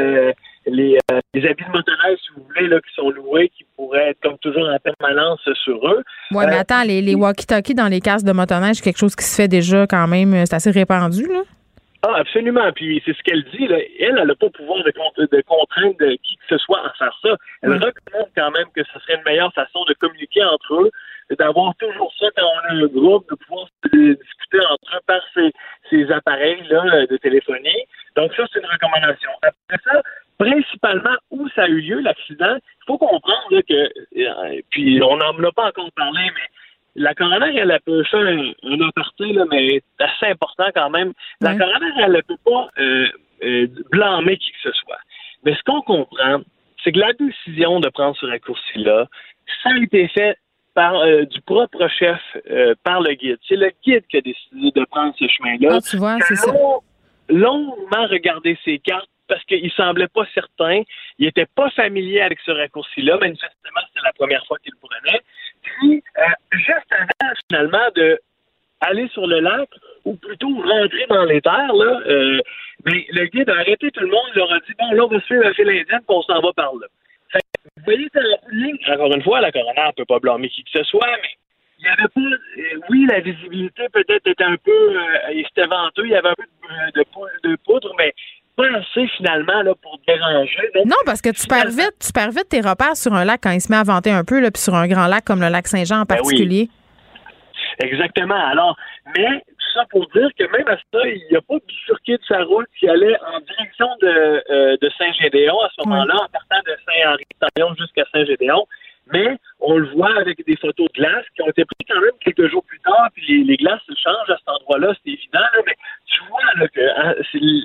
les, les, habits de motoneige, si vous voulez, là, qui sont loués, qui pourraient être comme toujours en permanence sur eux. Oui, mais attends, les, les walkie-talkies dans les casques de motoneige, c'est quelque chose qui se fait déjà quand même, c'est assez répandu, là? Ah, absolument. Puis c'est ce qu'elle dit. Là. Elle, elle n'a pas le pouvoir de, de contraindre qui que ce soit à faire ça. Elle recommande quand même que ce serait une meilleure façon de communiquer entre eux d'avoir toujours ça quand on a un groupe, de pouvoir discuter entre eux par ces, ces appareils-là de téléphonie. Donc ça, c'est une recommandation. Après ça, principalement où ça a eu lieu, l'accident, il faut comprendre que, euh, puis on n'en a pas encore parlé, mais la coroner, elle a peut faire un, un aparté, là, mais assez important quand même. La coroner, elle ne peut pas euh, euh, blâmer qui que ce soit. Mais ce qu'on comprend, c'est que la décision de prendre ce raccourci-là, ça a été fait par euh, du propre chef euh, par le guide. C'est le guide qui a décidé de prendre ce chemin-là. Ah, tu vois, c'est ça. Longuement regardé ses cartes parce qu'il semblait pas certain. Il était pas familier avec ce raccourci-là. Manifestement, c'était la première fois qu'il le prenait. Puis, euh, juste avant, finalement, de aller sur le lac, ou plutôt rentrer dans les terres, là, mais le guide a arrêté tout le monde, il leur a dit, bon, là, on va suivre la file indienne, puis on s'en va par là. Vous voyez, encore une fois, la coroner ne peut pas blâmer qui que ce soit, mais il y avait pas. Euh, oui, la visibilité peut-être était un peu. Euh, c'était venteux, il y avait un peu de, de, de poudre, mais pas assez finalement là, pour déranger. non, parce que tu perds vite, tu perds vite tes repères sur un lac quand il se met à venter un peu, là, puis sur un grand lac comme le lac Saint-Jean en ben particulier. Exactement. Alors, mais ça pour dire que même à ça, il n'a pas bifurqué de sa route qui allait en direction de, euh, de Saint-Gédéon à ce moment-là, en partant de Saint-Henri jusqu'à Saint-Gédéon. Mais on le voit avec des photos de glace qui ont été prises quand même quelques jours plus tard, puis les, glaces se changent à cet endroit-là, c'est évident, mais tu vois là, que hein,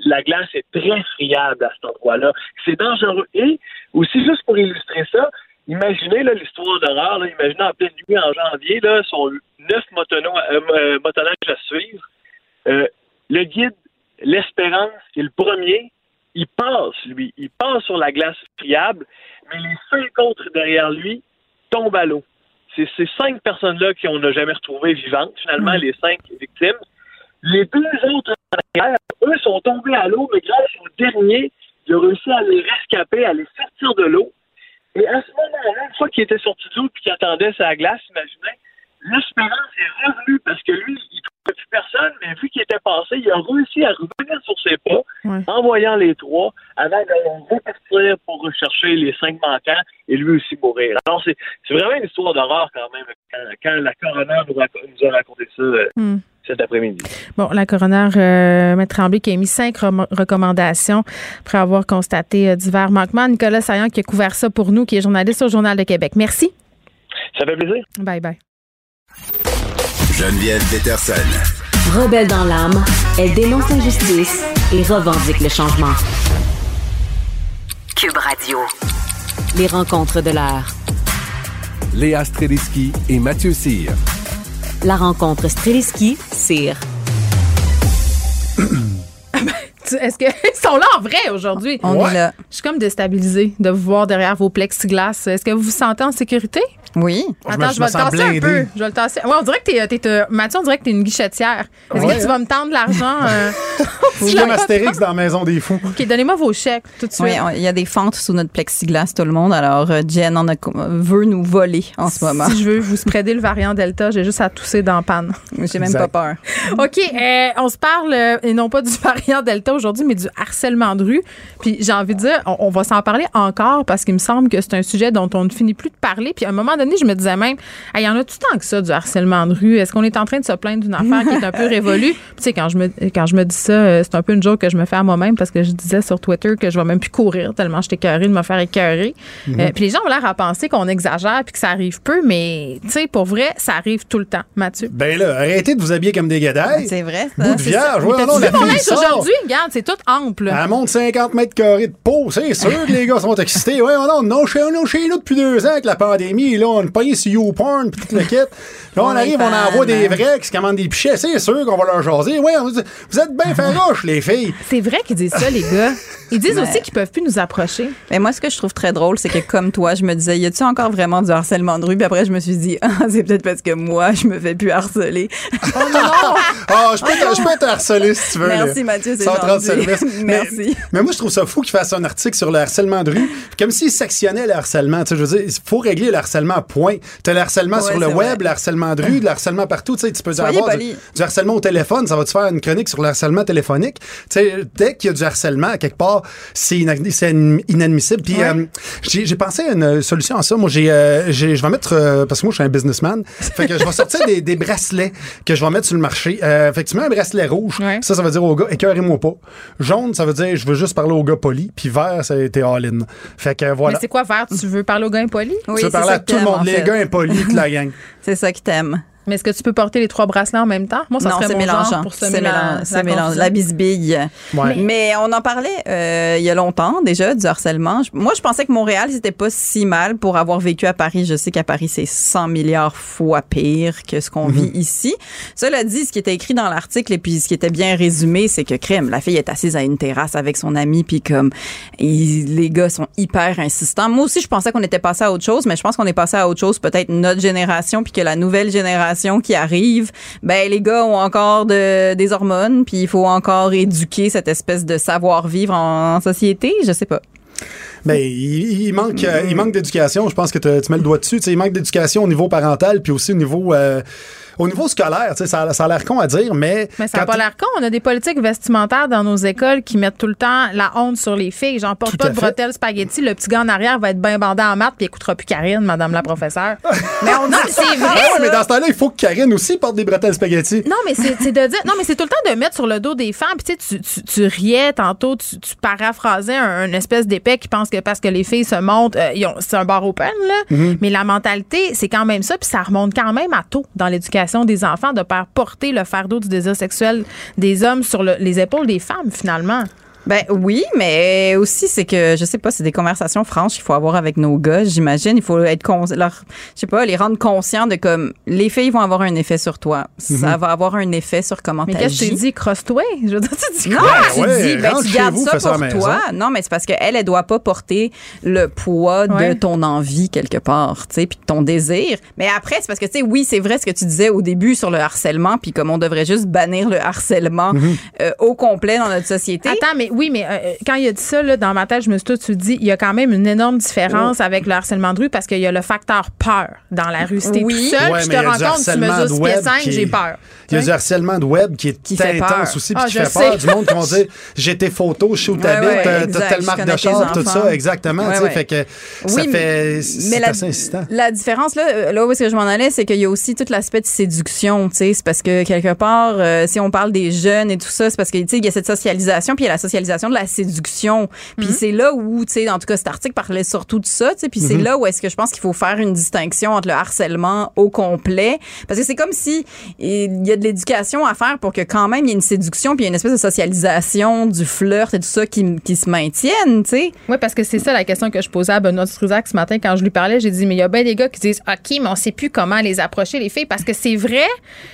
la glace est très friable à cet endroit-là. C'est dangereux. Et aussi, juste pour illustrer ça, Imaginez l'histoire d'horreur, imaginez en pleine nuit en janvier, là, sont neuf euh, euh, motoneiges à suivre. Euh, le guide, l'Espérance, est le premier. Il passe, lui. Il passe sur la glace friable, mais les cinq autres derrière lui tombent à l'eau. C'est ces cinq personnes-là qu'on n'a jamais retrouvées vivantes, finalement, mm. les cinq victimes. Les deux autres derrière, eux, sont tombés à l'eau, mais grâce au dernier, il a réussi à les rescaper, à les sortir de l'eau. Et à ce moment-là, une fois qu'il était sorti de l'eau et qu'il attendait sa glace, imaginez, l'espérance est revenue parce que lui, il plus personne, mais vu qu'il était passé, il a réussi à revenir sur ses pas en voyant les trois avant de repartir pour rechercher les cinq manquants et lui aussi mourir. Alors, c'est vraiment une histoire d'horreur quand même quand, la coroner nous, a raconté ça euh, hmm. cet après-midi. Bon, la coroner euh, Maître Tremblay qui a émis cinq recommandations après avoir constaté euh, divers manquements. Nicolas Saillant qui a couvert ça pour nous, qui est journaliste au Journal de Québec. Merci. Ça fait plaisir. Bye bye. Geneviève Peterson. Rebelle dans l'âme, elle dénonce l'injustice et revendique le changement. Cube Radio. Les rencontres de l'heure. Léa Streliski et Mathieu Cyr. La rencontre Streliski-Cyr. Est-ce qu'ils sont là en vrai aujourd'hui? On est là. Je suis comme déstabilisée de vous voir derrière vos plexiglas. Est-ce que vous vous sentez en sécurité? Oui. Attends, je, vais le tasser un peu. Je vais le tasser. Ouais, on dirait que t'es, t'es, euh, Mathieu, on dirait que t'es une guichetière. Est-ce Ouais. que tu vas me tendre l'argent? euh, que j'aime Astérix dans la Maison des Fous. OK, donnez-moi vos chèques tout de suite. Oui, il y a des fentes sous notre plexiglas, tout le monde. Alors, euh, Jen en a, veut nous voler en ce moment. Si je veux vous spreader le variant Delta, j'ai juste à tousser dans la panne. J'ai même pas peur. OK, euh, on se parle, euh, et non pas du variant Delta aujourd'hui, mais du harcèlement de rue. Puis j'ai envie de dire, on, on va s'en parler encore parce qu'il me semble que c'est un sujet dont on ne finit plus de parler. Puis à un moment donné, je me disais même, Hey, il y en a tout le temps que ça, du harcèlement de rue? Est-ce qu'on est en train de se plaindre d'une affaire qui est un peu révolue? Puis, tu sais, quand je me, quand je me dis ça, euh, c'est un peu une joke que je me fais à moi-même parce que je disais sur Twitter que je vais même plus courir tellement j'étais écœurée de me faire écœurer. Mhm. Euh, puis les gens ont l'air à penser qu'on exagère puis que ça arrive peu, mais tu sais, pour vrai, ça arrive tout le temps, Mathieu? Ben là, arrêtez de vous habiller comme des gadailles. C'est vrai, ça. Bout de vierge. Ouais, non, la fille sort. Aujourd'hui, regarde, c'est tout ample. Elle monte 50 mètres carrés de peau, c'est sûr que les gars sont excités. Ouais, non, non, chez, non, chez nous depuis deux ans avec la pandémie, là, on est payé sur YouPorn pis toute le kit. Là, on On arrive, on envoie des vrais qui se commandent des pichets, c'est sûr qu'on va leur jaser. Ouais, on dit, vous êtes bien farouches, les filles. C'est vrai qu'ils disent ça, les gars. Ils disent aussi qu'ils peuvent plus nous approcher. Mais moi, ce que je trouve très drôle, c'est que comme toi, je me disais, y a-tu encore vraiment du harcèlement de rue? Puis après, je me suis dit, ah, c'est peut-être parce que moi, je me fais plus harceler. Ah, je peux, te- je peux te harceler si tu veux. Merci, là. Mathieu, c'est Service. Merci. Mais, moi, je trouve ça fou qu'il fasse un article sur le harcèlement de rue, comme s'il sectionnait le harcèlement. Tu sais, je veux dire, il faut régler le harcèlement à point. Tu as le harcèlement Ouais, sur le web, le harcèlement de rue, le harcèlement partout. Tu sais, tu peux Soyez avoir du, harcèlement au téléphone. Ça va te faire une chronique sur le harcèlement téléphonique. Tu sais, dès qu'il y a du harcèlement, à quelque part, c'est inad- c'est inadmissible. Puis euh, j'ai pensé à une solution à ça. Moi, j'ai, euh, je vais mettre, euh, parce que moi, je suis un businessman, fait que je vais sortir des, des bracelets que je vais mettre sur le marché. Euh, fait que tu mets un bracelet rouge, ça, ça veut dire au gars, écœurez-moi pas. Jaune, ça veut dire je veux juste parler au gars poli. Puis vert, ça a été all-in. Fait que voilà. Mais c'est quoi vert? Tu veux parler aux gars impolis? Oui, tu veux parler ça à tout le monde, les fait. gars impolis, toute la gang. C'est ça qui t'aime. Mais est-ce que tu peux porter les trois bracelets en même temps? Moi, ça non, serait c'est mon genre mélangeant. pour C'est semer la, mélangeant. la C'est mélangeant. confusion. La bisbille. Ouais. Mais on en parlait euh, il y a longtemps déjà du harcèlement. Je- Moi, je pensais que Montréal, c'était pas si mal pour avoir vécu à Paris. Je sais qu'à Paris, c'est 100 milliards fois pire que ce qu'on Mhm. vit ici. Cela dit, ce qui était écrit dans l'article et puis ce qui était bien résumé, c'est que crème, la fille est assise à une terrasse avec son ami puis comme il- les gars sont hyper insistants. Moi aussi, je pensais qu'on était passé à autre chose, mais je pense qu'on est passé à autre chose, peut-être notre génération puis que la nouvelle génération qui arrive, ben les gars ont encore de, des hormones puis il faut encore éduquer cette espèce de savoir-vivre en, société, je sais pas. Ben, il, manque, euh, il manque d'éducation. Je pense que tu mets le doigt dessus. Tu sais, il manque d'éducation au niveau parental, puis aussi au niveau, euh, au niveau scolaire. Ça, ça a l'air con à dire, mais. Mais ça n'a pas l'air con. On a des politiques vestimentaires dans nos écoles qui mettent tout le temps la honte sur les filles. J'en porte Tout pas de fait. bretelles spaghetti. Le petit gars en arrière va être bien bandé en maths puis il écoutera plus Karine, madame la professeure. mais on dit, c'est vrai. Ah ouais, mais dans ce temps-là, il faut que Karine aussi porte des bretelles spaghetti. Non, mais c'est de dire. Non, mais c'est tout le temps de mettre sur le dos des femmes. Puis tu, sais, tu, tu, riais tantôt, tu, tu paraphrasais un, une espèce d'épais qui pense que parce que les filles se montent, euh, c'est un bar open, là. Mhm. Mais la mentalité, c'est quand même ça. Puis ça remonte quand même à tôt dans l'éducation des enfants de faire porter le fardeau du désir sexuel des hommes sur le- les épaules des femmes, finalement. Ben oui, mais aussi c'est que je sais pas, c'est des conversations franches qu'il faut avoir avec nos gars, j'imagine. Il faut être con- leur, je sais pas, les rendre conscients de comme les filles vont avoir un effet sur toi, ça Mhm. va avoir un effet sur comment Mais qu'est-ce que tu dis? Crosse-toi? Je veux dire, tu dis Non, quoi? tu ouais, dis, ben, tu gardes vous, ça pour toi. Non, mais c'est parce qu'elle, elle doit pas porter le poids Ouais. de ton envie quelque part, tu sais, puis de ton désir. Mais après, c'est parce que, tu sais, oui, c'est vrai ce que tu disais au début sur le harcèlement, puis comme on devrait juste bannir le harcèlement Mhm. euh, au complet dans notre société. Attends, mais oui, mais euh, quand il a dit ça, là, dans ma tête, je me suis tout de suite dit, il y a quand même une énorme différence Oh. avec le harcèlement de rue parce qu'il y a le facteur peur dans la rue. Si t'es Oui. tout seul, Ouais, je mais te il y a du rends compte, tu harcèlement mesures de 6 web pieds 5, qui est- j'ai peur. Il y a du harcèlement de web qui est fait intense peur. aussi, Ah, puis qui je fait sais. peur. Du monde qui vont dire j'ai tes photos, je suis où t'habites, ouais, t'as- telle marque de char, tout ça, exactement. Fait que ça fait. C'est mais la, assez insistant. la différence, là, là où est-ce que je m'en allais, c'est qu'il y a aussi tout l'aspect de séduction, tu sais. C'est parce que quelque part, euh, si on parle des jeunes et tout ça, c'est parce que, tu sais, il y a cette socialisation, puis il y a la socialisation de la séduction. Puis Mhm. c'est là où, tu sais, en tout cas, cet article parlait surtout de ça, tu sais. Puis c'est Mhm. là où est-ce que je pense qu'il faut faire une distinction entre le harcèlement au complet. Parce que c'est comme si il y a de l'éducation à faire pour que quand même il y ait une séduction, puis il y a une espèce de socialisation du flirt et tout ça qui, qui se maintiennent, tu sais. Oui, parce que c'est ça la question que je posais à Benoît Struzac ce matin quand je lui parlais. J'ai dit, mais il y a bien des gars qui disent, OK, mais on sait plus comment les approcher, les filles, parce que c'est vrai.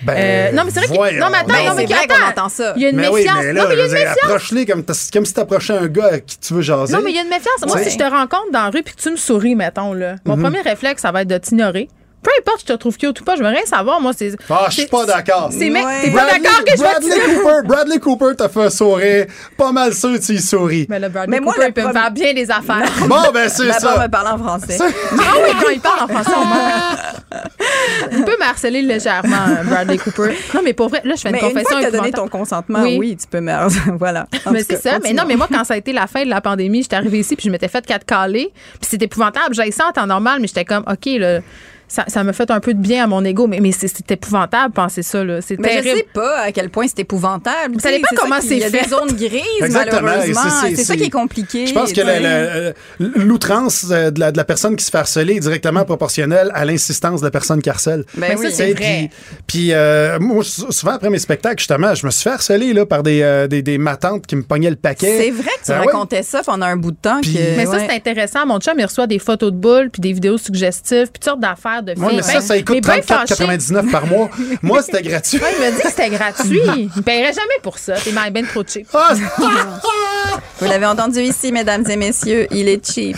Ben, Euh, non, mais c'est vrai qu'il- voyons Non, mais attends, donc. non, mais c'est vrai attends. qu'on entend ça. Il y a une Mais oui, méfiance. mais là, non, mais il y a une méfiance. approche-les comme, t'as- comme si t'approchais un gars à qui tu veux jaser. Non, mais il y a une méfiance. Moi, Ouais. si je te rencontre dans la rue puis que tu me souris, mettons, là, mon Mhm. premier réflexe, ça va être de t'ignorer. Peu importe si je te trouve cute ou pas, je veux rien savoir. Moi, c'est. Ah, je suis pas d'accord. C'est mec, t'es pas Bradley- d'accord que je vais Bradley te Cooper, Bradley Cooper t'a fait un sourire. Pas mal sûr que tu y souris. Mais le Bradley Mais moi, Cooper, le il peut me faire bien des affaires. Bon, ben, c'est D'abord, ça. me parler en français. Ah oui, quand il parle en français, on meurt. Il peut me harceler légèrement, euh, Bradley Cooper. Non, mais pour vrai, là, je fais une Mais une confession. fois que t'as donné ton consentement, Oui. oui, tu peux me... voilà. En mais c'est ça. Mais non, mais moi, quand ça a été la fin de la pandémie, j'étais arrivée ici puis je m'étais fait quatre calés. Puis c'était épouvantable. J'avais ça en temps normal, mais j'étais comme, OK, là, ça, ça me fait un peu de bien à mon ego. Mais, mais c'est épouvantable, penser ça, là. C'est Mais je terrible. sais pas à quel point c'est épouvantable. Ça dépend ça comment qui- c'est Il y a fait. des zones grises, Exactement. malheureusement. C'est ça qui est compliqué. Je pense que euh, l'outrance euh, de la, de la personne qui se fait harceler est directement proportionnelle à l'insistance de la personne qui harcèle. Ben oui. c'est vrai. Puis, puis, euh, moi, sou- souvent après mes spectacles, justement, je me suis fait harceler là, par des, euh, des, des matantes qui me pognaient le paquet. C'est vrai que tu ouais. racontais ça pendant un bout de temps. Puis- que- Mais ça, c'est intéressant. Mon chum, il reçoit des photos de boules puis des vidéos suggestives puis toutes sortes d'affaires de filles. Ouais, mais ça, Ben, ça coûte mais ben fâché. 34,99 par mois. Moi, c'était gratuit. Ouais, il m'a dit que c'était gratuit. Il paierait jamais pour ça. T'es bien trop cheap. Ah, Vous l'avez entendu ici, mesdames et messieurs, il est cheap.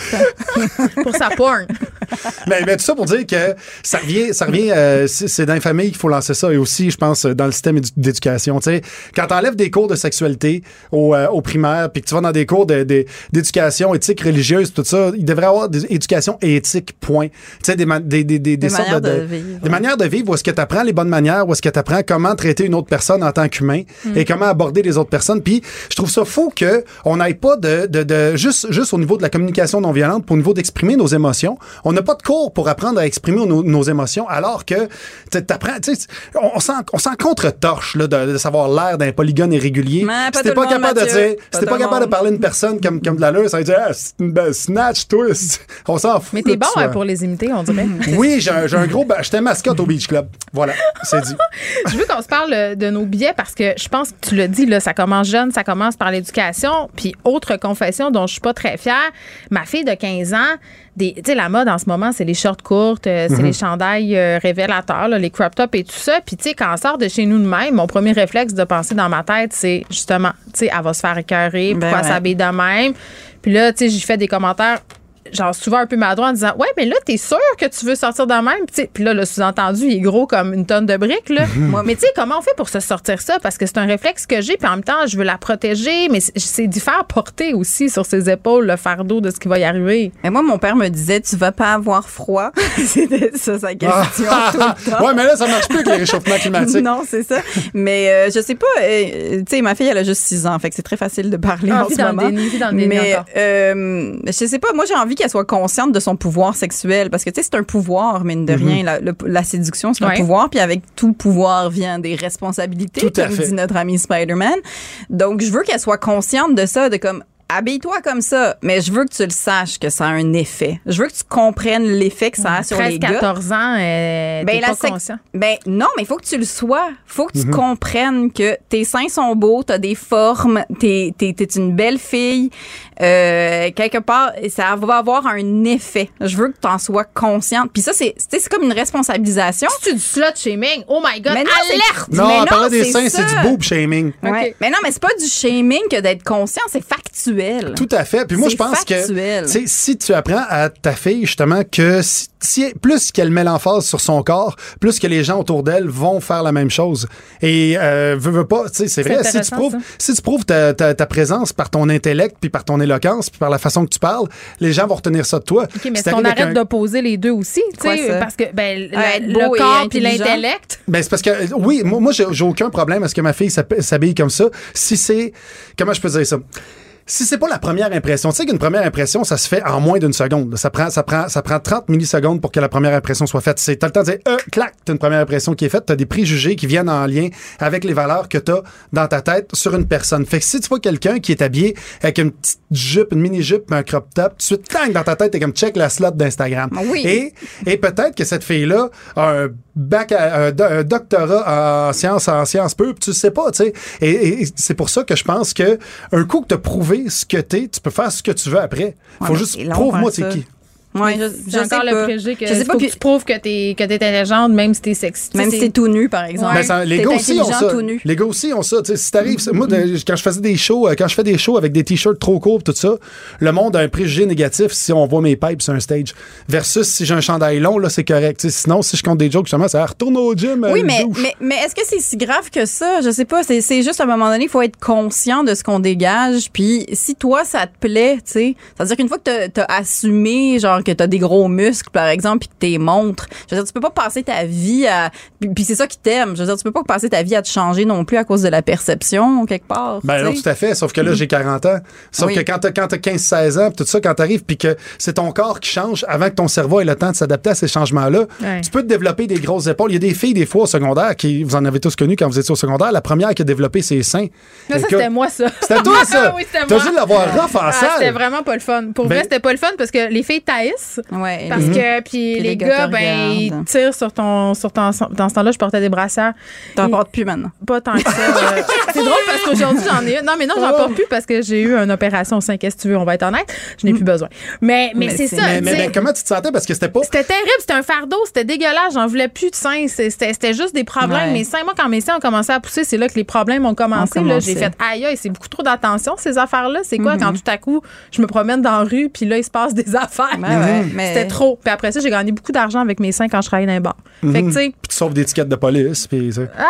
pour sa porn. mais, mais tout ça pour dire que ça revient, ça revient euh, c'est dans les familles qu'il faut lancer ça et aussi, je pense, dans le système édu- d'éducation. Tu sais, quand t'enlèves des cours de sexualité au, euh, au primaire puis que tu vas dans des cours de- de- d'éducation éthique religieuse, tout ça, il devrait y avoir des éducation et éthique, point. Tu sais, des, des, des, Des sortes manières de, de vivre. Des manières de vivre où est-ce que tu apprends les bonnes manières, où est-ce que tu apprends comment traiter une autre personne en tant qu'humain Mm. et comment aborder les autres personnes. Puis je trouve ça fou que on n'aille pas de, de, de juste, juste au niveau de la communication non violente, pour au niveau d'exprimer nos émotions. On n'a pas de cours pour apprendre à exprimer nos, nos émotions, alors que tu sais, on, on s'en on s'en contre-torche là, de, de savoir l'air d'un polygone irrégulier. Mais pas si t'es pas monde, capable de dire, Pas si t'es pas le capable de parler à une personne comme, comme de l'allure, ça veut dire, ah, c'est une belle snatch twist. On s'en fout. Mais t'es bon hein, pour les imiter, on dirait. Oui, j'ai un, j'ai un gros. ba- J'étais mascotte au Beach Club. Voilà, c'est dit. Je veux qu'on se parle euh, de nos billets parce que je pense que tu l'as dit, là, ça commence jeune, ça commence par l'éducation. Puis, autre confession dont je suis pas très fière, ma fille de 15 ans, des- tu sais, la mode en ce moment, c'est les shorts courtes, euh, c'est Mhm. les chandails euh, révélateurs, là, les crop tops et tout ça. Puis, tu sais, quand on sort de chez nous de même, mon premier réflexe de penser dans ma tête, c'est justement, tu sais, elle va se faire écœurer, Ben pourquoi ouais. elle s'habille de même. Puis là, tu sais, j'ai fait des commentaires genre souvent un peu maladroit en disant ouais mais là t'es sûr que tu veux sortir de même? Puis là le sous-entendu il est gros comme une tonne de briques là mais tu sais comment on fait pour se sortir ça? Parce que c'est un réflexe que j'ai puis en même temps je veux la protéger mais c'est- d'y faire porter aussi sur ses épaules le fardeau de ce qui va y arriver Mais moi, mon père me disait, tu vas pas avoir froid. C'était ça sa question Ah. tout le temps. ouais, mais là, ça marche plus avec les réchauffements climatiques. Non, c'est ça. Mais euh, je sais pas, euh, tu sais, ma fille, elle a juste 6 ans, fait que c'est très facile de parler Ah, en ce moment. déni, Mais euh, je sais pas, moi j'ai envie qu'elle soit consciente de son pouvoir sexuel parce que tu sais, c'est un pouvoir, mine de Mhm. rien. La, le- la séduction, c'est un Ouais. pouvoir, puis avec tout pouvoir vient des responsabilités, Tout comme dit notre ami Spider-Man. Donc, je veux qu'elle soit consciente de ça, de comme habille-toi comme ça, mais je veux que tu le saches que ça a un effet. Je veux que tu comprennes l'effet que ça a sur les gars. 13-14 ans euh, Ben, pas conscient Ben non, mais il faut que tu le sois. faut que tu Mhm. comprennes que tes seins sont beaux, t'as des formes, t'es t'es- t'es une belle fille. Euh, quelque part, ça va avoir un effet. Je veux que tu en sois consciente. Puis ça, c'est tu sais, c'est comme une responsabilisation. C'est du slut shaming? Oh my God, Mais non, c'est- alerte! Non, Mais en parlant des c'est seins, c'est du boob shaming. Ouais. Mais non, mais c'est pas du shaming que d'être conscient, c'est factuel. Tout à fait. Puis moi, je pense factuel. que tu sais, si tu apprends à ta fille, justement, que si, si- plus qu'elle met l'emphase sur son corps, plus que les gens autour d'elle vont faire la même chose. Et euh, veux, veux pas, tu sais, c'est C'est vrai, si tu prouves, ça. si tu prouves ta, ta- ta présence par ton intellect, puis par ton éloquence, puis par la façon que tu parles, les gens vont retenir ça de toi. OK, mais Si est-ce t'arrives qu'on avec arrête un- d'opposer les deux aussi? tu sais, parce que ben, la- le corps puis l'intellect. Ben, c'est parce que, oui, moi, moi, j'ai aucun problème à ce que ma fille s'habille comme ça. Si c'est, comment je peux dire ça? Si c'est pas la première impression, tu sais qu'une première impression, ça se fait en moins d'une seconde. Ça prend, ça prend, ça prend 30 millisecondes pour que la première impression soit faite. C'est, t'as le temps de dire, euh, clac, t'as une première impression qui est faite. T'as des préjugés qui viennent en lien avec les valeurs que t'as dans ta tête sur une personne. Fait que si tu vois quelqu'un qui est habillé avec une petite jupe, une mini-jupe, un crop top, de suite, tang, dans ta tête, t'es comme check la slot d'Instagram. Ah oui. Et, et peut-être que cette fille-là a un bac à- un, do- un doctorat en sciences, en sciences puis tu sais pas, tu sais. Et, et c'est pour ça que je pense que un coup que t'as prouvé ce que t'es, tu peux faire ce que tu veux après. Faut Ouais, juste prouve-moi t'es qui. Ouais, je, C'est je sais encore le préjugé que je sais pas, faut que puis- tu prouves que t'es que t'es intelligente, même si t'es sexy. même si t'es tout nu, par exemple. Ben, ça- les gars aussi ont ça. Les gars aussi ont ça. Si t'arrives, moi, de- quand je faisais des shows, euh, quand je fais des shows avec des t-shirts trop courts, tout ça, le monde a un préjugé négatif si on voit mes pipes sur un stage. Versus si j'ai un chandail long, là, c'est correct. Sinon, si je compte des jokes, justement, ça retourne au gym. Oui, euh, mais, douche. mais, mais est-ce que c'est si grave que ça? Je sais pas. C'est, c'est juste à un moment donné, il faut être conscient de ce qu'on dégage. Puis si toi, ça te plaît, tu sais, c'est-à-dire qu'une fois que t'as, t'as assumé, genre, que t'as des gros muscles, par exemple, puis que t'es montres, je veux dire, tu peux pas passer ta vie à... Puis, c'est ça qui t'aime. Je veux dire, tu peux pas passer ta vie à te changer non plus à cause de la perception, quelque part. Ben tu non, tout à fait. Sauf que là, j'ai 40 ans. Sauf Oui. que quand t'as, quand t'as 15-16 ans, pis tout ça, quand t'arrives, puis que c'est ton corps qui change avant que ton cerveau ait le temps de s'adapter à ces changements-là, Ouais. tu peux te développer des grosses épaules. Il y a des filles, des fois, au secondaire, qui, vous en avez tous connu quand vous étiez au secondaire, la première qui a développé ses seins. Mais ça, c'était moi, ça. C'était toi, ça? oui, c'était T'as moi. dû l'avoir rough en Ah, salle. C'était vraiment pas le fun. Pour Ben- vrai, c'était pas le fun parce que les filles Ouais. Parce que, puis les, les gars, ben, ils tirent sur ton, sur ton, dans ce temps-là, je portais des brassières. T'en Et- portes plus maintenant. Pas tant que ça. euh, c'est drôle parce qu'aujourd'hui, j'en ai une. Non, mais non, j'en porte plus parce que j'ai eu une opération 5 qu'est-ce que tu veux, on va être honnête. Je n'ai plus besoin. Mais, mais, Mais c'est c'est- ça. Mais, mais- mais comment tu te sentais? Parce que c'était pas. C'était terrible, c'était un fardeau, c'était dégueulasse, j'en voulais plus de seins, c'était c'était juste des problèmes. Ouais. Mais cinq mois quand mes seins ont commencé à pousser, c'est là que les problèmes ont commencé. Commencé. j'ai fait aïe aïe, c'est beaucoup trop d'attention ces affaires-là. C'est quoi quand tout à coup je me promène dans la rue puis là il se passe des affaires. Ouais, mais- C'était trop. Puis après ça, j'ai gagné beaucoup d'argent avec mes seins quand je travaillais dans les bars. Fait que tu sais, Puis tu sauves des tickets de police. Puis, ah,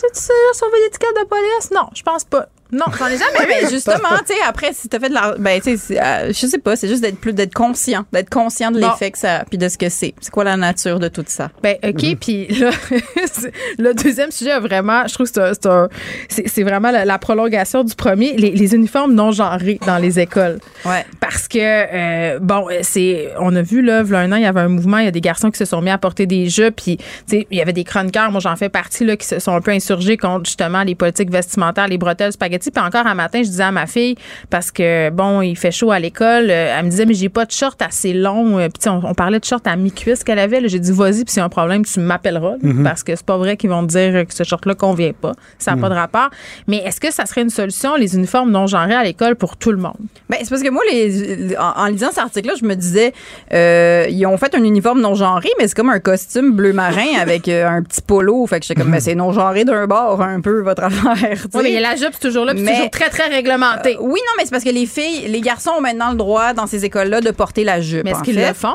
j'ai-tu sauvé l'étiquette de police? Non, je pense pas. Non, j'en ai jamais ben, justement, tu sais, après, si t'as fait de la, ben, tu sais, euh, je sais pas, c'est juste d'être plus, d'être conscient, d'être conscient de Bon. l'effet que ça, puis de ce que c'est. C'est quoi la nature de tout ça? Ben, OK. Puis là, le deuxième sujet, a vraiment, je trouve que c'est un- c'est vraiment la, la prolongation du premier, les, les uniformes non genrés dans les écoles. Ouais. Parce que, euh, bon, c'est, on a vu, là, v'là un an, il y avait un mouvement, il y a des garçons qui se sont mis à porter des jupes, puis, tu sais, il y avait des chroniqueurs, moi j'en fais partie, là, qui se sont un peu insurgés contre, justement, les politiques vestimentaires, les bretelles, spaghetti. Puis encore un matin, je disais à ma fille, parce que, bon, il fait chaud à l'école, euh, elle me disait, mais j'ai pas de short assez long. Euh, Puis, on, on parlait de short à mi-cuisse qu'elle avait. J'ai dit, vas-y, puis s'il y a un problème, tu m'appelleras, Mm-hmm. parce que c'est pas vrai qu'ils vont te dire que ce short-là convient pas. Ça n'a pas de rapport. Mais est-ce que ça serait une solution, les uniformes non genrés à l'école pour tout le monde? Ben, c'est parce que moi, les, en, en lisant cet article-là, je me disais, euh, ils ont fait un uniforme non genré, mais c'est comme un costume bleu marin avec euh, un petit polo. Fait que j'étais comme, mais c'est non genré d'un bord, un peu, votre affaire. Oui, mais la jupe, c'est toujours là, puis c'est Mais- toujours très, très réglementé. Oui, non, mais c'est parce que les filles, les garçons ont maintenant le droit dans ces écoles-là de porter la jupe. mais est-ce qu'ils le font?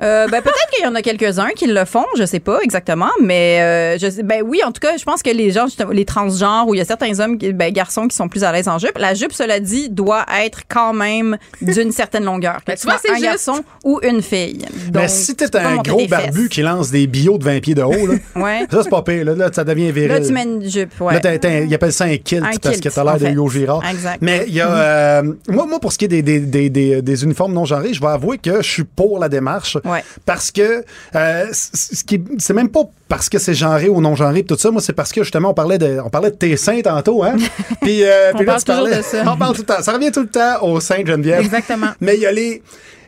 Euh, ben, peut-être qu'il y en a quelques-uns qui le font, je sais pas exactement, mais euh, je sais, ben oui, en tout cas, je pense que les gens, justement, les transgenres, où il y a certains hommes, ben, garçons qui sont plus à l'aise en jupe, la jupe, cela dit, doit être quand même d'une certaine longueur. Que Ben, tu vois, sois c'est un juste. garçon ou une fille. Mais si t'es un gros barbu qui lance des billots de 20 pieds de haut, là, Ouais. ça, c'est pas pire. Là, Là, ça devient viril. Là, tu mets une jupe, ouais. Là, t'as- t'as- il appelle ça un kilt Un parce kilt, que t'as l'air en de. Hugo Girard. Exact. Mais il y a. euh, moi, moi, pour ce qui est des, des, des, des, des uniformes non genrés, je vais avouer que je suis pour la démarche. Ouais. Parce que euh, ce qui c'est même pas parce que c'est genré ou non genré, tout ça. Moi, c'est parce que justement, on parlait de, on parlait de tes seins tantôt, hein? Puis, euh, On puis là, parle tu parlais. toujours de ça. On parle tout le temps. Ça revient tout le temps aux seins, Geneviève. Exactement. Mais il y a les.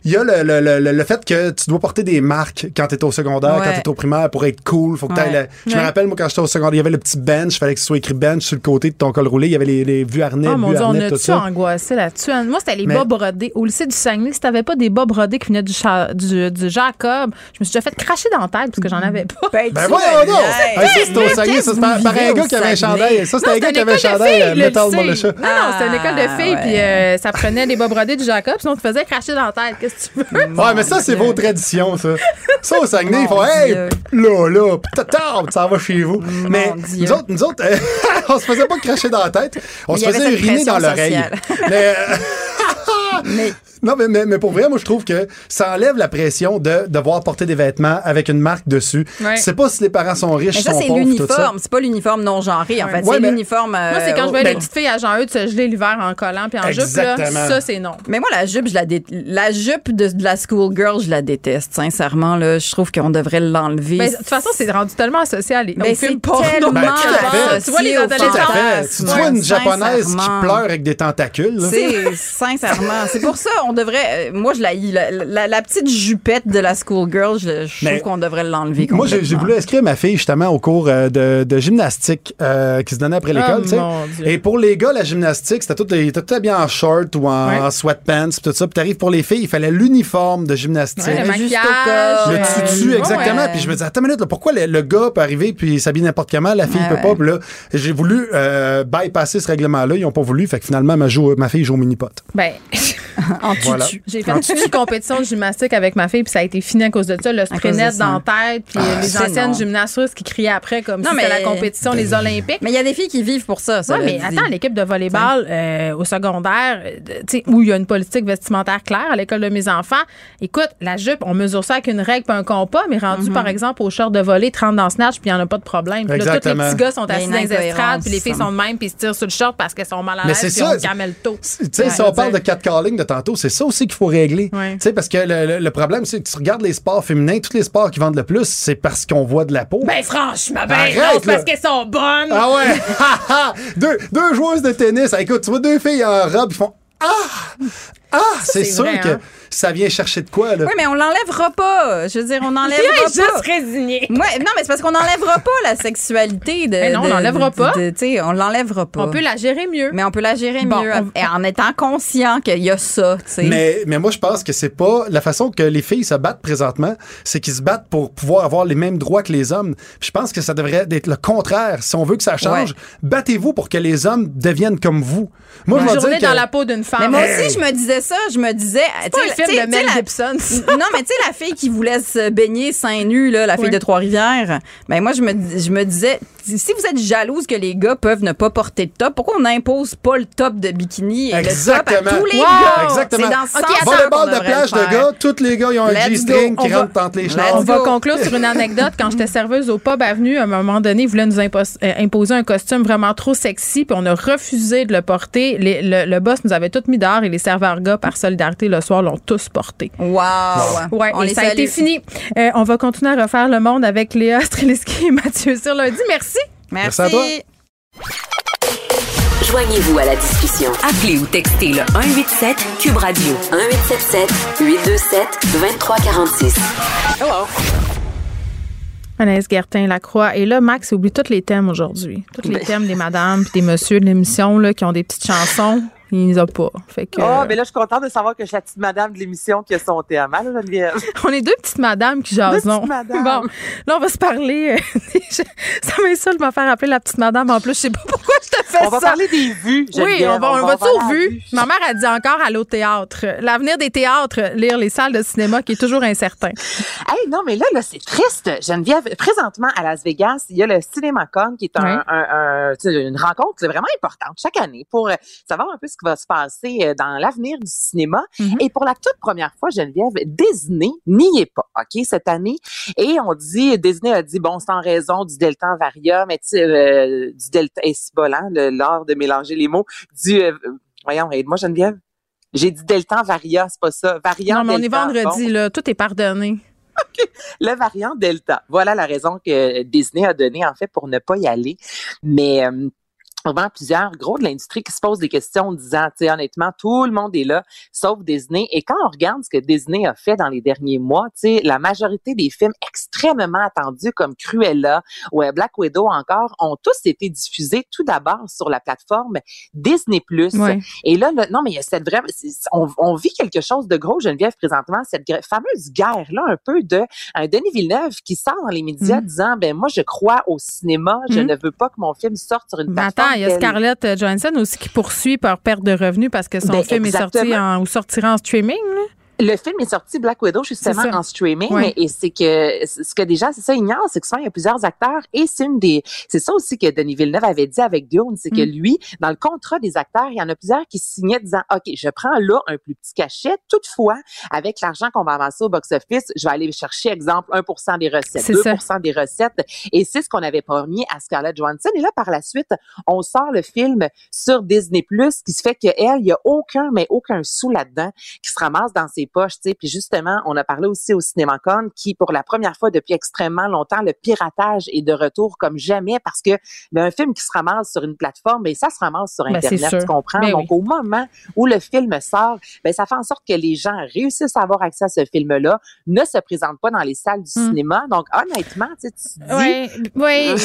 Il y a le, le, le, le fait que tu dois porter des marques quand tu es au secondaire, Ouais. quand tu es au primaire pour être cool. Faut que t'ailles Ouais. le- Je me rappelle, moi, quand j'étais au secondaire, il y avait le petit bench. fallait que ce soit écrit bench sur le côté de ton col roulé. Il y avait les, les vues harnais, Oh mon vues dieu, on harnais, a-tu ça. angoissé là-dessus? Moi, c'était les Mais- bas brodés. Au lycée du Saguenay, si t'avais pas des bas brodés qui venaient du, cha- du, du Jacob, je me suis déjà fait cracher dans la tête parce que j'en avais pas. Ben, Ben niaises. Hey, ça, c'était au Saguenay. Ça, c'était par un gars qui avait un chandail. Ça, c'était Non, un gars qui avait un chandail Metal. Non, non, c'était une école de filles, puis euh, ça prenait des bas brodés du Jacob, sinon on te faisait cracher dans la tête. Qu'est-ce que tu veux? Ouais, mais ça, c'est vos traditions, ça. Ça, au Saguenay, ils font, Mon hey, Dieu. là, là, s'en vas chez vous. mais Dieu. nous autres, nous autres, euh, on se faisait pas cracher dans la tête. On Mais se faisait uriner dans l'oreille. mais, euh, Non, mais, mais, mais pour vrai, moi, je trouve que ça enlève la pression de devoir porter des vêtements avec une marque dessus. Ouais. Sais pas si les parents sont riches, Mais ça, sont c'est pauvres, tout ça. l'uniforme. C'est pas l'uniforme non genré, en fait. Ouais, c'est mais- l'uniforme. euh, Moi, c'est quand je ben, les petites filles à Jean-Eudes se geler l'hiver en collant puis en jupe, là, ça, c'est non. Mais moi, la jupe, je la dé- la jupe de, de la schoolgirl, je la déteste. Sincèrement, là, je trouve qu'on devrait l'enlever. Ben, de toute façon, c'est rendu tellement associé à les, Ben, films c'est porno. tellement Ben. Tu vois les adolescents. Tu vois une japonaise qui pleure avec des tentacules. C'est sincèrement, c'est pour ça on devrait. euh, moi, je la, la, la, la petite jupette de la schoolgirl, je, je Mais- trouve qu'on devrait l'enlever. Moi, j'ai voulu inscrire ma fille justement au cours euh, de, de gymnastique euh, qui se donnait après l'école. Oh, tu sais. mon Dieu. Et pour les gars, la gymnastique, c'était tout, tout bien en short ou en, Ouais. en sweatpants, pis tout ça. Puis t'arrives pour les filles, il fallait l'uniforme de gymnastique. Ouais, le Juste maquillage. au corps. Le euh, tutu, exactement. ouais. Puis je me disais, attends une minute, là, pourquoi le, le gars peut arriver puis s'habille n'importe comment, la fille Ouais, peut ouais. pas. Puis là, j'ai voulu euh, bypasser ce règlement-là. Ils ont pas voulu. Fait que finalement, ma, joue- ma fille joue au mini-pot. Ben, en tutu. J'ai fait une compétition de gymnastique avec ma fille, puis ça a été fini à cause de ça. Le ça. dans la tête, puis Ah, les anciennes gymnastes russes qui criaient après comme Non, si c'était mais- la compétition des Olympiques. Mais il y a des filles qui vivent pour ça. ça Oui, mais dit. attends, l'équipe de volleyball euh, au secondaire, euh, tu sais, où il y a une politique vestimentaire claire à l'école de mes enfants, écoute, la jupe, on mesure ça avec une règle pas un compas, mais rendu, Mhm. par exemple, au short de volley, 30 dans snatch, puis il n'y en a pas de problème. Puis là, tous les petits gars sont assis une dans les estrades, puis les filles sont de même, puis ils se tirent sur le short parce qu'elles sont mal à Mais l'aise, c'est puis ça. on camel tôt. Tu sais, Ouais, si on parle de dire. catcalling de tantôt, c'est ça aussi qu'il faut régler. Ouais. Tu sais, parce que le, problème, c'est que tu regardes les sports féminins, tous les sports qui vendent le plus, c'est parce qu'on voit de la peau. Ben franchement, ben Arrête, non, c'est parce qu'elles sont bonnes. Ah ouais! Deux, deux joueuses de tennis. Ah, écoute, tu vois deux filles en robe, ils font Ah! Ah! C'est sûr vrai, que hein. ça vient chercher de quoi, là? Oui, mais on l'enlèvera pas. Je veux dire, on est pas. juste résigné. Ouais, non, mais c'est parce qu'on n'enlèvera pas la sexualité de. Mais non, on l'enlèvera pas. de- Tu sais, on l'enlèvera pas. On peut la gérer mieux. Mais on peut la gérer Bon, mieux on- en étant conscient qu'il y a ça, tu sais. Mais, mais moi, je pense que c'est pas la façon que les filles se battent présentement, c'est qu'ils se battent pour pouvoir avoir les mêmes droits que les hommes. Puis je pense que ça devrait être le contraire. Si on veut que ça change, Ouais. battez-vous pour que les hommes deviennent comme vous. Moi, je vais dire que dans la peau d'une femme. Mais moi Hey! aussi, je me disais ça. Je me disais. C'est pas un film de Mel Gibson. non, mais tu sais, la fille qui voulait se baigner seins nus, là, la fille Oui. de Trois-Rivières, ben moi, je me, je me disais, si vous êtes jalouse que les gars peuvent ne pas porter de top, pourquoi on n'impose pas le top de bikini et Exactement. le top à tous les Wow! gars? Exactement. C'est dans ce Ok, sens attends. Qu'on de plage de gars, tous les gars, ils ont un G-string qui On va- rentre entre les. On va conclure sur une anecdote. Quand j'étais serveuse au pub Avenue, à un moment donné, ils voulaient nous impos- euh, imposer un costume vraiment trop sexy, puis on a refusé de le porter. Les- le, le boss nous avait tous mis dehors et les serveurs gars, par solidarité, le soir, l'ont tous porté. Wow. Ouais, On et les ça a été fini. Euh, on va continuer à refaire le monde avec Léa Streliski et Mathieu sur lundi. Merci. Merci. Merci à toi. Joignez-vous à la discussion. Appelez ou textez le 187 Cube Radio 1877 827 2346. Anaïs Gertin-Lacroix. Et là, Max oublie tous les thèmes aujourd'hui. Tous les thèmes des madames puis des messieurs de l'émission là, qui ont des petites chansons. Il les a pas. Fait que, Ah, mais là, je suis contente de savoir que je suis la petite madame de l'émission qui a son thème. Hein, Geneviève? On est deux petites madames qui jasons. madames. Bon, là, on va se parler. euh, ça m'insulte de me faire appeler la petite madame. En plus, je sais pas pourquoi je te fais On va ça. parler des vues, Oui, on va, on va aller tout à au la vu. vue. Ma mère a dit encore aller au théâtre. L'avenir des théâtres, lire les salles de cinéma qui est toujours incertain. Hey, non, mais là, là c'est triste. Geneviève, présentement, à Las Vegas, il y a le CinemaCon qui est un, une rencontre vraiment importante chaque année pour euh, savoir un peu ce qui va se passer euh, dans l'avenir du cinéma. Mhm. Et pour la toute première fois, Geneviève, Disney n'y est pas, OK, cette année. Et on dit, Disney a dit, bon, c'est en raison du Delta Varium, mais tu sais, euh, du Delta Ecibolant, le- l'art de mélanger les mots, du, euh, voyons, aide-moi, Geneviève. J'ai dit Delta Varia, c'est pas ça. Variant non, mais on est vendredi, Bon là. Tout est pardonné. le variant Delta. Voilà la raison que Disney a donnée, en fait, pour ne pas y aller. Mais euh, vraiment plusieurs gros de l'industrie qui se posent des questions en disant, tu sais, honnêtement, tout le monde est là, sauf Disney. Et quand on regarde ce que Disney a fait dans les derniers mois, tu sais, la majorité des films extrêmement attendus comme Cruella ou Black Widow encore ont tous été diffusés tout d'abord sur la plateforme Disney+. Ouais. Et là, non, mais il y a cette vraie, on, on vit quelque chose de gros, Geneviève, présentement, cette fameuse guerre-là, un peu de un Denis Villeneuve qui sort dans les médias Mm. disant, ben moi, je crois au cinéma, je Mm. ne veux pas que mon film sorte sur une plateforme. Il y a Scarlett euh, Johansson aussi qui poursuit par perte de revenus parce que son Ben, film est sorti en, ou sortira en streaming. là. Le film est sorti Black Widow justement en streaming Ouais. et c'est que ce que gens c'est ça c'est que souvent il y a plusieurs acteurs et c'est une des c'est ça aussi que Denis Villeneuve avait dit avec Dune c'est que Mm. lui dans le contrat des acteurs il y en a plusieurs qui signaient disant OK je prends là un plus petit cachet toutefois avec l'argent qu'on va avancer au box office je vais aller chercher exemple 1% des recettes C'est 2% ça. des recettes et c'est ce qu'on avait promis à Scarlett Johansson et là par la suite on sort le film sur Disney Plus qui se fait que elle il y a aucun mais aucun sou là-dedans qui se ramasse dans ses poches, tu sais. Puis justement, on a parlé aussi au CinémaCon qui, pour la première fois depuis extrêmement longtemps, le piratage est de retour comme jamais parce que ben, un film qui se ramasse sur une plateforme, ben, ça se ramasse sur Ben, Internet, tu comprends? Ben Donc, oui. au moment où le film sort, ben, ça fait en sorte que les gens réussissent à avoir accès à ce film-là, ne se présentent pas dans les salles du Mm. cinéma. Donc, honnêtement, tu te dis... Oui, oui. euh,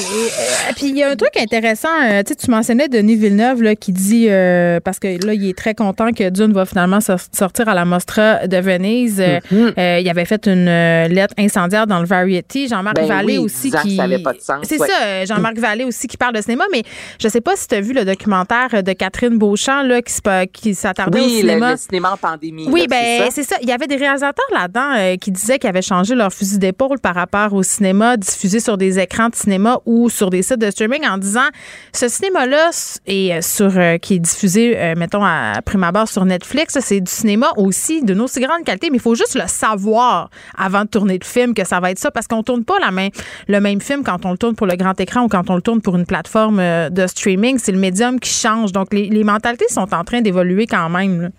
Puis il y a un truc intéressant. euh, tu sais, tu mentionnais Denis Villeneuve là, qui dit euh, parce que là, il est très content que Dune va finalement sor- sortir à la Mostra de Venise. Euh, Mhm. euh, il avait fait une euh, lettre incendiaire dans le Variety. Jean-Marc Ben Vallée oui, aussi qui. ça avait pas de sens, C'est ouais. ça, Jean-Marc Vallée aussi qui parle de cinéma. Mais je sais pas si tu as vu le documentaire de Catherine Beauchamp là, qui, qui s'attardait au Oui, cinéma. le cinéma en pandémie. Oui, ben c'est ça. Il y avait des réalisateurs là-dedans euh, qui disaient qu'ils avaient changé leur fusil d'épaule par rapport au cinéma diffusé sur des écrans de cinéma ou sur des sites de streaming en disant ce cinéma-là est sur euh, qui est diffusé, mettons à prime abord sur Netflix, c'est du cinéma aussi d'une aussi mais il faut juste le savoir avant de tourner le film que ça va être ça parce qu'on tourne pas la main, le même film quand on le tourne pour le grand écran ou quand on le tourne pour une plateforme euh, de streaming. C'est le médium qui change. Donc les, mentalités sont en train d'évoluer quand même.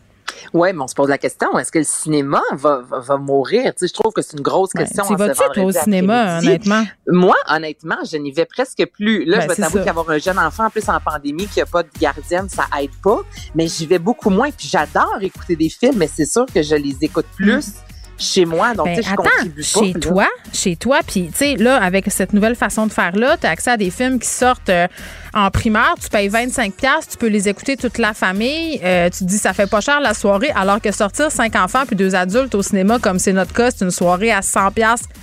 Oui, mais on se pose la question, est-ce que le cinéma va, va, va mourir? Tu sais, je trouve que c'est une grosse Ouais, question. tu y en ce vas-tu, toi, au cinéma, honnêtement? Moi, honnêtement, je n'y vais presque plus. Là, Ben, je vais t'avouer qu'avoir un jeune enfant, en plus en pandémie, qui n'a pas de gardienne, ça aide pas. Mais j'y vais beaucoup moins. Puis j'adore écouter des films, mais c'est sûr que je les écoute plus chez moi. Donc, Ben, tu sais, je attends, contribue pas. chez là. toi, chez toi, puis tu sais, là, avec cette nouvelle façon de faire là, tu as accès à des films qui sortent euh, en primaire, tu payes 25 tu peux les écouter toute la famille, euh, tu te dis ça fait pas cher la soirée, alors que sortir cinq enfants puis deux adultes au cinéma, comme c'est notre cas, c'est une soirée à 100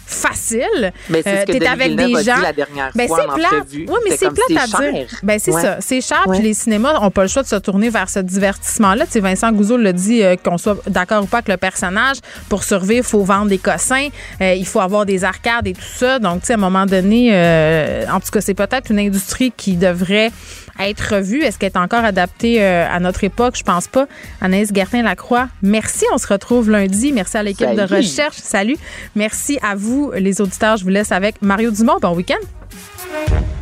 facile. Mais c'est ce que t'es Denis avec Villeneuve des gens. la dernière ben, c'est plate. Oui, mais c'est plate à dire. cher. Ben, c'est Ouais. ça. C'est cher, puis les cinémas n'ont pas le choix de se tourner vers ce divertissement-là. Tu sais, Vincent Gouzeau le dit, euh, qu'on soit d'accord ou pas avec le personnage, pour survivre, il faut vendre des cossins, euh, il faut avoir des arcades et tout ça. Donc, tu sais, à un moment donné, euh, en tout cas, c'est peut-être une industrie qui devrait être revue. Est-ce qu'elle est encore adaptée euh, à notre époque? Je pense pas. Anaïs Gertin-Lacroix, merci. On se retrouve lundi. Merci à l'équipe de recherche. Salut. Merci à vous, les auditeurs. Je vous laisse avec Mario Dumont. Bon week-end.